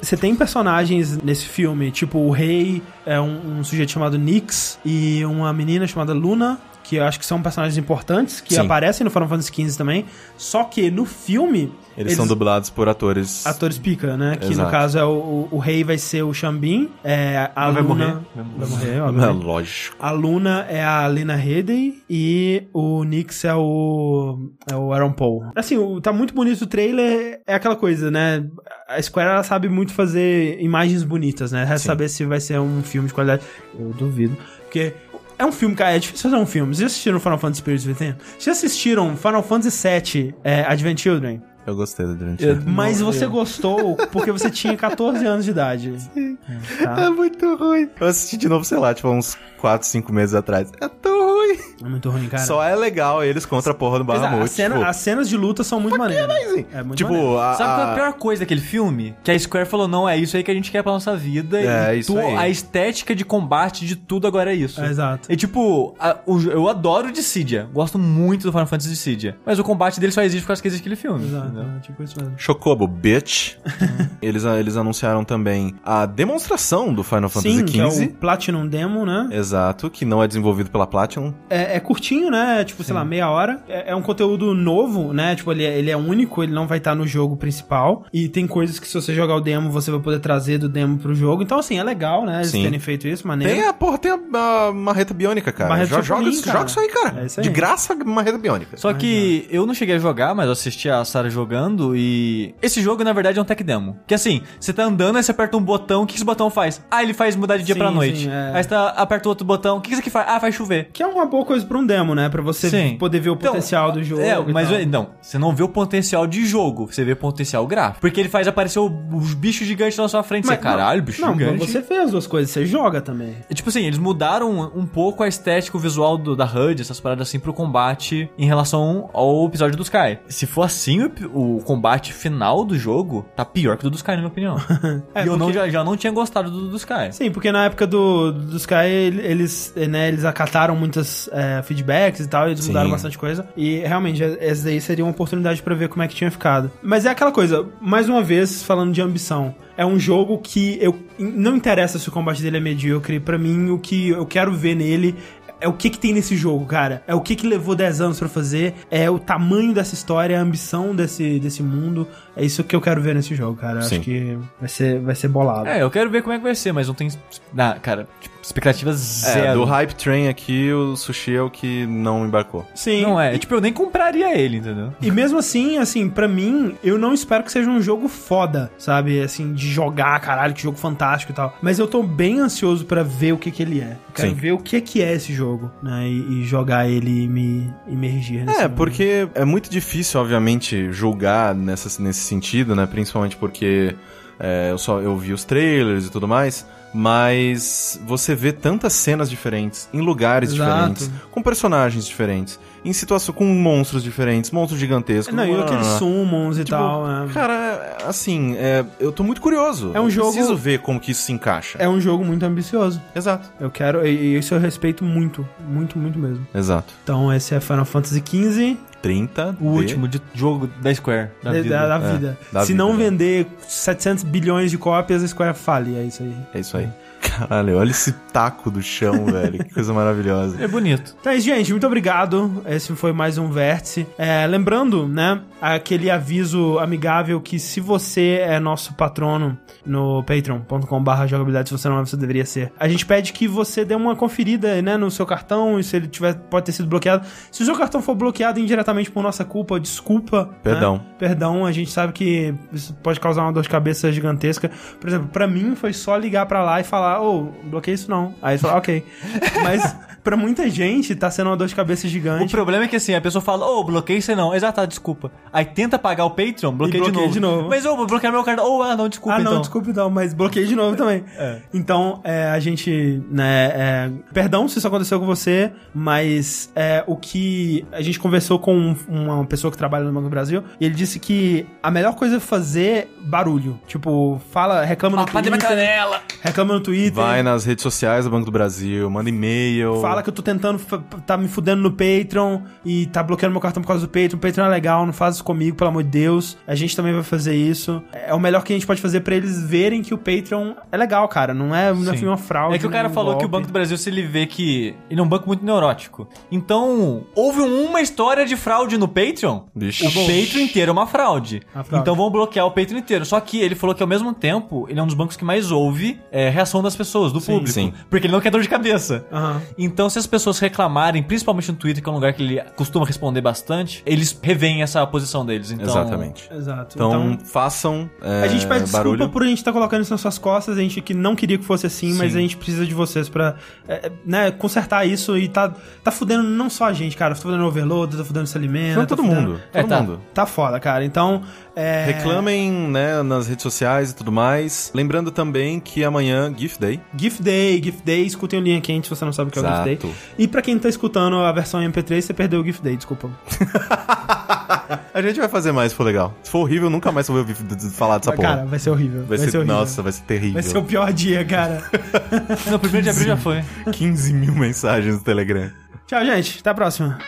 você tem personagens nesse filme, tipo, o rei é um, um sujeito chamado Nix e uma menina chamada Luna, que eu acho que são personagens importantes, que Sim. aparecem no Final Fantasy XV também, só que no filme... Eles, são dublados por atores. Atores pica, né? Que no Exato. caso é o, o, o rei vai ser o Xambin, é, a Vai Luna... morrer. Vai morrer, Não, obviamente. (laughs) lógico. A Luna é a Lena Headey e o Nix é o é o Aaron Paul. Assim, o, tá muito bonito o trailer, é aquela coisa, né? A Square ela sabe muito fazer imagens bonitas, né? Resta saber se vai ser um filme de qualidade. Eu duvido, porque é um filme, cara, é difícil fazer um filme. Vocês já assistiram Final Fantasy Spirits Within? Vocês já assistiram Final Fantasy VII, é, Advent Children? Eu gostei do Durante. Eu- Mas Não, você eu- gostou porque você tinha 14 anos de idade. (laughs) Tá? É muito ruim. Eu assisti de novo, sei lá, tipo, uns 4, 5 meses atrás. É tão ruim. É muito ruim, cara. Só é legal eles contra a porra do Bahamut. a cena- tipo, as cenas de luta são muito maneiras. amazing. É muito tipo, maneiro. a, Sabe qual é a pior coisa daquele filme? Que a Square falou, não, é isso aí que a gente quer pra nossa vida. É, e isso tu- aí. A estética de combate de tudo agora é isso. É, exato. E tipo, a- o eu adoro o Dissidia. Gosto muito do Final Fantasy Dissidia. Mas o combate dele só existe por causa que existe aquele filme. Exato, é, tipo isso mesmo. Chocobo, bitch. (laughs) eles, eles anunciaram também a demonstração do Final Fantasy Sim, que é XV. o Platinum Demo, né? Exato, que não é desenvolvido pela Platinum. É, é curtinho, né? Tipo, sei lá, meia hora. É, é um conteúdo novo, né? Tipo, ele é, ele é único, ele não vai estar no jogo principal. E tem coisas que se você jogar o demo, você vai poder trazer do demo pro jogo. Então, assim, é legal, né? Eles Sim. terem feito isso, maneiro. Tem a, porra, tem a, a marreta biônica, cara. Marreta Jo- joga, Chapolin, cara. joga isso aí, cara. É isso aí. De graça, marreta biônica. Só que eu não cheguei a jogar, mas eu assisti a Sarah jogando e. Esse jogo, na verdade, é um tech demo. Que assim, você tá andando, aí você aperta um botão, o que esse botão faz? Ah, ele faz mudar de dia Sim, pra noite. sim, é. Aí você tá, aperta o outro botão, o que isso aqui faz? Ah, faz chover. Que é uma boa coisa pra um demo, né? Pra você Sim. poder ver o Então, potencial do jogo. É, mas tal. não, você não vê o potencial de jogo, você vê o potencial gráfico. Porque ele faz aparecer o- os bichos gigantes na sua frente. Mas- você, caralho, bicho Não, gigante. mas você vê as duas coisas, você joga também. É, Tipo assim, eles mudaram um pouco a estética, o visual do- da HUD, essas paradas assim, pro combate em relação ao episódio do Sky. Se for assim, o, o combate final do jogo tá pior que o do do Sky, na minha opinião. (laughs) É, e eu não, porque- já, já não tinha gostado do, do Sky. Sim, porque na época do, do Sky, ele- eles, né, eles acataram muitas é, feedbacks e tal, e eles Sim. mudaram bastante coisa. E realmente, essa daí seria uma oportunidade pra ver como é que tinha ficado. Mas é aquela coisa, mais uma vez, falando de ambição. É um jogo que eu não interessa se o combate dele é medíocre. Pra mim, o que eu quero ver nele é o que que tem nesse jogo, cara. É o que que levou 10 anos pra fazer. É o tamanho dessa história, a ambição desse, desse mundo. É isso que eu quero ver nesse jogo, cara. Eu Sim. Acho que vai ser, vai ser bolado. É, eu quero ver como é que vai ser, mas não tem. Ah, cara, tipo, expectativas É, zero. do Hype Train aqui, o Sushi é o que não embarcou. Sim. Não é. Tipo, eu nem compraria ele, entendeu? E mesmo assim, assim, pra mim, eu não espero que seja um jogo foda, sabe? Assim, de jogar, caralho, que jogo fantástico e tal. Mas eu tô bem ansioso pra ver o que que ele é. Quero Sim. ver o que que é esse jogo, né? E, e jogar ele e me imergir nesse É, mundo. porque é muito difícil, obviamente, julgar nessa, nesse sentido, né? Principalmente porque é, eu só eu vi os trailers e tudo mais. Mas você vê tantas cenas diferentes, em lugares Exato. diferentes, com personagens diferentes, em situações com monstros diferentes, monstros gigantescos. Não, e aqueles summons e Tipo, tal, é. Cara, assim, é, eu tô muito curioso. É um Eu jogo- Preciso ver como que isso se encaixa. É um jogo muito ambicioso. Exato. Eu quero, e isso eu respeito muito, muito, muito mesmo. Exato. Então esse é Final Fantasy XV 30. O último de jogo da Square. Da da, vida. da é, vida. da Se vida, não né? vender 700 bilhões de cópias, a Square fale, é isso aí. É isso aí. Caralho, olha esse taco do chão, (laughs) velho. Que coisa maravilhosa. É bonito. Então é isso, gente. Muito obrigado. Esse foi mais um Vértice. É, lembrando, né, aquele aviso amigável que se você é nosso patrono no patreon.com.br jogabilidade, se você não é, você deveria ser. A gente pede que você dê uma conferida, né, no seu cartão e se ele tiver, pode ter sido bloqueado. Se o seu cartão for bloqueado indiretamente por nossa culpa, desculpa. né? Perdão. Perdão, a gente sabe que isso pode causar uma dor de cabeça gigantesca. Por exemplo, pra mim foi só ligar pra lá e falar, ô, bloqueei isso não. Aí você fala, ok. (laughs) Mas pra muita gente tá sendo uma dor de cabeça O gigante. problema é que assim, a pessoa fala, ô, bloqueei você não. Exato, tá, desculpa. Aí tenta pagar o Patreon, bloqueia de, novo. de novo. Mas, ô, bloqueei meu cartão. Ô, ah, não, desculpa ah, não, então. desculpe não, mas bloqueei de novo também. É. Então, é, a gente, né, é, perdão se isso aconteceu com você, mas é, o que a gente conversou com um- uma pessoa que trabalha no Banco do Brasil, e ele disse que a melhor coisa é fazer barulho. Tipo, fala, reclama no de Twitter, canela. reclama no Twitter. Vai nas redes sociais do Banco do Brasil, manda e-mail. Fala que eu tô tentando, tá me fudendo no Patreon e tá bloqueando meu cartão por causa do Patreon. O Patreon é legal, não faz isso comigo, pelo amor de Deus. A gente também vai fazer isso. É o melhor que a gente pode fazer pra eles verem que o Patreon é legal, cara. Não é, não é Sim. uma fraude. É que o cara um falou que o golpe. Banco do Brasil, se ele vê que ele é um banco muito neurótico. Então, houve uma história de fraude no Patreon. Vixe. O Patreon inteiro é uma fraude. Uma fraude. Então vão bloquear o Patreon inteiro. Só que ele falou que ao mesmo tempo, ele é um dos bancos que mais ouve é, reação das pessoas, do público. sim. Porque ele não quer dor de cabeça. Aham. Então, se as pessoas reclamarem, principalmente no Twitter, que é um lugar que ele costuma responder bastante, eles reveem essa posição deles. Então, Exatamente. Exato. Então, Então, façam é, a gente pede desculpa barulho. por a gente estar colocando isso nas suas costas. A gente que não queria que fosse assim, mas Sim. a gente precisa de vocês pra é, é, né, consertar isso e tá, tá fudendo não só a gente, cara. Tá fudendo o Overload, tá fudendo o Salimena. Não, tá todo fudendo- mundo. É, Todo tá. mundo. Tá foda, cara. Então, é... Reclamem, né, nas redes sociais e tudo mais. Lembrando também que amanhã, Gift Day. Gift Day, Gift Day, escutem o linha quente se você não sabe o que é o. Gift Day. E pra quem tá escutando a versão MP3, você perdeu o Gift Day, desculpa. (laughs) A gente vai fazer mais, se for legal. Se for horrível, nunca mais vou ouvir falar dessa porra. cara, vai ser horrível. vai, ser, horrível. nossa, vai ser terrível. Vai ser o pior dia, cara. (laughs) No primeiro de abril já foi. (laughs) 15 mil mensagens no Telegram. Tchau, gente. Até a próxima.